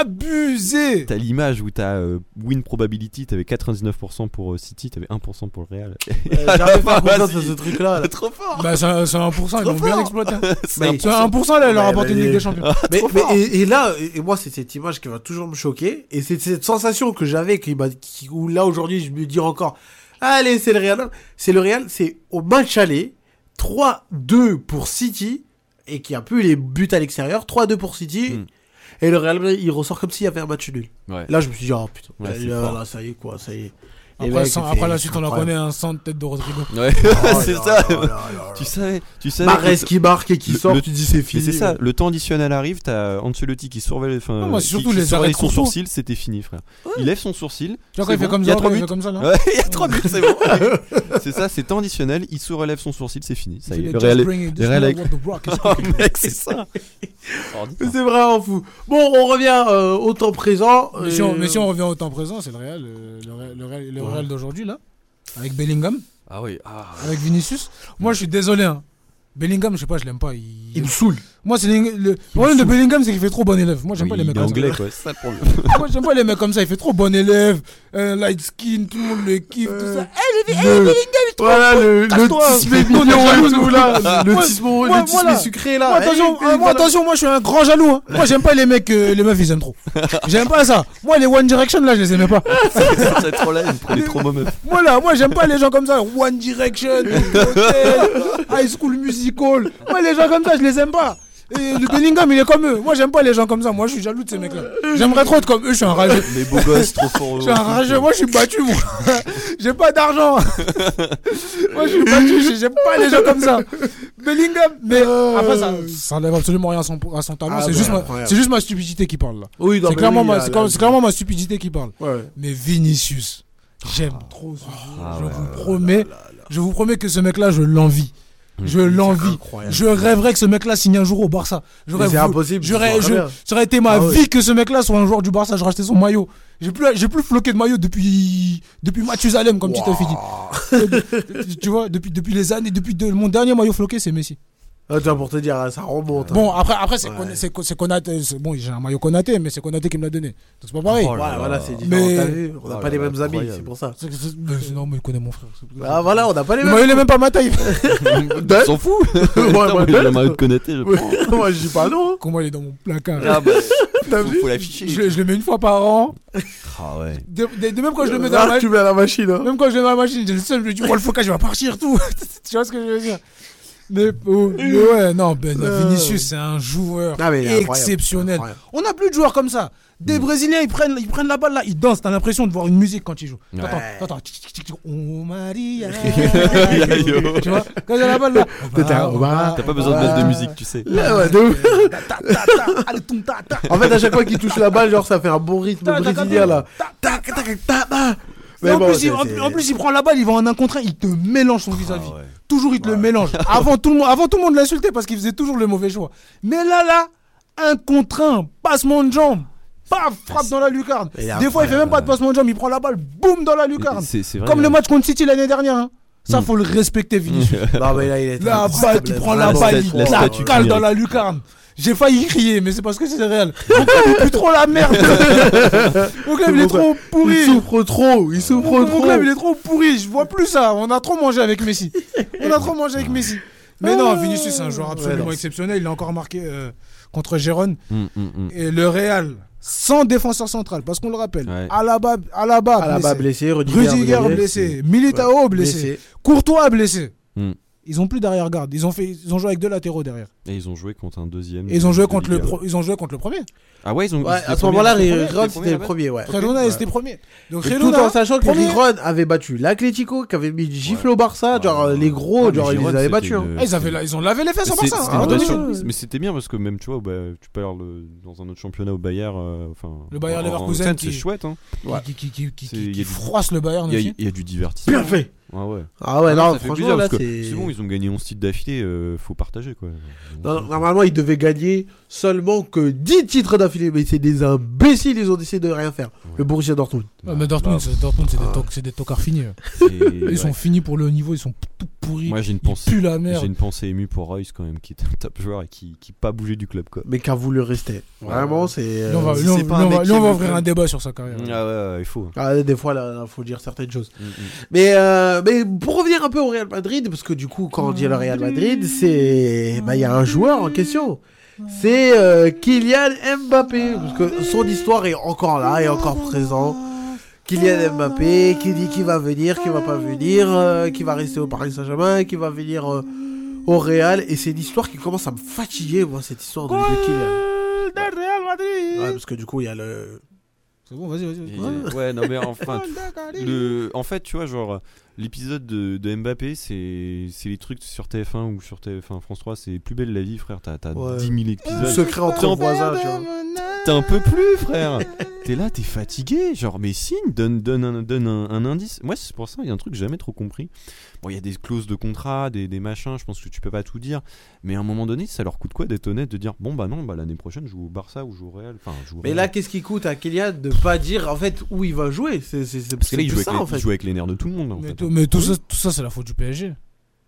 Speaker 4: abusé
Speaker 5: T'as l'image où t'as euh, win probability, t'avais 99% pour euh, City, t'avais 1% pour le Real.
Speaker 3: Euh, <laughs> J'arrive pas à ce truc-là. là. <laughs>
Speaker 5: trop fort
Speaker 4: bah c'est un, c'est un 1% ils l'ont bien exploité hein. <laughs>
Speaker 5: C'est
Speaker 3: Mais-
Speaker 5: un-
Speaker 4: c'est un 1% là il leur a apporté
Speaker 3: mais-
Speaker 4: une Ligue des Champions
Speaker 3: Mais, et, et là, et moi, c'est cette image qui va toujours me choquer. Et c'est cette sensation que j'avais, qui m'a, qui, où là, aujourd'hui, je me dis encore, allez, c'est le Real. C'est le Real, c'est au match aller, 3-2 pour City, et qui a plus les buts à l'extérieur, 3-2 pour City.
Speaker 5: Mm.
Speaker 3: Et le Real, il ressort comme s'il y avait un match nul.
Speaker 5: Ouais.
Speaker 3: Là, je me suis dit, oh putain,
Speaker 5: Ouais, c'est
Speaker 3: là,
Speaker 5: fort.
Speaker 3: là, ça y est, quoi, ça y est.
Speaker 4: Après,
Speaker 3: mecs,
Speaker 4: sans- après la suite on la connaît un sang de tête de Rodrigo
Speaker 5: Ouais,
Speaker 3: Oh <laughs>
Speaker 5: c'est ça.
Speaker 3: là là là
Speaker 5: Tu savais, tu savais. Que-
Speaker 3: qui marque et qui sort,
Speaker 5: le-
Speaker 3: tu dis c'est fini.
Speaker 5: c'est ça, le temps additionnel arrive, t'as Ancelotti qui surveille, enfin,
Speaker 4: moi,
Speaker 5: qui-
Speaker 4: surtout
Speaker 5: qui
Speaker 4: les
Speaker 5: surveille son sourcil, c'était fini, frère. Il lève son sourcil.
Speaker 4: tu vois il fait comme
Speaker 5: il y a
Speaker 4: ça il fait comme ça là <laughs>
Speaker 5: Ouais, il y a trois buts, c'est bon. <laughs> c'est ça, c'est temps additionnel. Il se relève son sourcil, c'est fini. Ça y est, le Real. Oh mec, c'est ça.
Speaker 3: C'est vraiment fou. Bon, on revient euh, au temps présent.
Speaker 4: mais, si on,
Speaker 3: Euh,
Speaker 4: mais si on revient au temps présent c'est le Real euh, le Real, Real, le
Speaker 3: Ouais.
Speaker 4: Real d'aujourd'hui là avec Bellingham
Speaker 5: Ah oui. Ah.
Speaker 4: avec Vinicius moi je suis désolé hein. Bellingham je sais pas je l'aime pas il...
Speaker 3: Il me saoule.
Speaker 4: Moi c'est le, le problème de Bellingham c'est qu'il fait trop bon élève moi j'aime pas les
Speaker 5: il
Speaker 4: mecs comme ça.
Speaker 5: anglais, quoi. C'est ça le problème. <laughs>
Speaker 4: Moi, j'aime pas les mecs comme ça. Il fait trop bon élève, euh, light skin, tout le monde le kiffe, tout ça. Eh,
Speaker 3: Le- Voilà le, le
Speaker 4: Casse-toi.
Speaker 3: tisme mignon et tout là. Le tisme,
Speaker 4: moi-
Speaker 3: le tisme
Speaker 4: moi, là-
Speaker 3: sucré là.
Speaker 4: Moi, attention,
Speaker 3: Eh,
Speaker 4: euh, moi,
Speaker 3: voilà.
Speaker 4: attention, moi, je suis un grand jaloux. Hein. Moi, j'aime pas les mecs, euh, les meufs, ils aiment trop. J'aime pas ça. Moi, les One Direction, là, je les aimais pas.
Speaker 5: C'est trop là, il prenait trop ma meuf.
Speaker 4: Moi, <laughs> là, moi, j'aime pas les gens comme ça. One Direction, High School Musical. Moi, les gens comme ça, je les aime pas. Et le Bellingham, il est comme eux. Moi, j'aime pas les gens comme ça. Moi, je suis jaloux de ces mecs-là. J'aimerais trop être comme eux. Je suis un rageux.
Speaker 5: Les beaux gosses, trop forts.
Speaker 4: Je suis un rageux, moi je suis battu, moi. <laughs> J'ai pas d'argent. <laughs> moi je suis battu, j'ai- j'aime pas les gens comme ça. Bellingham, mais après ça, ça enlève absolument rien à son, à son talent.
Speaker 3: Ah,
Speaker 4: c'est juste, ma- c'est juste ma stupidité qui parle là.
Speaker 3: Oui,
Speaker 4: C'est clairement,
Speaker 3: oui,
Speaker 4: ma- c'est clairement ma stupidité qui parle.
Speaker 3: Ouais.
Speaker 4: Mais Vinicius, J'aime trop ce joueur.
Speaker 5: Ah
Speaker 4: je
Speaker 5: ouais,
Speaker 4: vous
Speaker 5: ouais,
Speaker 4: promets, je vous promets que ce mec-là, je l'envie. Je l'envie. Je rêverais que ce mec-là signe un jour au Barça.
Speaker 3: C'est impossible,
Speaker 4: J'aurais,
Speaker 3: tu
Speaker 4: je- ça aurait été ma
Speaker 3: Ah
Speaker 4: vie que ce mec-là soit un joueur du Barça. J'aurais acheté son maillot. J'ai plus, j'ai plus floqué de maillot depuis, depuis Mathusalem, comme Tito Fidi. tu vois, depuis, depuis les années, depuis de- mon dernier maillot floqué, c'est Messi.
Speaker 3: Ah, tu vois, pour te dire, hein, ça remonte.
Speaker 4: Bon, après, après c'est,
Speaker 3: Ouais.
Speaker 4: Kon- c'est, c'est Konaté. bon, j'ai un maillot Konaté, mais c'est Konaté qui me l'a donné. Donc c'est pas pareil.
Speaker 5: Oh là
Speaker 3: voilà, c'est différent.
Speaker 4: Mais-
Speaker 3: t'as vu, On n'a
Speaker 5: Oh
Speaker 3: pas
Speaker 5: là
Speaker 3: les mêmes amis,
Speaker 5: incroyable.
Speaker 3: c'est pour ça.
Speaker 4: C'est- c'est- mais c'est- non, mais il connaît mon frère.
Speaker 3: Ah voilà, on n'a pas les
Speaker 4: Le
Speaker 3: mêmes.
Speaker 4: maillot, il est même pas ma taille. <laughs>
Speaker 5: On s'en fout. <laughs> Moi, j'ai le maillot de Konaté, je prends. <laughs>
Speaker 3: Moi, je dis pas non.
Speaker 4: Comment il est dans mon placard?
Speaker 5: Ah bah,
Speaker 3: T'as
Speaker 5: faut,
Speaker 3: vu?
Speaker 5: faut l'afficher.
Speaker 4: je, je le mets une fois par an.
Speaker 5: Ah ouais.
Speaker 4: De, de- de même quand je le mets dans la
Speaker 3: Là,
Speaker 4: machine.
Speaker 3: tu mets à la machine. hein.
Speaker 4: Même quand je vais dans la machine, j'ai le seul, je me dis, oh, le focage, il va partir, tout. tu vois ce que je veux dire? Mais, oh, mais ouais, non, Ben
Speaker 3: Euh.
Speaker 4: Vinicius, c'est un joueur
Speaker 3: Ah,
Speaker 4: exceptionnel.
Speaker 3: Incroyable.
Speaker 4: On n'a plus de joueurs comme ça. Des
Speaker 3: Mm.
Speaker 4: Brésiliens, ils prennent, ils prennent la balle là, ils dansent. T'as l'impression de voir une musique quand ils jouent.
Speaker 5: Ouais.
Speaker 4: Attends, attends, oh Maria. <laughs>
Speaker 5: Yo.
Speaker 4: tu vois, quand il y a la balle là. <laughs>
Speaker 3: T'as-
Speaker 5: pas besoin de mettre de musique, tu sais.
Speaker 3: Ouais, de. En fait, à chaque fois qu'il touche la balle, genre, ça fait un bon rythme
Speaker 4: Ta, ta, ta,
Speaker 3: brésilien
Speaker 4: ta,
Speaker 3: là. Mais
Speaker 4: en,
Speaker 3: bon,
Speaker 4: plus, il, en,
Speaker 3: c'est-
Speaker 4: en plus, il prend la balle, il va en un contre un, il te mélange son vis-à-vis.
Speaker 5: Ah ouais.
Speaker 4: Toujours, il te le mélange. <laughs> Avant tout, le monde, avant tout le monde l'insultait parce qu'il faisait toujours le mauvais choix. Mais là, là, un contre un, passement de jambe, paf, frappe dans la lucarne.
Speaker 3: Il
Speaker 4: Des fois, il fait même pas de passement de jambe, il prend la balle, boum, dans la lucarne.
Speaker 5: C'est c'est vrai.
Speaker 4: Comme le
Speaker 5: hein.
Speaker 4: match contre City l'année dernière. hein. Ça,
Speaker 5: Mm.
Speaker 4: faut le respecter, Vinicius. <laughs>
Speaker 3: Mais là, il est.
Speaker 4: La balle, tu prends la balle, il
Speaker 5: la
Speaker 4: cale dans la lucarne. J'ai failli crier, mais c'est parce que c'est réel. Mon club, il pue trop la merde. <laughs> Mon club, il est trop pourri.
Speaker 3: Il souffre trop, il souffre
Speaker 4: Mon
Speaker 3: trop.
Speaker 4: club, il est trop pourri. Je vois plus ça. On a trop mangé avec Messi. On a trop mangé avec Messi. Mais non, Vinicius, c'est un joueur absolument
Speaker 3: Ouais,
Speaker 4: exceptionnel. Il a encore marqué euh, contre Gérone.
Speaker 5: Hum, hum, hum.
Speaker 4: Et le Real, sans défenseur central, parce qu'on le rappelle.
Speaker 5: Ouais.
Speaker 4: Alaba, Alaba,
Speaker 3: Alaba
Speaker 4: blessé.
Speaker 3: blessé, Rudiger,
Speaker 4: Rudiger blessé. Militao blessé. Courtois blessé. Ils ont plus d'arrière-garde. Ils ont fait, ils ont joué avec deux latéraux derrière.
Speaker 5: Et ils ont joué contre un deuxième.
Speaker 4: Et ils ont joué
Speaker 5: de
Speaker 4: contre le, pro- ils ont joué contre le premier.
Speaker 5: Ah ouais, ils ont.
Speaker 3: Ouais, à ce moment-là, Riron,
Speaker 5: c'était
Speaker 3: le
Speaker 5: premier,
Speaker 3: ouais.
Speaker 4: Girona,
Speaker 3: Ouais.
Speaker 4: c'était premier. Donc
Speaker 3: Et Tout en sachant que. Riron avait battu l'Atlético, qui avait mis le gifle au Barça,
Speaker 5: Ouais,
Speaker 3: genre
Speaker 5: ouais.
Speaker 3: les gros, genre ils les avaient battus. hein.
Speaker 5: une-
Speaker 4: Ah, ils, avaient, ils ont lavé les fesses au
Speaker 5: C'est-
Speaker 4: Barça. hein,
Speaker 5: une. Mais c'était bien parce que même, tu vois, bah, tu parles le- dans un autre championnat au Bayern. euh, enfin,
Speaker 4: Le Bayer
Speaker 5: en- en
Speaker 4: Leverkusen
Speaker 5: c'est chouette. Hein.
Speaker 4: Qui, froisse le Bayern aussi.
Speaker 5: il y a du divertissement.
Speaker 3: Bien fait.
Speaker 5: Ah ouais.
Speaker 3: Ah ouais,
Speaker 5: Ah
Speaker 3: non,
Speaker 5: ça fait
Speaker 3: franchement,
Speaker 5: plaisir
Speaker 3: là,
Speaker 5: parce que
Speaker 3: c'est.
Speaker 5: c'est bon, ils ont gagné 11 titres d'affilée, euh, faut partager quoi.
Speaker 3: Non, non, normalement, ils devaient gagner seulement que 10 titres d'affilée, mais c'est des imbéciles, ils ont décidé de rien faire. Le Borussia Dortmund.
Speaker 4: Ouais, mais Dortmund, c'est- Dortmund, c'est des, c'est des tocards finis.
Speaker 5: C'est- <laughs>
Speaker 4: Ils
Speaker 5: ouais.
Speaker 4: sont finis pour le haut niveau, ils sont tout pourris.
Speaker 5: Moi j'ai une pensée.
Speaker 4: la
Speaker 5: J'ai
Speaker 4: merde.
Speaker 5: une pensée émue pour Royce quand même, qui est un top joueur et qui qui pas bougé du club quoi.
Speaker 3: Mais qui a voulu rester. Vraiment, c'est.
Speaker 4: Lui, on va,
Speaker 3: euh,
Speaker 4: lui, on- va- on va ouvrir un débat sur sa carrière.
Speaker 5: Ah ouais, ouais, il faut.
Speaker 3: Ah, des fois, là, faut dire certaines choses.
Speaker 5: Mm, mm.
Speaker 3: Mais, euh, mais pour revenir un peu au Real Madrid, parce que du coup, quand on dit le Real Madrid, c'est. Bah, il y a un joueur en question. C'est euh, Kylian Mbappé. Parce que son histoire est encore là, est encore présent. Kylian Mbappé, qui dit qu'il va venir, qu'il va pas venir, euh, qui va rester au Paris Saint-Germain, qui va venir euh, au Real. Et c'est une histoire qui commence à me fatiguer, moi, cette histoire de, de Kylian. Ouais, parce que du coup, il y a le.
Speaker 4: C'est bon, vas-y, vas-y.
Speaker 5: Ouais, non mais enfin, le, en fait, tu vois, genre l'épisode de, de Mbappé, c'est les trucs sur TF1 ou sur TF1 France 3, c'est plus belle la vie, frère. T'as
Speaker 3: Ouais.
Speaker 5: 10 000
Speaker 3: Le
Speaker 5: épisodes.
Speaker 3: secret entre voisins, tu vois.
Speaker 5: T'en peux plus, frère. T'es là, t'es fatigué. Genre, mais signe, donne, donne, un, donne un, un indice. Moi, c'est pour ça, il y a un truc que j'ai jamais trop compris. Bon, il y a des clauses de contrat, des, des machins, je pense que tu peux pas tout dire. Mais à un moment donné, ça leur coûte quoi d'être honnête, de dire, bon, bah non, bah l'année prochaine, je joue au Barça ou je joue au Real. Enfin, je joue au
Speaker 3: Mais là, qu'est-ce qui coûte à Kylian de pas dire en fait où il va jouer? C'est
Speaker 5: Parce que là, il joue,
Speaker 3: ça
Speaker 5: les,
Speaker 3: en
Speaker 5: il
Speaker 3: fait.
Speaker 5: joue avec les nerfs de tout le monde, en fait.
Speaker 4: Mais tout ça, tout ça c'est la faute du PSG.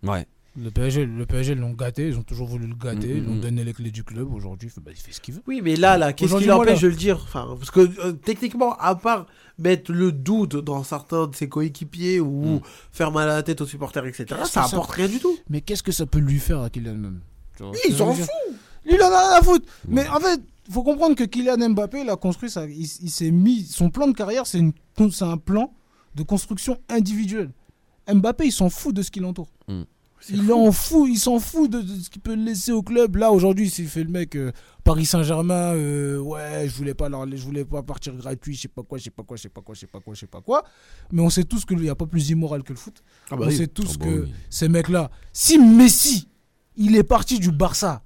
Speaker 5: Ouais.
Speaker 4: Le PSG, le PSG l'ont gâté, ils ont toujours voulu le gâter,
Speaker 5: Mm,
Speaker 4: ils lui ont
Speaker 5: mm,
Speaker 4: donné les clés du club. Aujourd'hui, il fait, bah, il fait ce qu'il veut.
Speaker 3: Oui, mais là, là, qu'est-ce qui l'empêche de le dire? Enfin, Parce que euh, techniquement, à part mettre le doute dans certains de ses coéquipiers ou
Speaker 5: Mm.
Speaker 3: faire mal à la tête aux supporters, etc., ça apporte rien du tout.
Speaker 4: Mais qu'est-ce que ça peut lui faire à Kylian que
Speaker 3: il s'en fout.
Speaker 4: Lui, il en a rien à foutre. Mais en fait, faut comprendre que Kylian Mbappé, il a construit ça. Il, il s'est mis. Son plan de carrière, c'est un plan de construction individuelle. Mbappé, il s'en fout de ce qui l'entoure.
Speaker 5: Mm.
Speaker 4: Il en fout, il s'en fout de, de ce qu'il peut laisser au club. Là, aujourd'hui, il s'est fait le mec euh, Paris Saint-Germain. euh, ouais, je voulais pas leur- je voulais pas partir gratuit, je sais pas quoi, je sais pas quoi, je sais pas quoi, je sais pas quoi, je sais pas quoi. Mais on sait tous qu'il n'y a pas plus immoral que le foot.
Speaker 3: Ah bah
Speaker 4: on
Speaker 3: oui.
Speaker 4: sait tous
Speaker 5: Ah bah
Speaker 4: que
Speaker 5: oui.
Speaker 4: ces mecs-là, si Messi, il est parti du Barça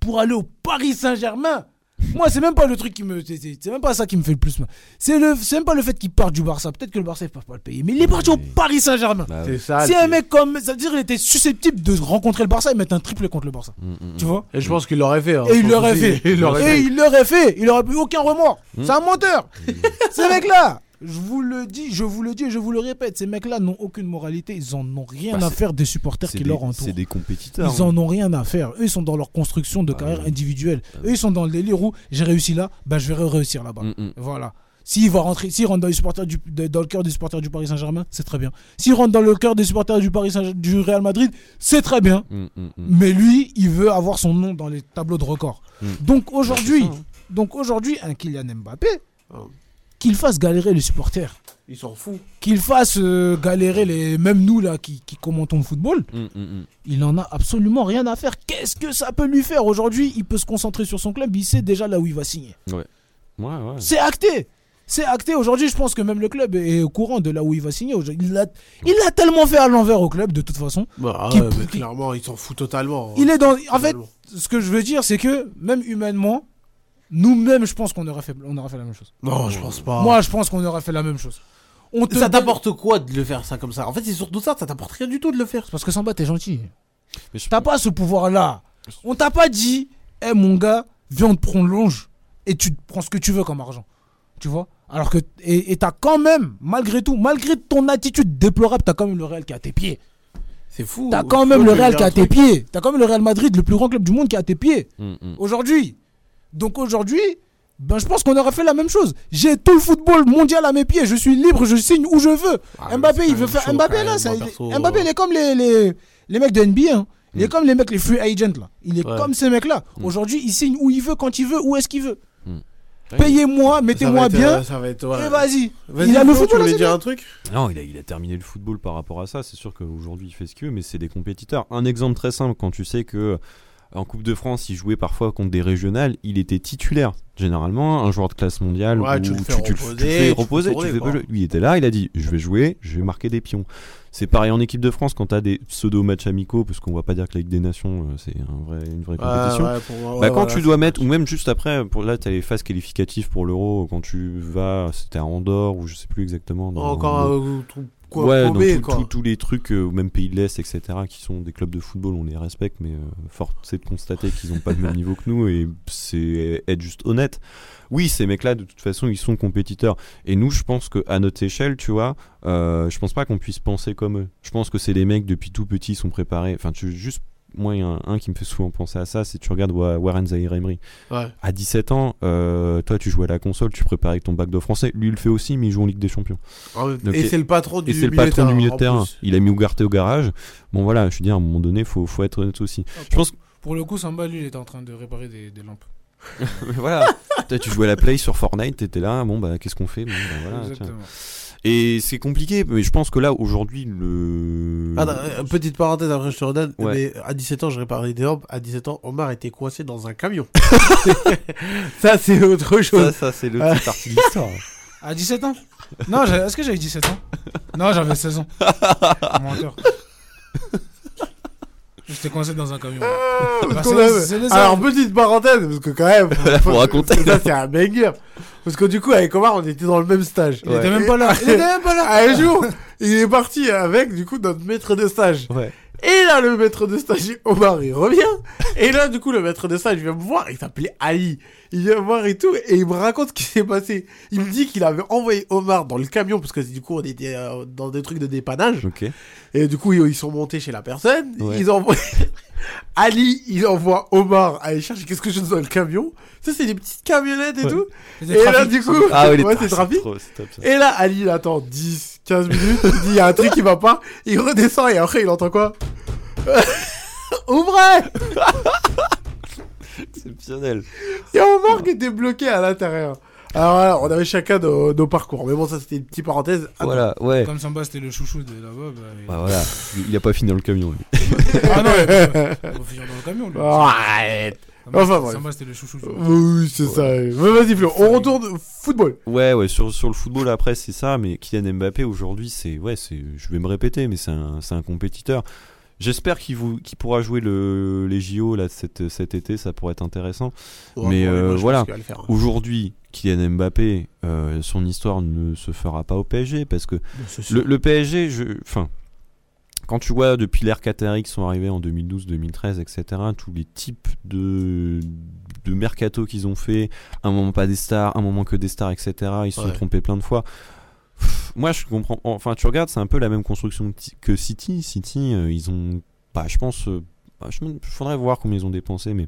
Speaker 4: pour aller au Paris Saint-Germain, Moi, c'est même pas le truc qui me. C'est même pas ça qui me fait le plus mal. C'est le- c'est même pas le fait qu'il parte du Barça. Peut-être que le Barça, ils peuvent pas le payer. Mais il est parti au Paris Saint-Germain.
Speaker 5: Bah,
Speaker 3: C'est ça.
Speaker 4: Si un mec comme. Ça veut dire qu'il était susceptible de rencontrer le Barça et mettre un triplé contre le Barça.
Speaker 5: Mm, mm,
Speaker 4: Tu
Speaker 5: mm.
Speaker 4: vois
Speaker 3: Et je pense qu'il l'aurait fait. hein,
Speaker 4: Et il l'aurait fait. <laughs>
Speaker 3: Il l'aurait
Speaker 4: Et
Speaker 3: fait.
Speaker 4: il l'aurait fait. Il aurait eu aucun remords.
Speaker 5: Hmm.
Speaker 4: C'est un menteur. Ces mecs-là, je vous le dis, je vous le dis et je vous le répète, ces mecs-là n'ont aucune moralité. Ils en ont rien
Speaker 5: Bah,
Speaker 4: à faire des supporters qui
Speaker 5: des,
Speaker 4: leur entourent.
Speaker 5: c'est des compétiteurs.
Speaker 4: Ils
Speaker 5: hein.
Speaker 4: en ont rien à faire. Eux, ils sont dans leur construction de
Speaker 5: Bah
Speaker 4: carrière
Speaker 5: oui.
Speaker 4: individuelle.
Speaker 5: Bah
Speaker 4: Eux, ils sont dans le délire où j'ai réussi là, bah, je vais réussir là-bas.
Speaker 5: Mm, mm.
Speaker 4: Voilà. S'il va rentrer, s'il rentre dans, les supporters du, dans le cœur des supporters du Paris Saint-Germain, c'est très bien. S'il rentre dans le cœur des supporters du Paris Saint du Real Madrid, c'est très bien.
Speaker 5: Mm, mm, mm.
Speaker 4: Mais lui, il veut avoir son nom dans les tableaux de record.
Speaker 5: Mm.
Speaker 4: Donc aujourd'hui,
Speaker 5: hein.
Speaker 4: donc aujourd'hui, un Kylian Mbappé,
Speaker 3: Oh.
Speaker 4: Qu'il fasse galérer les supporters,
Speaker 3: Il s'en fout.
Speaker 4: qu'il fasse euh, galérer les, même nous là qui, qui commentons le football,
Speaker 5: Mm, mm, mm.
Speaker 4: il en a absolument rien à faire. Qu'est-ce que ça peut lui faire aujourd'hui? Il peut se concentrer sur son club, il sait déjà là où il va signer.
Speaker 5: Ouais, ouais.
Speaker 4: C'est acté. C'est acté. Aujourd'hui, je pense que même le club est au courant de là où il va signer. Il l'a il l'a tellement fait à l'envers au club, de toute façon.
Speaker 3: Bah, ouais, mais clairement, il s'en fout totalement. hein.
Speaker 4: Il est dans. En fait,
Speaker 3: Totalement.
Speaker 4: ce que je veux dire, c'est que même humainement, nous-mêmes, je pense qu'on aurait fait, on aurait fait la même chose.
Speaker 3: Non, je pense pas.
Speaker 4: Moi, je pense qu'on aurait fait la même chose. On te
Speaker 3: ça
Speaker 4: donne-
Speaker 3: t'apporte quoi de le faire ça comme ça? En fait, c'est surtout ça, ça t'apporte rien du tout de le faire.
Speaker 4: C'est parce que Samba, t'es gentil.
Speaker 5: Mais je
Speaker 4: T'as pas ce pouvoir-là. On t'a pas dit, hé mon gars, viens, on te prolonge et tu te prends ce que tu veux comme argent. Tu vois? Alors que. Et et t'as quand même, malgré tout, malgré ton attitude déplorable, t'as quand même le Real qui est à tes pieds.
Speaker 3: C'est fou.
Speaker 4: T'as quand même le Real qui est à tes pieds. T'as quand même le Real Madrid, le plus grand club du monde qui est à tes pieds.
Speaker 5: Mm, mm.
Speaker 4: Aujourd'hui. Donc aujourd'hui, ben je pense qu'on aurait fait la même chose. J'ai tout le football mondial à mes pieds. Je suis libre, je signe où je veux.
Speaker 3: Ah,
Speaker 4: Mbappé, il veut faire. Mbappé là, ça-
Speaker 3: perso,
Speaker 4: Mbappé, il est comme les, les, les mecs de NBA. hein. Il est
Speaker 5: Mm.
Speaker 4: comme les mecs, les free agents là. Il est
Speaker 3: Ouais.
Speaker 4: comme ces mecs-là.
Speaker 5: Mm.
Speaker 4: Aujourd'hui, il signe où il veut, quand il veut, où est-ce qu'il veut. Payez-moi, mettez-moi bien.
Speaker 3: Ça va être. ouais.
Speaker 4: Et vas-y.
Speaker 3: Vas-y,
Speaker 4: Il a le
Speaker 3: tu
Speaker 4: football à
Speaker 3: voulais dire un truc?
Speaker 5: Non, il a, il a terminé le football par rapport à ça. C'est sûr qu'aujourd'hui, il fait ce qu'il veut, mais c'est des compétiteurs. Un exemple très simple, quand tu sais que en Coupe de France, il jouait parfois contre des régionales, il était titulaire. Généralement, un joueur de classe mondiale,
Speaker 3: Ouais,
Speaker 5: où
Speaker 3: tu le fais
Speaker 5: tu,
Speaker 3: reposer,
Speaker 5: tu le fais reposer, tu pas jouer. Lui, il était là, il a dit Je vais jouer, je vais marquer des pions. C'est pareil en équipe de France quand tu as des pseudo-matchs amicaux, parce qu'on va pas dire que la Ligue des Nations, euh, c'est un vrai- une vraie compétition.
Speaker 3: Ouais, pour
Speaker 5: Bah, quand
Speaker 3: voilà,
Speaker 5: tu dois mettre, ou même juste après, pour, là, tu as les phases qualificatives pour l'Euro, quand tu vas, c'était à Andorre, ou je sais plus exactement. dans-
Speaker 3: Encore un truc quoi,
Speaker 5: ouais,
Speaker 3: paumé,
Speaker 5: tout-
Speaker 3: quoi.
Speaker 5: tous les trucs, euh, ou même Pays de l'Est, etc., qui sont des clubs de football, on les respecte, mais euh, force est de constater qu'ils n'ont pas le même <laughs> niveau que nous, et c'est être juste honnête. Oui, ces mecs-là, de toute façon, ils sont compétiteurs. Et nous, je pense qu'à notre échelle, tu vois, euh, je pense pas qu'on puisse penser comme eux. Je pense que c'est des mecs, depuis tout petit, sont préparés. Enfin, tu juste. Moi, il y a un, un qui me fait souvent penser à ça, c'est tu regardes Wa- Warren Zahir Emery.
Speaker 3: Ouais.
Speaker 5: À 17 ans, euh, toi, tu jouais à la console, tu préparais avec ton bac de français. Lui, il le fait aussi, mais il joue en Ligue des Champions.
Speaker 3: Et
Speaker 5: et-
Speaker 3: c'est le patron du
Speaker 5: Et c'est le
Speaker 3: milieu
Speaker 5: patron du milieu de terrain.
Speaker 3: plus.
Speaker 5: Il a mis Ougarté au garage. Bon, voilà, je veux dire, à un moment donné, faut, faut être honnête aussi. Je pense que.
Speaker 4: Pour le coup, Samba, lui, il était en train de réparer des, des lampes. <laughs>
Speaker 5: voilà. Toi, tu jouais à la play sur Fortnite, t'étais là, bon, bah, qu'est-ce qu'on fait? Bon, bah, voilà, tiens.
Speaker 4: Exactement.
Speaker 5: Et c'est compliqué, mais je pense que là, aujourd'hui, le.
Speaker 3: Attends, euh, petite parenthèse, après je te redonne.
Speaker 5: Ouais.
Speaker 3: Mais à 17 ans, je réparais des lampes. À 17 ans, Omar était coincé dans un camion. <laughs> <laughs> ça, c'est autre
Speaker 5: Ça,
Speaker 3: chose.
Speaker 5: ça c'est le petit parti de l'histoire. <laughs>
Speaker 4: À 17 ans? Non, est-ce que j'avais 17 ans? Non, j'avais 16 ans. Menteur. J'étais coincé dans un camion. Bah,
Speaker 3: même.
Speaker 4: c'est les
Speaker 3: Alors, petite parenthèse, parce que quand même. <laughs>
Speaker 5: Faut raconter.
Speaker 3: Ça, c'est un banger. Parce que du coup, avec Omar, on était dans le même stage.
Speaker 4: Il était même pas là. Il était même pas là.
Speaker 3: Un jour, il est parti avec, du coup, notre maître de stage.
Speaker 5: Ouais.
Speaker 3: Et là, le maître de stage, Omar, il revient. Et là, du coup, le maître de stage vient me voir. Il s'appelait Ali. Il vient me voir et tout. Et il me raconte ce qui s'est passé. Il me dit qu'il avait envoyé Omar dans le camion. Parce que du coup, on était euh, dans des trucs de dépannage.
Speaker 5: Ok.
Speaker 3: Et du coup, ils, ils sont montés chez la personne.
Speaker 5: Ouais.
Speaker 3: Ils envoient. <laughs> Ali, il envoie Omar aller chercher qu'est-ce que je dans le camion. Ça, c'est des petites camionnettes et
Speaker 5: Ouais.
Speaker 3: tout. Et là, du coup,
Speaker 5: Ah ouais, <laughs>
Speaker 3: ouais, c'est trafic.
Speaker 5: trop- c'est top.
Speaker 3: Et là, Ali, il attend 10, 15 minutes. Il dit, il y a un truc qui va pas. Il redescend et après, il entend quoi? <laughs> Ouvrez
Speaker 5: Exceptionnel.
Speaker 3: Il y a Omar qui était bloqué à l'intérieur. Alors voilà, on avait chacun nos, nos parcours. Mais bon, ça, c'était une petite parenthèse. Attends.
Speaker 5: Voilà, ouais.
Speaker 4: Comme Samba, c'était le chouchou de là-bas. bah, il-
Speaker 5: Bah voilà, il a pas fini dans le camion lui.
Speaker 4: Ah non, il va <laughs> finir dans le camion. lui.
Speaker 3: Arrête
Speaker 4: Samba,
Speaker 3: Enfin, bref.
Speaker 4: Samba, c'était le chouchou. du-
Speaker 3: Oui, c'est ça. Mais vas-y, Flo, on retourne football.
Speaker 5: Ouais, ouais, sur, sur le football après c'est ça, mais Kylian Mbappé aujourd'hui c'est, ouais, c'est, je vais me répéter, mais c'est un, c'est un compétiteur. J'espère qu'il vous- qu'il pourra jouer le, les JO là, cet, cet été, ça pourrait être intéressant.
Speaker 3: Ouais,
Speaker 5: Mais,
Speaker 3: bon,
Speaker 5: euh, voilà.
Speaker 3: hein.
Speaker 5: Aujourd'hui, Kylian Mbappé, euh, son histoire ne se fera pas au PSG parce que le, le PSG, je, enfin, quand tu vois depuis l'ère Qatari qui sont arrivés en 2012, 2013, etc., tous les types de, de mercato qu'ils ont fait, un moment pas des stars, un moment que des stars, etc., ils se sont trompés plein de fois. Pff, Moi, je comprends. Enfin, tu regardes, c'est un peu la même construction que City. City, euh, ils ont, bah, je pense, euh, bah, je faudrait voir combien ils ont dépensé, mais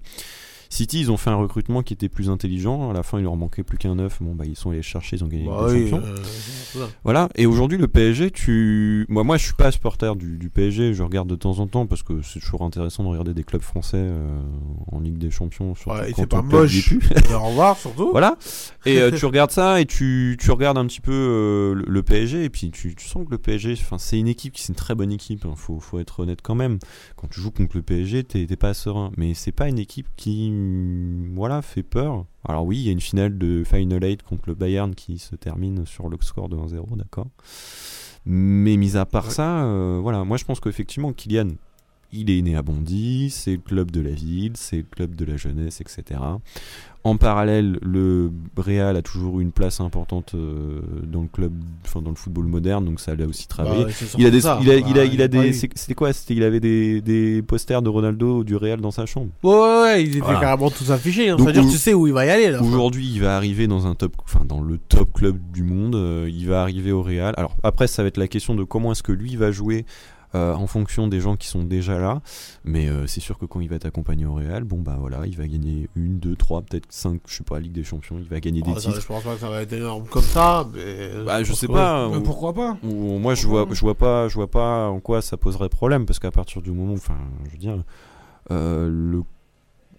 Speaker 5: City, ils ont fait un recrutement qui était plus intelligent. À la fin, il leur manquait plus qu'un neuf. Bon, bah, ils sont allés chercher, ils ont gagné
Speaker 3: Bah oui,
Speaker 5: champions.
Speaker 3: euh, voilà.
Speaker 5: Et aujourd'hui le PSG, tu. Moi, moi je suis pas supporter du, du PSG, je regarde de temps en temps parce que c'est toujours intéressant de regarder des clubs français euh, en Ligue des Champions. Surtout
Speaker 3: Ouais, et c'est pas moche. Et au revoir surtout.
Speaker 5: Voilà, et euh, tu <laughs> regardes ça et tu, tu regardes un petit peu le, le PSG, et puis tu, tu sens que le PSG, enfin, c'est une équipe qui c'est une très bonne équipe, hein, faut, faut être honnête quand même. Quand tu joues contre le PSG, t'es pas serein, mais c'est pas une équipe qui voilà, fait peur. Alors oui, il y a une finale de Final 8 contre le Bayern qui se termine sur le score de 1-0, d'accord. Mais mis à part
Speaker 3: Ouais.
Speaker 5: ça, euh, voilà, moi je pense qu'effectivement Kylian, il est né à Bondy, c'est le club de la ville, c'est le club de la jeunesse, etc. En parallèle, le Real a toujours eu une place importante euh, dans le club, enfin dans le football moderne, donc ça l'a aussi travaillé.
Speaker 3: Bah, c'est
Speaker 5: il a des,
Speaker 3: surtout ça.
Speaker 5: il a,
Speaker 3: Bah,
Speaker 5: il a, il des, c'était quoi? C'était, il avait des, des posters de Ronaldo du Real dans sa chambre.
Speaker 3: Ouais, ouais, ouais, il était
Speaker 5: Voilà.
Speaker 3: carrément tous affichés. Hein. C'est-à-dire, tu sais où il va y aller.
Speaker 5: Aujourd'hui, il va arriver dans un top, enfin dans le top club du monde. euh, il va arriver au Real. Alors après, ça va être la question de comment est-ce que lui va jouer. Euh, en fonction des gens qui sont déjà là, mais euh, c'est sûr que quand il va être accompagné au Real, bon bah voilà, il va gagner une, deux, trois, peut-être cinq, je sais pas, Ligue des Champions, il va gagner des
Speaker 3: Oh, ça,
Speaker 5: titres.
Speaker 3: je pense pas que ça va être énorme comme ça. Mais...
Speaker 5: Bah je sais
Speaker 3: que
Speaker 5: pas.
Speaker 4: Mais pourquoi pas
Speaker 5: ou- moi je vois, je vois pas, je vois pas en quoi ça poserait problème parce qu'à partir du moment, enfin, je veux dire, euh, le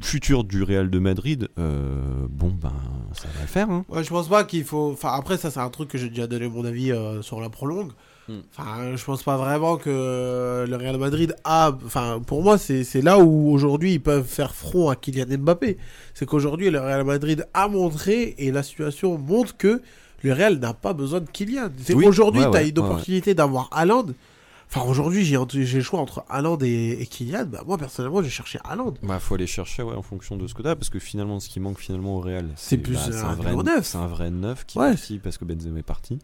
Speaker 5: futur du Real de Madrid, euh, bon ben ça va le faire. Hein.
Speaker 3: Ouais, je pense pas qu'il faut. Enfin, après, ça, c'est un truc que j'ai déjà donné mon avis euh, sur la prolongue.
Speaker 5: Hmm.
Speaker 3: Enfin, je pense pas vraiment que le Real Madrid a. Enfin, pour moi, c'est c'est là où aujourd'hui ils peuvent faire front à Kylian Mbappé. C'est qu'aujourd'hui, le Real Madrid a montré et la situation montre que le Real n'a pas besoin de Kylian. C'est
Speaker 5: Oui,
Speaker 3: Aujourd'hui,
Speaker 5: ouais,
Speaker 3: tu as
Speaker 5: ouais,
Speaker 3: une
Speaker 5: ouais.
Speaker 3: opportunité d'avoir Haaland. Enfin, aujourd'hui, j'ai le choix entre Haaland et, et Kylian. Bah, moi, personnellement, j'ai cherché Haaland.
Speaker 5: Bah faut aller chercher ouais, en fonction de ce que t'as parce que finalement ce qui manque finalement au Real
Speaker 3: C'est plus,
Speaker 5: bah, un
Speaker 3: un
Speaker 5: vrai
Speaker 3: neuf.
Speaker 5: c'est un vrai neuf qui
Speaker 3: Ouais.
Speaker 5: est parti parce que Benzema est parti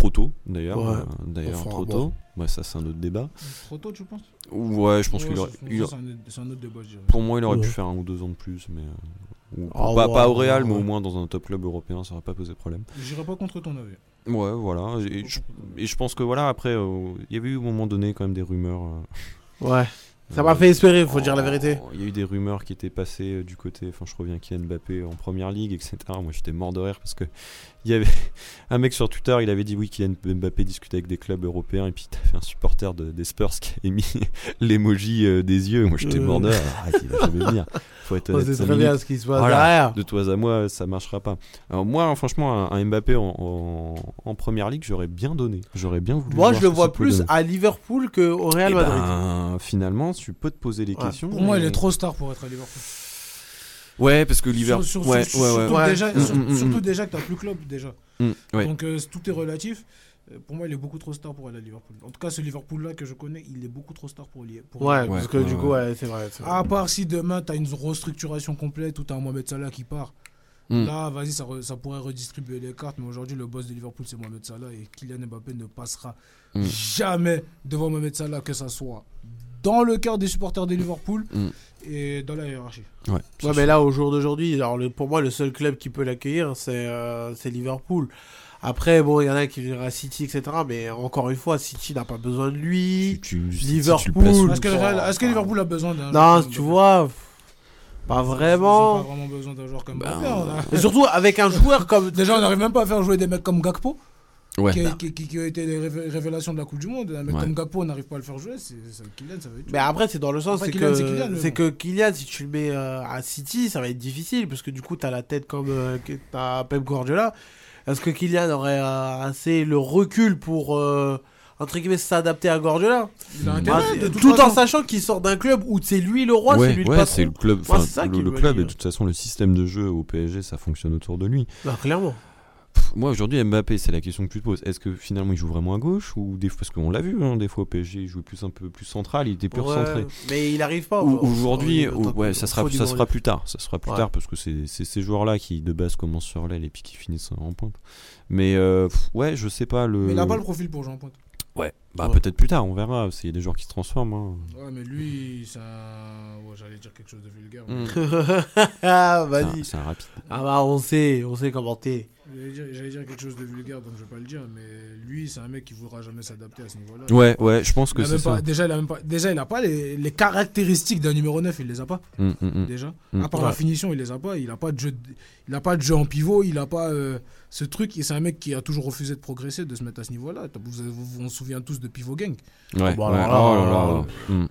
Speaker 5: trop tôt d'ailleurs
Speaker 3: Ouais.
Speaker 5: euh, d'ailleurs trop tôt ouais ça c'est un autre débat
Speaker 4: Trop tôt, tu penses?
Speaker 5: Ouais je pense
Speaker 4: Ouais,
Speaker 5: qu'il aurait, il
Speaker 4: C'est un, autre- débat, je dirais.
Speaker 5: pour moi il aurait
Speaker 3: Ouais.
Speaker 5: pu faire un ou deux ans de plus mais euh, ou-
Speaker 3: Ah,
Speaker 5: pas,
Speaker 3: ouais,
Speaker 5: pas au Real
Speaker 3: ouais.
Speaker 5: mais au moins dans un top club européen ça aurait pas posé problème
Speaker 4: J'irai pas contre ton avis.
Speaker 5: ouais voilà et je, et je pense que voilà après euh, il y avait eu au moment donné quand même des rumeurs euh,
Speaker 3: Ouais. <laughs> Ça
Speaker 5: euh,
Speaker 3: m'a fait espérer, faut dire la vérité.
Speaker 5: Il y a eu des rumeurs qui étaient passées du côté, enfin je reviens Kylian Mbappé en première ligue, etc. Moi j'étais mort de rire parce que il y avait <laughs> un mec sur Twitter, il avait dit oui Kylian Mbappé discutait avec des clubs européens et puis t'avais un supporter de- des Spurs qui avait mis <laughs> l'emoji euh, des yeux. Moi j'étais
Speaker 3: Euh.
Speaker 5: mort il va jamais <laughs> venir. Faut être
Speaker 3: Oh,
Speaker 5: honnête,
Speaker 3: c'est très bien ce qui se passe
Speaker 5: Voilà.
Speaker 3: derrière.
Speaker 5: De toi à moi, ça marchera pas. Alors moi, franchement, un, un Mbappé en, en- en première ligue, j'aurais bien donné. J'aurais bien voulu.
Speaker 3: Moi,
Speaker 5: voir
Speaker 3: je le vois plus
Speaker 5: donner.
Speaker 3: à Liverpool qu'au Real
Speaker 5: Eh
Speaker 3: Madrid.
Speaker 5: ben, finalement, tu peux te poser des
Speaker 3: Ouais.
Speaker 5: questions.
Speaker 4: Pour moi, il est trop star pour être à Liverpool.
Speaker 5: Ouais, parce que l'hiver.
Speaker 4: Sur- sur-
Speaker 5: ouais,
Speaker 4: sur-
Speaker 5: ouais, ouais.
Speaker 4: Surtout,
Speaker 3: Ouais.
Speaker 4: déjà,
Speaker 5: Mm,
Speaker 4: sur-
Speaker 5: mm, mm,
Speaker 4: surtout
Speaker 5: mm.
Speaker 4: déjà que t'as plus club déjà.
Speaker 5: Ouais.
Speaker 4: Donc euh, tout est relatif. Euh, Pour moi, il est beaucoup trop star pour aller à Liverpool. En tout cas, ce Liverpool-là que je connais, il est beaucoup trop star pour y pour
Speaker 3: Ouais, parce que
Speaker 5: ouais,
Speaker 3: du coup,
Speaker 5: ouais.
Speaker 3: ouais, c'est vrai.
Speaker 4: À part si demain, tu as une restructuration complète ou tu as un Mohamed Salah qui part.
Speaker 5: Mm.
Speaker 4: Là, vas-y, ça, ça pourrait redistribuer les cartes. Mais aujourd'hui, le boss de Liverpool, c'est Mohamed Salah. Et Kylian Mbappé ne passera
Speaker 5: Mm.
Speaker 4: jamais devant Mohamed Salah, que ça soit dans le cœur des supporters de Liverpool
Speaker 5: Mm.
Speaker 4: Et dans la hiérarchie.
Speaker 5: Ouais,
Speaker 3: Ouais, mais là, au jour d'aujourd'hui, alors le- pour moi, le seul club qui peut l'accueillir, c'est euh, c'est Liverpool. Après, bon, il y en a qui vont à City, etc. Mais encore une fois, City n'a pas besoin de lui.
Speaker 5: Tu- tu- si
Speaker 3: Liverpool.
Speaker 4: Est-ce que, Liverpool a besoin d'un
Speaker 3: Non,
Speaker 4: joueur
Speaker 3: tu
Speaker 4: comme
Speaker 3: vois, pas
Speaker 4: Mbappé Ils ont
Speaker 3: vraiment.
Speaker 4: pas vraiment besoin d'un joueur comme
Speaker 5: Ben,
Speaker 3: Et surtout avec un joueur comme. <laughs>
Speaker 4: Déjà, on n'arrive même pas à faire jouer des mecs comme Gakpo,
Speaker 5: Ouais.
Speaker 4: qui, a- qui, qui- qui ont été des révé- révélations de la Coupe du Monde. Un mec
Speaker 5: Ouais.
Speaker 4: comme Gakpo, on n'arrive pas à le faire jouer. C'est Kylian, ça va être.
Speaker 3: Mais après, c'est dans le sens, c'est que,
Speaker 4: c'est mais
Speaker 3: que Kylian, si tu le mets euh, à City, ça va être difficile, parce que du coup, t'as la tête comme euh, t'as Pep Guardiola. Est-ce que Kylian aurait euh, assez le recul pour, euh, entre guillemets, s'adapter à Guardiola?
Speaker 4: De
Speaker 3: Tout en sachant qu'il sort d'un club où c'est lui le roi, c'est
Speaker 5: ouais,
Speaker 3: lui le
Speaker 5: ouais,
Speaker 3: patron.
Speaker 5: c'est le club.
Speaker 3: Moi,
Speaker 5: enfin,
Speaker 3: c'est ça
Speaker 5: le, le club et de toute façon le système de jeu au PSG, ça fonctionne autour de lui.
Speaker 3: Non, clairement.
Speaker 5: Pff, Moi aujourd'hui Mbappé, c'est la question que tu te poses. Est-ce que finalement il joue vraiment à gauche ou des parce qu'on l'a vu hein, des fois au PSG, il jouait plus un peu plus central, il était plus
Speaker 3: Ouais,
Speaker 5: recentré.
Speaker 3: Mais il arrive pas.
Speaker 5: Ou-
Speaker 3: au-
Speaker 5: Aujourd'hui,
Speaker 3: au-
Speaker 5: ou-
Speaker 3: au-
Speaker 5: ouais, ça sera, ça sera plus tard. Ça sera plus
Speaker 3: Ouais.
Speaker 5: tard parce que c'est c'est ces joueurs-là qui de base commencent sur l'aile et puis qui finissent en pointe. Mais euh, pff, ouais, je sais pas le.
Speaker 4: Mais il a pas le profil pour jouer en pointe.
Speaker 5: Ouais, bah
Speaker 3: Ouais.
Speaker 5: peut-être plus tard, on verra. S'il y a des joueurs qui se transforment. hein.
Speaker 4: Ouais, mais lui, ouais, J'allais dire quelque chose de vulgaire. mais-
Speaker 5: Mm. <laughs>
Speaker 3: ah,
Speaker 5: C'est un-
Speaker 3: vas-y.
Speaker 5: C'est un rapide.
Speaker 3: Ah bah on sait, on sait comment t'es.
Speaker 4: J'allais dire, quelque chose de vulgaire, donc je vais pas le dire. Mais lui, c'est un mec qui voudra jamais s'adapter à ce niveau-là.
Speaker 5: Ouais, ouais, je pense
Speaker 4: Il
Speaker 5: que c'est ça.
Speaker 4: déjà, il a même pas, déjà, il a pas les, les caractéristiques d'un numéro 9, il les a pas.
Speaker 5: Mm, mm, mm.
Speaker 4: déjà. À part
Speaker 3: Ouais.
Speaker 4: la finition, il les a pas. Il a pas de jeu, il a pas de jeu en pivot. Il a pas euh, ce truc. Et c'est un mec qui a toujours refusé de progresser, de se mettre à ce niveau-là. Vous, vous, vous- on se souvient tous de Pivot Gang.
Speaker 5: Ouais,
Speaker 3: Bon,
Speaker 5: ouais.
Speaker 3: alors là,
Speaker 5: Oh là là.
Speaker 3: alors
Speaker 5: Mm.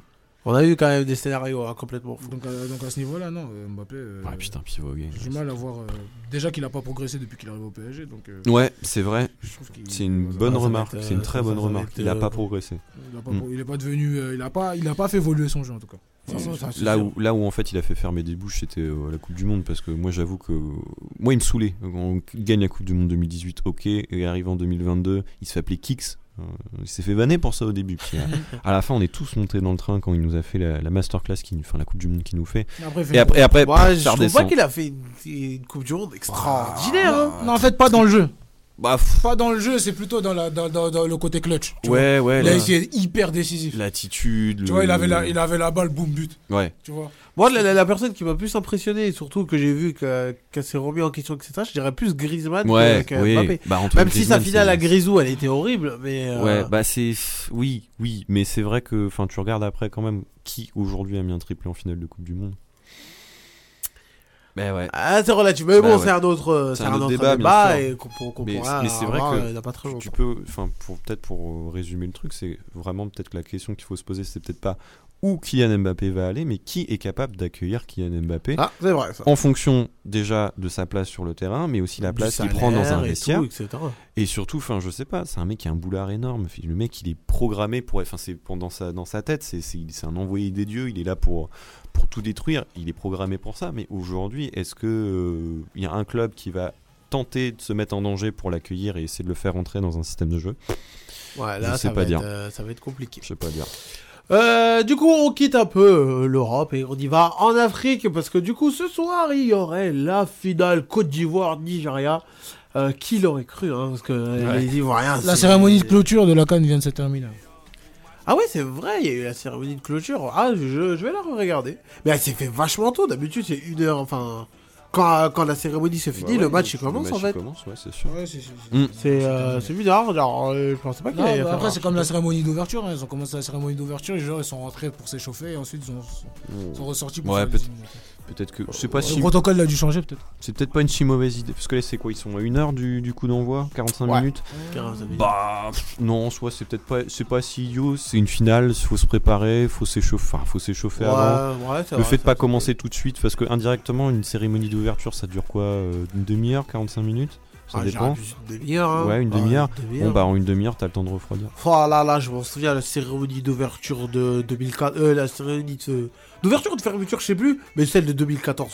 Speaker 3: On a eu quand même des scénarios hein, complètement fous.
Speaker 4: Donc, à, donc à ce niveau-là, non, euh, Mbappé. euh,
Speaker 5: Ouais, putain, pivot game.
Speaker 4: J'ai du mal à voir. euh, déjà qu'il a pas progressé depuis qu'il est arrivé au PSG. Donc, euh,
Speaker 5: Ouais, c'est vrai.
Speaker 4: je trouve qu'il-
Speaker 5: C'est une bonne remarque. C'est une
Speaker 3: euh,
Speaker 5: très bonne remarque. Il a
Speaker 3: euh,
Speaker 5: pas progressé.
Speaker 4: Il a pas,
Speaker 5: Mm.
Speaker 4: pro- il est pas devenu. euh, il a pas, il a pas fait évoluer son jeu en tout cas.
Speaker 5: Là où, là où en fait il a fait fermer des bouches, c'était euh, la Coupe du Monde parce que moi j'avoue que moi il me saoulait. On gagne la Coupe du Monde 2018, ok, et arrive en 2022, il se fait appeler Kix. Euh, il s'est fait vanner pour ça au début. Puis <laughs> à, à la fin, on est tous montés dans le train quand il nous a fait la, la masterclass, qui, enfin la Coupe du Monde qu'il nous fait.
Speaker 4: Après,
Speaker 5: Et après, et après
Speaker 3: Moi,
Speaker 5: ça
Speaker 3: je trouve pas qu'il a fait une, une Coupe du Monde extraordinaire. hein.
Speaker 4: Non, en fait, pas dans le jeu.
Speaker 5: Bah,
Speaker 4: Pas dans le jeu, c'est plutôt dans, la, dans, dans- dans le côté clutch. tu vois.
Speaker 5: ouais, ouais,
Speaker 4: Il a
Speaker 5: la-
Speaker 4: été hyper décisif.
Speaker 5: l'attitude.
Speaker 4: Tu vois, il avait, la, il avait la balle, boum, but.
Speaker 5: Ouais.
Speaker 4: Tu vois.
Speaker 3: Moi, la, la- la personne qui m'a plus impressionné, et surtout que j'ai vu que- qu'elle s'est remis en question, etc., je dirais plus Griezmann
Speaker 5: Ouais,
Speaker 3: que,
Speaker 5: oui.
Speaker 3: Mbappé.
Speaker 5: Bah,
Speaker 3: Même si sa finale à Grisou, elle était horrible, mais. euh,
Speaker 5: Ouais, bah c'est oui, oui, mais c'est vrai que enfin tu regardes après quand même qui aujourd'hui a mis un triplé en finale de Coupe du monde. Ben ouais.
Speaker 3: Ah, c'est relatif. Mais
Speaker 5: Bah
Speaker 3: bon,
Speaker 5: ouais.
Speaker 3: c'est un autre, euh,
Speaker 5: C'est un
Speaker 3: un
Speaker 5: autre
Speaker 3: autre
Speaker 5: débat,
Speaker 3: et qu'on qu'on
Speaker 5: Mais-
Speaker 3: pourra
Speaker 5: mais c'est vrai que
Speaker 3: pas très
Speaker 5: Tu, peux, enfin pour peut-être pour euh, résumer le truc, c'est vraiment peut-être que la question qu'il faut se poser, c'est peut-être pas où Kylian Mbappé va aller, mais qui est capable d'accueillir Kylian Mbappé
Speaker 3: Ah, c'est vrai ça.
Speaker 5: en fonction déjà de sa place sur le terrain, mais aussi la place qu'il prend dans un
Speaker 3: et
Speaker 5: vestiaire.
Speaker 3: tout, etc.
Speaker 5: Et surtout, enfin, je sais pas, c'est un mec qui a un boulard énorme. Le mec, il est programmé pour, enfin, c'est pendant sa, dans sa tête, c'est un envoyé des dieux. Il est là pour, pour tout détruire. Il est programmé pour ça. Mais aujourd'hui, est-ce que euh, y a un club qui va tenter de se mettre en danger pour l'accueillir et essayer de le faire entrer dans un système de jeu?
Speaker 3: Ouais,
Speaker 5: Je
Speaker 3: là,
Speaker 5: sais
Speaker 3: ça,
Speaker 5: pas
Speaker 3: va
Speaker 5: dire.
Speaker 3: Être, euh, ça va être compliqué.
Speaker 5: Je sais pas dire.
Speaker 3: Euh, du coup, on quitte un peu euh, l'Europe et on y va en Afrique parce que du coup, ce soir, il y aurait la finale Côte d'Ivoire-Nigeria. Euh, qui l'aurait cru, hein, parce que
Speaker 5: Ouais.
Speaker 3: les Ivoiriens.
Speaker 4: La cérémonie de clôture de la Cannes vient de se terminer.
Speaker 3: Ah ouais, c'est vrai, il y a eu la cérémonie de clôture. Ah, je, je vais la regarder. Mais elle s'est fait vachement tôt. D'habitude, c'est une heure. Enfin, quand, quand la cérémonie se finit, le match il commence
Speaker 5: le match,
Speaker 3: en fait.
Speaker 5: commence, ouais, c'est sûr.
Speaker 4: Ouais, c'est c'est-
Speaker 5: Mm.
Speaker 3: Euh, c'est bizarre. Genre, euh, je pensais pas qu'il allait
Speaker 4: bah après, c'est comme la cérémonie d'ouverture. hein. Ils ont commencé la cérémonie d'ouverture, les joueurs ils sont rentrés pour s'échauffer et ensuite ils, ont, sont ressortis pour
Speaker 5: Ouais, peut-être- que, je sais pas
Speaker 4: Le
Speaker 5: si,
Speaker 4: protocole a dû changer peut-être.
Speaker 5: c'est peut-être pas une si mauvaise idée. Parce que là, c'est quoi Ils sont à une heure du, du coup d'envoi, 45
Speaker 3: Ouais.
Speaker 5: minutes.
Speaker 3: Carrément, ça veut dire.
Speaker 5: Bah pff, non, soit c'est peut-être pas, c'est pas si idiot. C'est une finale, faut se préparer, faut s'échauffer, enfin, faut s'échauffer avant.
Speaker 3: Ouais, ouais, c'est
Speaker 5: Le
Speaker 3: vrai,
Speaker 5: fait de pas commencer tout de suite, parce que indirectement, une cérémonie d'ouverture, ça dure quoi euh, Une demi-heure, 45 minutes Ça
Speaker 3: Ah,
Speaker 5: dépend.
Speaker 3: une demi-heure. hein.
Speaker 5: Ouais, une demi-heure. Bon, bah en une demi-heure, t'as le temps de refroidir.
Speaker 3: Oh là là, je m'en souviens, la cérémonie d'ouverture de 2004. Euh, la cérémonie de- d'ouverture ou de fermeture, je sais plus, mais celle de 2014.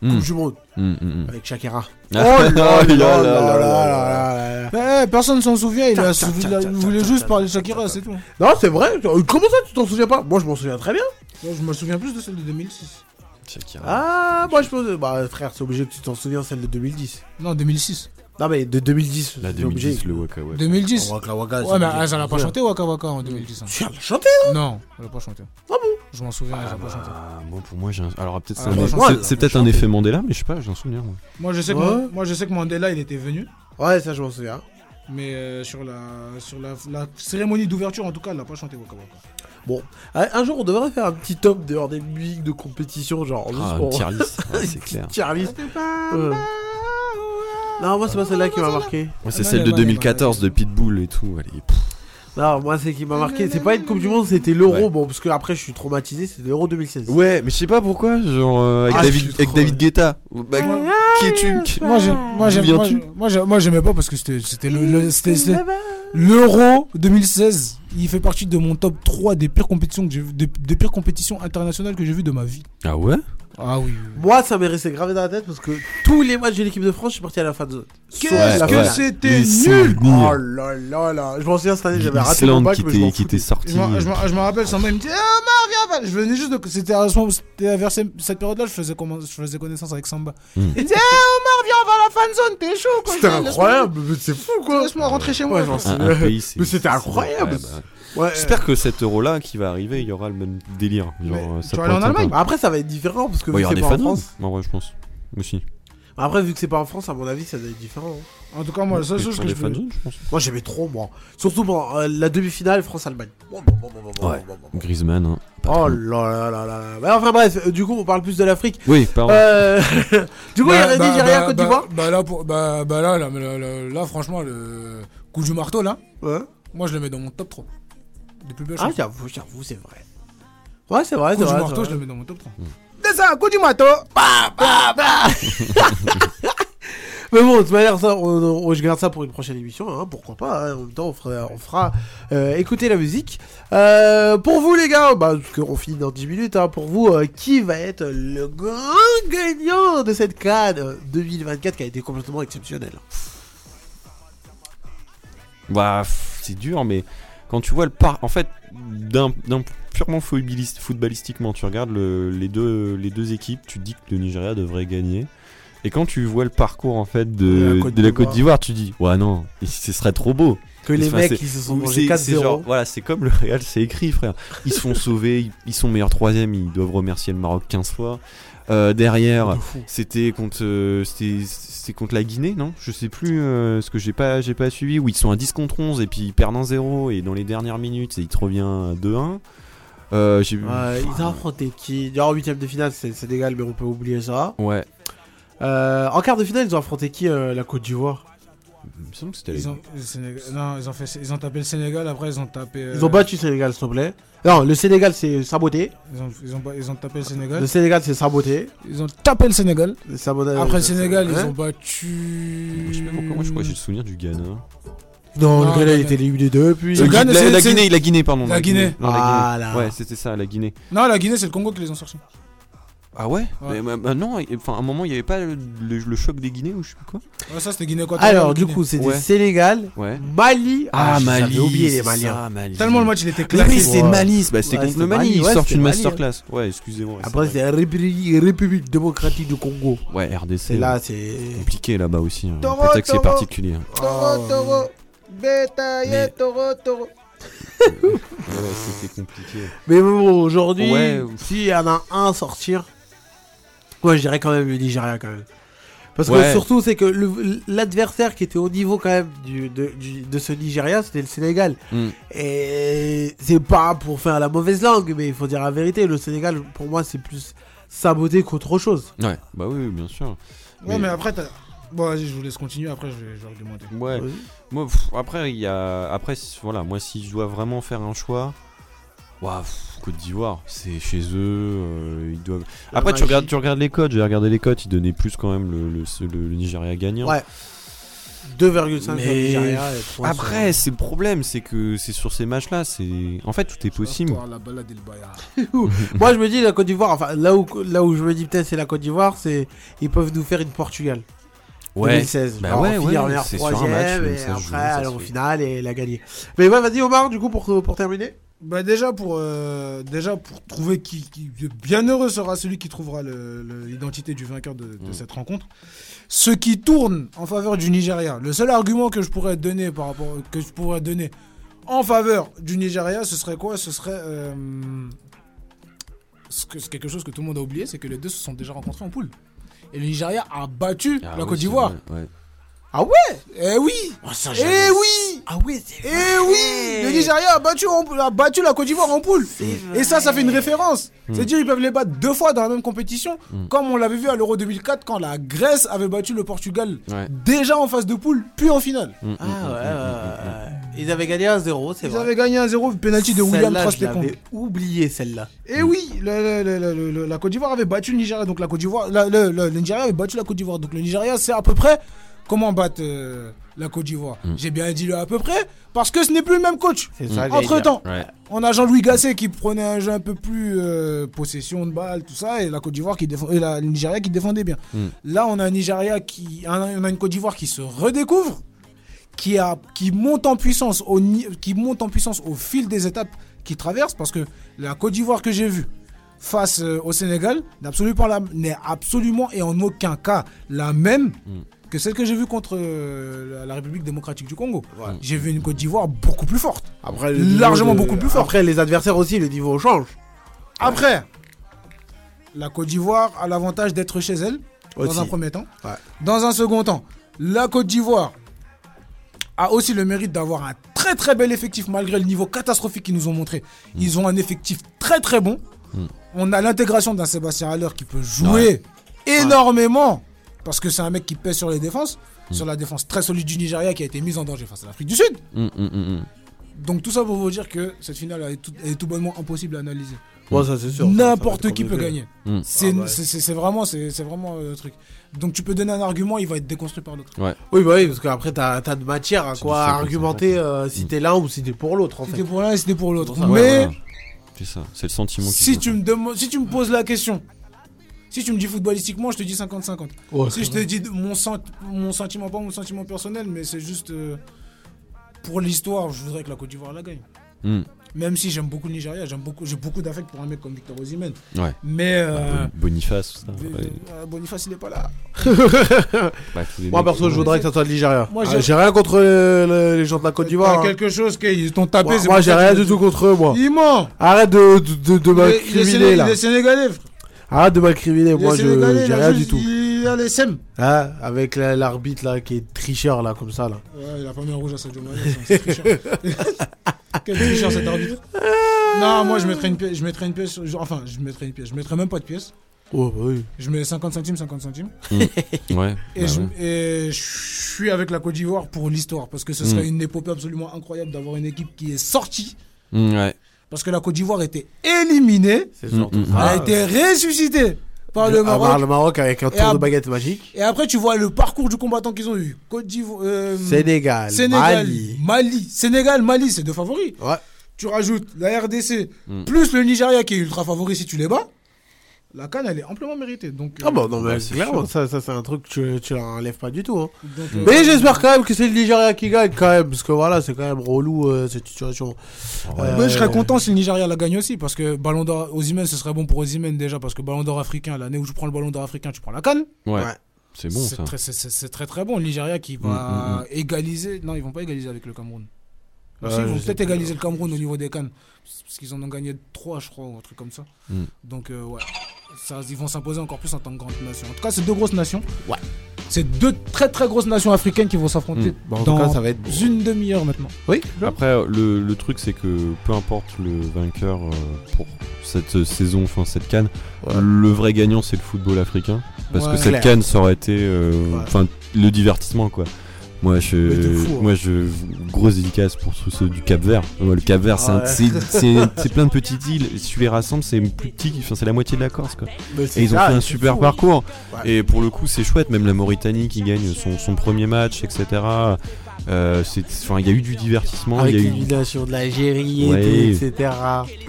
Speaker 5: Hmm,
Speaker 3: Coupe du Monde,
Speaker 5: hmm, hmm,
Speaker 3: avec Shakira. <laughs>
Speaker 5: Oh là là là là
Speaker 3: là.
Speaker 4: Personne s'en souvient, il, a souvi- voulait juste parler de Shakira, c'est tout.
Speaker 3: Non, c'est vrai. Comment ça, tu t'en souviens pas? Moi, je m'en souviens très bien.
Speaker 4: Moi, Je me souviens plus de celle de 2006.
Speaker 5: Shakira.
Speaker 3: Ah, moi, je pense. Bah, frère, c'est obligé que tu t'en souviens, celle de 2010.
Speaker 4: Non, 2006.
Speaker 3: Non, mais de 2010.
Speaker 5: La
Speaker 3: c'est obligé.
Speaker 5: 2010, le Waka Waka.
Speaker 4: 2010.
Speaker 3: Waka Waka,
Speaker 4: Ouais, mais
Speaker 3: obligé.
Speaker 4: elle n'a pas chanté Waka Waka en 2010. hein.
Speaker 3: Si, elle a chanté.
Speaker 4: Non, elle n'a pas chanté.
Speaker 3: Ah bon?
Speaker 4: Je m'en souviens, elle n'a pas chanté.
Speaker 5: Ah, moi, pour moi, j'ai un... Alors, peut-être c'est
Speaker 4: Ah,
Speaker 5: peut-être un
Speaker 3: chanté.
Speaker 5: effet Mandela, mais je sais pas, j'ai un souvenir. moi.
Speaker 4: Moi, je sais que,
Speaker 3: Ouais.
Speaker 4: Mon- moi, je sais que Mandela, il était venu.
Speaker 3: Ouais, ça, je m'en souviens.
Speaker 4: Mais euh, sur, la, sur la, la cérémonie d'ouverture, en tout cas, elle n'a pas chanté Waka Waka.
Speaker 3: Ah, Un jour, on devrait faire un petit top dehors des musiques de compétition, genre. juste
Speaker 5: Ah,
Speaker 3: pour-
Speaker 5: tier list, <laughs> ouais, c'est clair.
Speaker 3: Tier list. Ouais. Non, moi, c'est pas celle-là qui m'a marqué.
Speaker 5: Moi,
Speaker 4: Ah
Speaker 5: c'est
Speaker 4: non,
Speaker 5: celle
Speaker 4: elle
Speaker 5: de
Speaker 4: est bonne, elle est
Speaker 5: 2014 de Pitbull et tout. Pff,
Speaker 3: Non, moi, c'est qui m'a marqué. C'est pas une Coupe du Monde, c'était l'Euro.
Speaker 5: Ouais.
Speaker 3: Bon, parce que après, je suis traumatisé, c'était l'Euro 2016.
Speaker 5: Ouais, mais je sais pas pourquoi, genre euh, avec,
Speaker 3: Ah,
Speaker 5: David, avec David Guetta. Bah, qui es-tu
Speaker 4: Moi, j'ai- moi, j'aime- moi, moi, j'ai- moi, j'aimais pas parce que c'était c'était le- c'était l'Euro 2016. Il fait partie de mon top 3 des pires compétitions que des pires compétitions internationales que j'ai vues de ma vie.
Speaker 5: Ah ouais?
Speaker 4: Ah oui.
Speaker 3: Moi, ça m'est resté gravé dans la tête parce que tous les matchs de l'équipe de France, je suis parti à la fin de zone.
Speaker 4: Qu'est-ce que c'était nul.
Speaker 3: Oh là là là. Je m'en souviens cette année, j'avais raté mon bac,
Speaker 5: qui était, qui
Speaker 3: foutais.
Speaker 5: était sorti.
Speaker 4: Je me, je me- me rappelle, Samba il me dit Eh, Omar, viens, viens. Je venais juste de. C'était à ce moment- c'était vers cette période-là, je faisais, comment- je faisais connaissance avec Samba.
Speaker 5: Hmm.
Speaker 4: Il disait Eh, Omar, viens, on va à la fan zone, t'es chaud quoi.
Speaker 3: C'était incroyable, mais c'est fou quoi.
Speaker 4: Laisse-moi rentrer chez moi.
Speaker 3: Mais c'était incroyable.
Speaker 5: Ouais, bah. J'espère que cet euro-là qui va arriver, il y aura le même délire. Genre,
Speaker 4: Mais
Speaker 5: euh,
Speaker 4: tu
Speaker 5: ça
Speaker 4: vas
Speaker 5: pourrait
Speaker 4: aller en
Speaker 5: être
Speaker 4: Allemagne
Speaker 5: sympa.
Speaker 3: Bah, Après, ça va être différent parce que
Speaker 5: Ouais, il y
Speaker 3: vu
Speaker 5: aura
Speaker 3: que
Speaker 5: des
Speaker 3: c'est pas en
Speaker 5: fans.
Speaker 3: France.
Speaker 5: En vrai, je pense. Aussi.
Speaker 3: Après, vu que c'est pas en France, à mon avis, ça doit être différent. hein.
Speaker 4: En tout cas, moi, la seule chose que je peux.
Speaker 5: je pense.
Speaker 3: Moi, j'aimais trop, moi. Surtout pour euh, la demi-finale France-Allemagne. Bon, bon, bon, bon, bon, bon,
Speaker 5: Ouais.
Speaker 3: bon, bon, bon.
Speaker 5: Griezmann. Hein, pas
Speaker 3: Oh
Speaker 5: trop.
Speaker 3: là là là là là. Mais enfin bref, euh, du coup, on parle plus de l'Afrique.
Speaker 5: Oui, pardon.
Speaker 3: Euh... <laughs> du coup, il y
Speaker 4: Bah, bah,
Speaker 3: Nigeria,
Speaker 4: bah,
Speaker 3: Côte
Speaker 4: bah,
Speaker 3: d'Ivoire.
Speaker 4: Bah là, pour, bah, bah là, là, là, là, là, franchement, le coup du marteau, là,
Speaker 3: Ouais.
Speaker 4: moi, je le mets dans mon top 3. Des plus belles
Speaker 3: Ah, j'avoue, j'avoue, c'est vrai. Ouais, c'est vrai, c'est vrai.
Speaker 4: marteau,
Speaker 3: c'est
Speaker 4: je le mets dans mon top 3.
Speaker 5: Hmm.
Speaker 4: C'est ça, coup du marteau <laughs>
Speaker 3: Mais bon, de toute manière, ça, on, on- je garde ça pour une prochaine émission. Hein, pourquoi pas hein, En même temps, on fera, on fera euh, écouter la musique. Euh, pour vous, les gars, bah, parce qu'on finit dans 10 minutes. Hein, pour vous, euh, qui va être le grand gagnant de cette CAN 2024 qui a été complètement exceptionnelle?
Speaker 5: Bah, c'est dur, mais quand tu vois le par. En fait, d'un purement footballistiquement, tu regardes le- les, deux, les deux équipes, tu te dis que le Nigeria devrait gagner. Et quand tu vois le parcours en fait
Speaker 3: De
Speaker 5: de,
Speaker 3: la Côte d'Ivoire.
Speaker 5: Tu dis ouais non, ce serait trop beau.
Speaker 3: Que les mecs, ils se sont mangés
Speaker 5: c'est- c'est
Speaker 3: 4-0.
Speaker 5: genre, voilà, c'est comme le Real, c'est écrit, frère. Ils se font sauver, ils, ils sont meilleurs troisième, ils doivent remercier le Maroc 15 fois. Euh, derrière,
Speaker 3: De fou.
Speaker 5: c'était contre, euh, c'était, contre la Guinée, non? Je sais plus, euh, ce que j'ai pas, j'ai pas suivi. Où ils sont à 10 contre 11 et puis ils perdent 1-0 et dans les dernières minutes, il te revient à 2-1. Euh, j'ai
Speaker 3: Ouais, ils ont affronté qui en huitième de finale, c'est Sénégal, mais on peut oublier ça.
Speaker 5: Ouais,
Speaker 3: Euh, en quart de finale, ils ont affronté qui La Côte d'Ivoire?
Speaker 5: Il me semble que c'était
Speaker 4: Ils
Speaker 5: les-
Speaker 4: ont, le Sénégal- non, ils ont, fait, ils ont tapé le Sénégal, après ils ont tapé. euh,
Speaker 3: Ils ont battu le Sénégal, s'il te plaît. Non, le Sénégal, c'est saboté.
Speaker 4: Ils ont, ils ont, ba- ils ont tapé le Sénégal.
Speaker 3: Le Sénégal, c'est saboté.
Speaker 4: Ils ont tapé le Sénégal. Après le Sénégal, ils
Speaker 3: Hein
Speaker 4: ont battu.
Speaker 5: Je sais pas pourquoi, moi je crois que j'ai le souvenir du Ghana.
Speaker 3: Non,
Speaker 4: Non,
Speaker 3: le Ghana,
Speaker 4: le
Speaker 3: il était éliminé depuis.
Speaker 4: Le
Speaker 5: Euh,
Speaker 4: Ghana,
Speaker 5: la,
Speaker 4: c'est-
Speaker 5: la
Speaker 4: c'est-
Speaker 5: Guinée, la Guinée, pardon.
Speaker 4: La Guinée.
Speaker 5: Non, la
Speaker 3: Ah,
Speaker 5: Guinée.
Speaker 3: là.
Speaker 5: Ouais, c'était ça, la Guinée.
Speaker 4: Non, la Guinée, c'est le Congo qui les ont sortis.
Speaker 5: Ah ouais,
Speaker 4: Ouais.
Speaker 5: Mais, bah, bah, Non, enfin, à un moment, il n'y avait pas le, le- le choc des Guinées ou je sais plus quoi
Speaker 4: Ouais, ça, c'était Guinée équatoriale.
Speaker 3: Alors, du
Speaker 4: Guinée.
Speaker 3: coup, c'était
Speaker 5: Ouais.
Speaker 3: Sénégal,
Speaker 5: Ouais.
Speaker 3: Mali.
Speaker 5: Ah,
Speaker 3: j'avais
Speaker 5: Mali.
Speaker 3: oublié les
Speaker 5: c'est
Speaker 3: Maliens.
Speaker 5: ça, Mali.
Speaker 4: Tellement le match, il était
Speaker 5: Mais
Speaker 4: claqué.
Speaker 5: oui, c'est. Mali, c'est bah, c'était
Speaker 3: Ouais,
Speaker 5: contre le Mali,
Speaker 3: Mali,
Speaker 5: ils
Speaker 3: ouais,
Speaker 5: sortent une
Speaker 3: Mali,
Speaker 5: masterclass. Ouais, excusez-moi.
Speaker 3: Après,
Speaker 5: c'est
Speaker 3: c'est République, République démocratique du Congo.
Speaker 5: Ouais, RDC.
Speaker 3: C'est là, c'est.
Speaker 5: compliqué là-bas aussi. hein.
Speaker 4: Toro,
Speaker 5: Un contexte
Speaker 4: Toro.
Speaker 5: particulier.
Speaker 3: Oh,
Speaker 4: bétail,
Speaker 5: Mais-
Speaker 4: taureau, <laughs> taureau.
Speaker 5: Ouais, c'était compliqué.
Speaker 3: Mais bon, aujourd'hui,
Speaker 5: Ouais.
Speaker 3: s'il y en a un à sortir, ouais, je dirais quand même le Nigeria quand même. Parce que surtout, c'est que le- l'adversaire qui était au niveau quand même du, de, du- de ce Nigeria, c'était le Sénégal.
Speaker 5: Hmm.
Speaker 3: Et c'est pas pour faire la mauvaise langue, mais il faut dire la vérité, le Sénégal, pour moi, c'est plus saboté qu'autre chose.
Speaker 5: Ouais, bah oui, bien sûr.
Speaker 4: Ouais,
Speaker 5: Mais-
Speaker 4: mais après, t'as. Bon, vas-y, je vous laisse continuer. Après, je vais, je vais argumenter.
Speaker 5: Ouais. Moi, pff, après, il y a. Après, voilà, moi, si je dois vraiment faire un choix. Waouh, Côte d'Ivoire, c'est chez eux. euh, ils doivent.
Speaker 3: La
Speaker 5: Après, tu regardes, tu regardes les codes. J'ai regardé les codes. Ils donnaient plus quand même le, le, le- le Nigeria gagnant.
Speaker 3: Ouais. 2,5 sur le
Speaker 5: Mais-
Speaker 3: et
Speaker 5: Après, c'est le problème, c'est que c'est sur ces matchs-là, c'est. En fait, tout est possible.
Speaker 4: Et. <laughs>
Speaker 3: Moi, je me dis, la Côte d'Ivoire, enfin, là où, là où je me dis peut-être c'est la Côte d'Ivoire, c'est ils peuvent nous faire une Portugal. 2016.
Speaker 5: Bah
Speaker 3: Genre,
Speaker 5: ouais,
Speaker 3: finir
Speaker 5: ouais,
Speaker 3: meilleur
Speaker 5: c'est sur un
Speaker 3: troisième, et
Speaker 5: ça se
Speaker 3: après en
Speaker 5: fait.
Speaker 3: finale et la gagner. Mais ouais, vas-y Omar, du coup, pour, pour terminer.
Speaker 4: Bah déjà pour euh, déjà pour trouver qui, qui bien heureux sera celui qui trouvera l'identité du vainqueur de, de
Speaker 5: Mm.
Speaker 4: cette rencontre. Ce qui tourne en faveur du Nigeria. Le seul argument que je pourrais donner par rapport que je pourrais donner en faveur du Nigeria, ce serait quoi? Ce serait euh, c'est quelque chose que tout le monde a oublié, c'est que les deux se sont déjà rencontrés en poule. Et le Nigeria a battu
Speaker 5: Ah
Speaker 4: la
Speaker 5: oui,
Speaker 4: Côte d'Ivoire.
Speaker 5: Vrai, ouais?
Speaker 4: Eh oui Eh oui
Speaker 3: Ah oui, c'est
Speaker 4: Eh oui Le Nigeria a battu, en- a battu la Côte d'Ivoire en poule. Et ça, ça fait une référence.
Speaker 5: Hmm.
Speaker 4: C'est-à-dire ils peuvent les battre deux fois dans la même compétition,
Speaker 5: Mm.
Speaker 4: comme on l'avait vu à l'Euro 2004 quand la Grèce avait battu le Portugal
Speaker 5: Ouais.
Speaker 4: déjà en phase de poule, puis en finale.
Speaker 5: Mm, mm,
Speaker 3: Ah ouais, ouais. Ils avaient gagné 1-0, c'est
Speaker 4: Ils
Speaker 3: vrai.
Speaker 4: avaient gagné 1-0, penalty de William Trostekong.
Speaker 3: l'avais oublié celle-là.
Speaker 4: Et oui, le- le- le- le- le- la Côte d'Ivoire avait battu le Nigeria, donc la Côte d'Ivoire, la- le, le- le Nigeria avait battu la Côte d'Ivoire, donc le Nigeria c'est à peu près comment battre euh, la Côte d'Ivoire
Speaker 5: Mm.
Speaker 4: J'ai bien dit le à peu près, parce que ce n'est plus le même coach.
Speaker 3: C'est ça, j'allais
Speaker 4: Entre
Speaker 3: dire.
Speaker 4: temps,
Speaker 5: Ouais.
Speaker 4: on a Jean-Louis Gasset qui prenait un jeu un peu plus euh, possession de balle, tout ça, et la Côte d'Ivoire qui défend, et la, le Nigeria qui défendait bien.
Speaker 5: Mm.
Speaker 4: Là, on a un Nigeria qui, on a une Côte d'Ivoire qui se redécouvre, qui a, qui monte en puissance au, ni- qui monte en puissance au fil des étapes qui traversent, parce que la Côte d'Ivoire que j'ai vue face euh, au Sénégal n'est absolument, absolument et en aucun cas la même
Speaker 5: Mm.
Speaker 4: Que celle que j'ai vue contre euh, la, République démocratique du Congo. J'ai vu une Côte d'Ivoire beaucoup plus forte.
Speaker 3: Après,
Speaker 4: Largement
Speaker 3: de-
Speaker 4: beaucoup plus fort.
Speaker 3: Après, les adversaires aussi, le niveau change.
Speaker 4: Après, la Côte d'Ivoire a l'avantage d'être chez elle, dans un premier temps.
Speaker 3: Ouais.
Speaker 4: Dans un second temps, la Côte d'Ivoire a aussi le mérite d'avoir un très très bel effectif malgré le niveau catastrophique qu'ils nous ont montré. Ils ont un effectif très très bon.
Speaker 5: Mm.
Speaker 4: On a l'intégration d'un Sébastien Haller qui peut jouer énormément parce que c'est un mec qui pèse sur les défenses, sur la défense très solide du Nigeria qui a été mise en danger face à l'Afrique du Sud.
Speaker 5: Mm, mm, mm, mm.
Speaker 4: Donc tout ça pour vous dire que cette finale est tout, est tout bonnement impossible à analyser.
Speaker 3: Bon, ça, c'est sûr. Ça, ça
Speaker 4: N'importe qui peut gagner.
Speaker 5: Mm.
Speaker 4: C'est
Speaker 3: Ah ouais.
Speaker 4: c'est- c'est- c'est vraiment, c'est c'est vraiment euh, le truc. Donc tu peux donner un argument, il va être déconstruit par l'autre.
Speaker 3: Oui, bah oui, parce qu'après, t'as as de matière à
Speaker 5: C'est
Speaker 3: quoi argumenter euh, si
Speaker 5: Mm.
Speaker 3: t'es l'un ou si t'es pour l'autre, en fait.
Speaker 4: pour l'un et pour l'autre.
Speaker 3: C'est pour ça,
Speaker 4: Mais
Speaker 5: Ouais, voilà. C'est ça, c'est le sentiment qui
Speaker 4: si tu, me demandes- si tu me poses la question, si tu me dis footballistiquement, je te dis 50-50.
Speaker 3: Ouais,
Speaker 4: Si je te dis mon, sen- mon sentiment, pas mon sentiment personnel, mais c'est juste euh, pour l'histoire, je voudrais que la Côte d'Ivoire la gagne.
Speaker 5: Mm.
Speaker 4: Même si j'aime beaucoup le Nigeria, j'aime beaucoup, j'ai beaucoup d'affect pour un mec comme Victor Osimhen.
Speaker 5: Ouais.
Speaker 4: Mais euh,
Speaker 5: Bon- Boniface, ça.
Speaker 4: euh,
Speaker 5: ouais.
Speaker 4: euh, Boniface, il est pas là. <laughs>
Speaker 5: Bah,
Speaker 3: Moi, perso, je voudrais que ça soit le Nigeria.
Speaker 4: Moi,
Speaker 3: Ah,
Speaker 4: j'ai-
Speaker 3: rien contre le- les gens de la Côte d'Ivoire. Hein.
Speaker 4: quelque chose qu'ils t'ont tapé.
Speaker 3: Moi, j'ai rien du tout contre eux, moi.
Speaker 4: Il ment.
Speaker 3: Arrête de, de, de, de
Speaker 4: Il est- il est
Speaker 3: m'incriminer,
Speaker 4: séné-
Speaker 3: là.
Speaker 4: Il est sénégalais. frère.
Speaker 3: Arrête de m'incriminer,
Speaker 4: Il est
Speaker 3: moi, je j'ai
Speaker 4: il a
Speaker 3: rien du tout.
Speaker 4: Il a les SEM.
Speaker 3: Hein, avec la- l'arbitre, là, qui est tricheur, là, comme ça, là.
Speaker 4: Ouais, il a pas mis un rouge à Sadio Mané, c'est un tricheur. <laughs> Quel tricheur cet arbitre. Non, moi je mettrais une pièce, je mettrais une pièce, enfin je mettrais une pièce, je mettrais même pas de pièce.
Speaker 3: Oh, bah oui.
Speaker 4: Je mets 50 centimes, 50 centimes.
Speaker 5: Ouais.
Speaker 4: Et,
Speaker 5: bah
Speaker 4: je,
Speaker 5: ouais.
Speaker 4: et je suis avec la Côte d'Ivoire pour l'histoire, parce que ce serait
Speaker 5: Mm.
Speaker 4: une épopée absolument incroyable d'avoir une équipe qui est sortie,
Speaker 5: Mm, ouais.
Speaker 4: Parce que la Côte d'Ivoire était éliminée,
Speaker 5: Mm, mm,
Speaker 3: ça.
Speaker 4: elle a été ressuscitée par le Maroc.
Speaker 3: part le Maroc avec un
Speaker 4: Et
Speaker 3: tour de baguette magique.
Speaker 4: Et après tu vois le parcours du combattant qu'ils ont eu. Côte d'Ivoire, euh,
Speaker 3: Sénégal,
Speaker 4: Sénégal,
Speaker 3: Mali.
Speaker 4: Mali, Sénégal, Mali, c'est deux favoris.
Speaker 3: Ouais.
Speaker 4: Tu rajoutes la RDC,
Speaker 5: Mm.
Speaker 4: plus le Nigeria qui est ultra favori si tu les bats. La canne, elle est amplement méritée. Donc,
Speaker 3: Ah bah non, mais
Speaker 5: Ouais, c'est
Speaker 3: clairement, ça, ça c'est un truc que tu, tu l'enlèves pas du tout. Hein.
Speaker 4: donc, euh,
Speaker 3: Mais j'espère quand même que c'est le Nigeria qui gagne quand même, parce que voilà, c'est quand même relou euh, cette situation. Euh,
Speaker 4: Ouais, je serais content si le Nigeria la gagne aussi, parce que Ballon d'Or, ce serait bon pour Osimhen déjà, parce que Ballon d'Or africain, l'année où tu prends le Ballon d'Or africain, tu prends la canne.
Speaker 5: Ouais.
Speaker 3: Ouais.
Speaker 5: C'est bon
Speaker 4: c'est
Speaker 5: ça.
Speaker 4: très, c'est- c'est- c'est très très bon. Le Nigeria qui va
Speaker 5: Mm, mm,
Speaker 4: égaliser. Non, ils vont pas égaliser avec le Cameroun. Si, ils vont peut-être égaliser le Cameroun au niveau des cannes. Parce qu'ils en ont gagné 3, je crois, ou un truc comme ça.
Speaker 5: Mm.
Speaker 4: Donc, euh, ouais. Ça, ils vont s'imposer encore plus en tant que grande nation. En tout cas, c'est deux grosses nations.
Speaker 3: Ouais.
Speaker 4: C'est deux très très grosses nations africaines qui vont s'affronter
Speaker 5: Mm.
Speaker 3: Bah, en
Speaker 4: dans
Speaker 3: tout cas, ça va être beau.
Speaker 4: une demi-heure maintenant.
Speaker 3: Oui,
Speaker 5: Après, le, le truc, c'est que peu importe le vainqueur euh, pour cette euh, saison, enfin cette canne,
Speaker 3: Ouais.
Speaker 5: le vrai gagnant, c'est le football africain. Parce
Speaker 4: Ouais.
Speaker 5: que cette canne, ça aurait été euh,
Speaker 3: Ouais.
Speaker 5: le divertissement, quoi. Moi, je,
Speaker 3: fou, hein.
Speaker 5: moi, je, grosse dédicace pour tous ceux du Cap Vert. Ouais, le Cap Vert,
Speaker 3: Ouais. <laughs>
Speaker 5: c'est plein de petites îles. Si tu les rassembles, c'est plus petit. Enfin, c'est la moitié de la Corse, quoi. Et ils ont fait un super
Speaker 3: fou.
Speaker 5: parcours.
Speaker 3: Ouais.
Speaker 5: Et pour le coup, c'est chouette. Même la Mauritanie qui gagne son, son premier match, etc. Euh, il y a eu du divertissement.
Speaker 3: Avec
Speaker 5: Il y a eu.
Speaker 3: de l'Algérie et
Speaker 5: Ouais.
Speaker 3: tout, etc.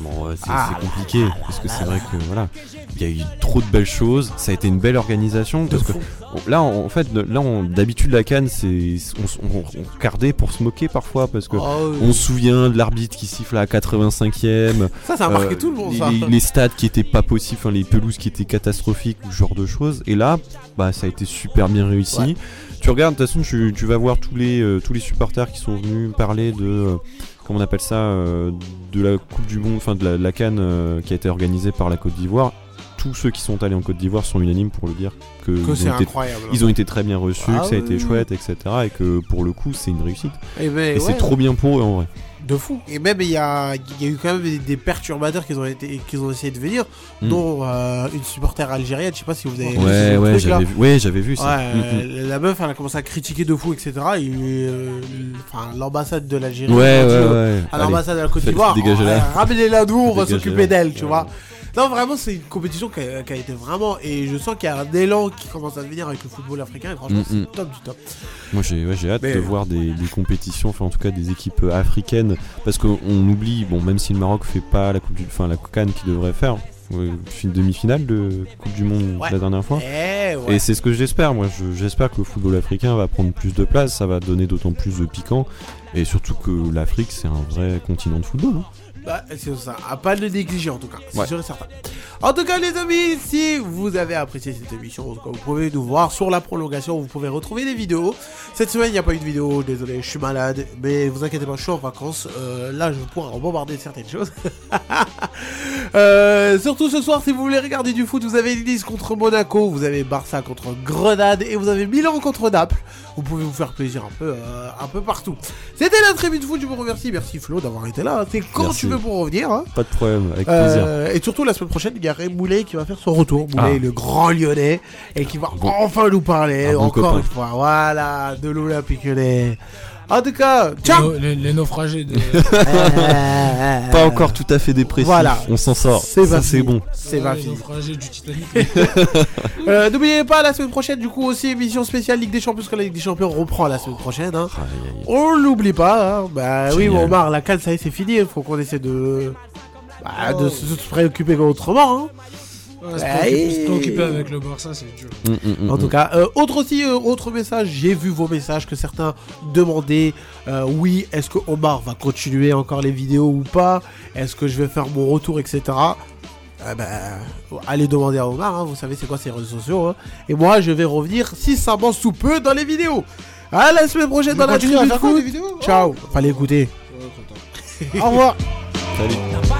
Speaker 5: Bon, c'est
Speaker 3: Ah.
Speaker 5: c'est compliqué parce que c'est vrai que voilà, il y a eu trop de belles choses. Ça a été une belle organisation parce que là, en fait, là, d'habitude la canne, c'est on, on, on regardait pour se moquer parfois parce que.
Speaker 3: Oh,
Speaker 5: On se souvient de l'arbitre qui siffle à 85e.
Speaker 3: ça, ça a marqué
Speaker 5: euh,
Speaker 3: tout le monde,
Speaker 5: les,
Speaker 3: ça.
Speaker 5: les- les stades qui étaient pas possibles, les pelouses qui étaient catastrophiques, ce genre de choses. Et là, bah, ça a été super bien réussi.
Speaker 3: Ouais.
Speaker 5: Tu regardes, de toute façon, tu, tu vas voir tous les, euh, tous les supporters qui sont venus parler de. euh, comment on appelle ça euh, De la Coupe du Monde, enfin de la, de la Cannes euh, qui a été organisée par la Côte d'Ivoire. Tous ceux qui sont allés en Côte d'Ivoire sont unanimes pour le dire que,
Speaker 3: Que
Speaker 5: ils, ont été,
Speaker 3: incroyable.
Speaker 5: ils ont été très bien reçus,
Speaker 3: Ah
Speaker 5: que ça a été
Speaker 3: oui.
Speaker 5: chouette, etc. Et que pour le coup, c'est une réussite.
Speaker 3: Et, ben,
Speaker 5: Et c'est
Speaker 3: ouais,
Speaker 5: trop bien pour eux en vrai.
Speaker 3: De fou. Et même, il y a, il y a eu quand même des, des perturbateurs qui ont, été, ont essayé de venir,
Speaker 5: Mm.
Speaker 3: dont euh, une supporter algérienne, je sais pas si vous avez vu
Speaker 5: Ouais,
Speaker 3: ce
Speaker 5: ouais,
Speaker 3: truc, là.
Speaker 5: j'avais vu, ouais, j'avais vu
Speaker 3: Ouais,
Speaker 5: ça. Mm, mm.
Speaker 3: euh, la meuf, elle a commencé à critiquer de fou, etc. Et euh, enfin, l'ambassade de l'Algérie.
Speaker 5: Ouais, ouais,
Speaker 3: euh,
Speaker 5: ouais.
Speaker 3: À l'ambassade de la Côte d'Ivoire, ramenez-la nous, on va s'occuper d'elle, tu
Speaker 5: Ouais.
Speaker 3: vois. Non, vraiment, c'est une compétition qui a, qui a été vraiment. Et je sens qu'il y a un élan qui commence à venir avec le football africain. Et franchement,
Speaker 5: Mm, mm.
Speaker 3: c'est top du top.
Speaker 5: Moi j'ai ouais, hâte
Speaker 3: Mais-
Speaker 5: de voir des, des compétitions, enfin en tout cas des équipes euh, africaines, parce qu'on oublie, bon même si le Maroc fait pas la coupe du, enfin la Cannes qu'il devrait faire, ouais, une demi-finale de Coupe du Monde
Speaker 3: Ouais.
Speaker 5: la dernière fois.
Speaker 3: Eh, ouais.
Speaker 5: Et c'est ce que j'espère, moi je- j'espère que le football africain va prendre plus de place, ça va donner d'autant plus de piquant, et surtout que l'Afrique c'est un vrai continent de football. hein.
Speaker 3: Bah, c'est ça. À pas le négliger en tout cas. C'est
Speaker 5: Ouais.
Speaker 3: sûr et certain. En tout cas, les amis, si vous avez apprécié cette émission, en tout cas, vous pouvez nous voir sur la prolongation. Vous pouvez retrouver des vidéos. Cette semaine, il n'y a pas eu de vidéo. Désolé, je suis malade. Mais vous inquiétez pas, je suis en vacances. Euh, là, je vais pouvoir en bombarder certaines choses. <laughs> Euh, surtout ce soir, si vous voulez regarder du foot, vous avez Nice contre Monaco, vous avez Barça contre Grenade et vous avez Milan contre Naples. Vous pouvez vous faire plaisir un peu, euh, un peu partout. C'était la tribune foot, je vous remercie. Merci Flo d'avoir été là. C'est quand
Speaker 5: Merci.
Speaker 3: tu veux pour revenir. hein.
Speaker 5: Pas de problème, avec plaisir.
Speaker 3: Euh, et surtout la semaine prochaine, il y a Ray Moulet qui va faire son retour. Moulet,
Speaker 5: Ah.
Speaker 3: le grand lyonnais, et qui va
Speaker 5: Bon.
Speaker 3: enfin nous parler
Speaker 5: Un
Speaker 3: encore une fois. Voilà, de l'Olympique lyonnais. En tout cas, ciao
Speaker 4: Les, les naufragés de.
Speaker 5: Pas encore tout à fait dépressif,
Speaker 3: Voilà.
Speaker 5: on s'en sort,
Speaker 3: C'est
Speaker 5: ça bon.
Speaker 3: C'est pas
Speaker 4: les
Speaker 3: fini.
Speaker 4: naufragés du Titanic. <laughs>
Speaker 3: Euh, N'oubliez pas, la semaine prochaine, du coup, aussi émission spéciale Ligue des Champions, parce que la Ligue des Champions reprend la semaine prochaine. Hein. On l'oublie pas. Hein. Bah oui. Omar, la canne, ça y est, c'est fini. Il faut qu'on essaie de. Bah, de
Speaker 4: Oh.
Speaker 3: se, se préoccuper autrement. Hein.
Speaker 4: Ouais,
Speaker 3: Bah,
Speaker 4: avec le Barça, c'est dur.
Speaker 5: Mm, mm, mm,
Speaker 3: En tout cas, euh, autre aussi, euh, autre message, j'ai vu vos messages que certains demandaient, euh, oui, est-ce que Omar va continuer encore les vidéos ou pas? Est-ce que je vais faire mon retour, etc. Eh ben, allez demander à Omar, hein, vous savez c'est quoi ses réseaux sociaux. hein. Et moi, je vais revenir, si ça m'en sous peu, dans les vidéos. À la semaine prochaine dans la
Speaker 4: faire quoi,
Speaker 3: foot.
Speaker 4: des vidéos?
Speaker 3: Ciao, fallait écouter.
Speaker 4: Ouais.
Speaker 3: Au revoir.
Speaker 5: Salut.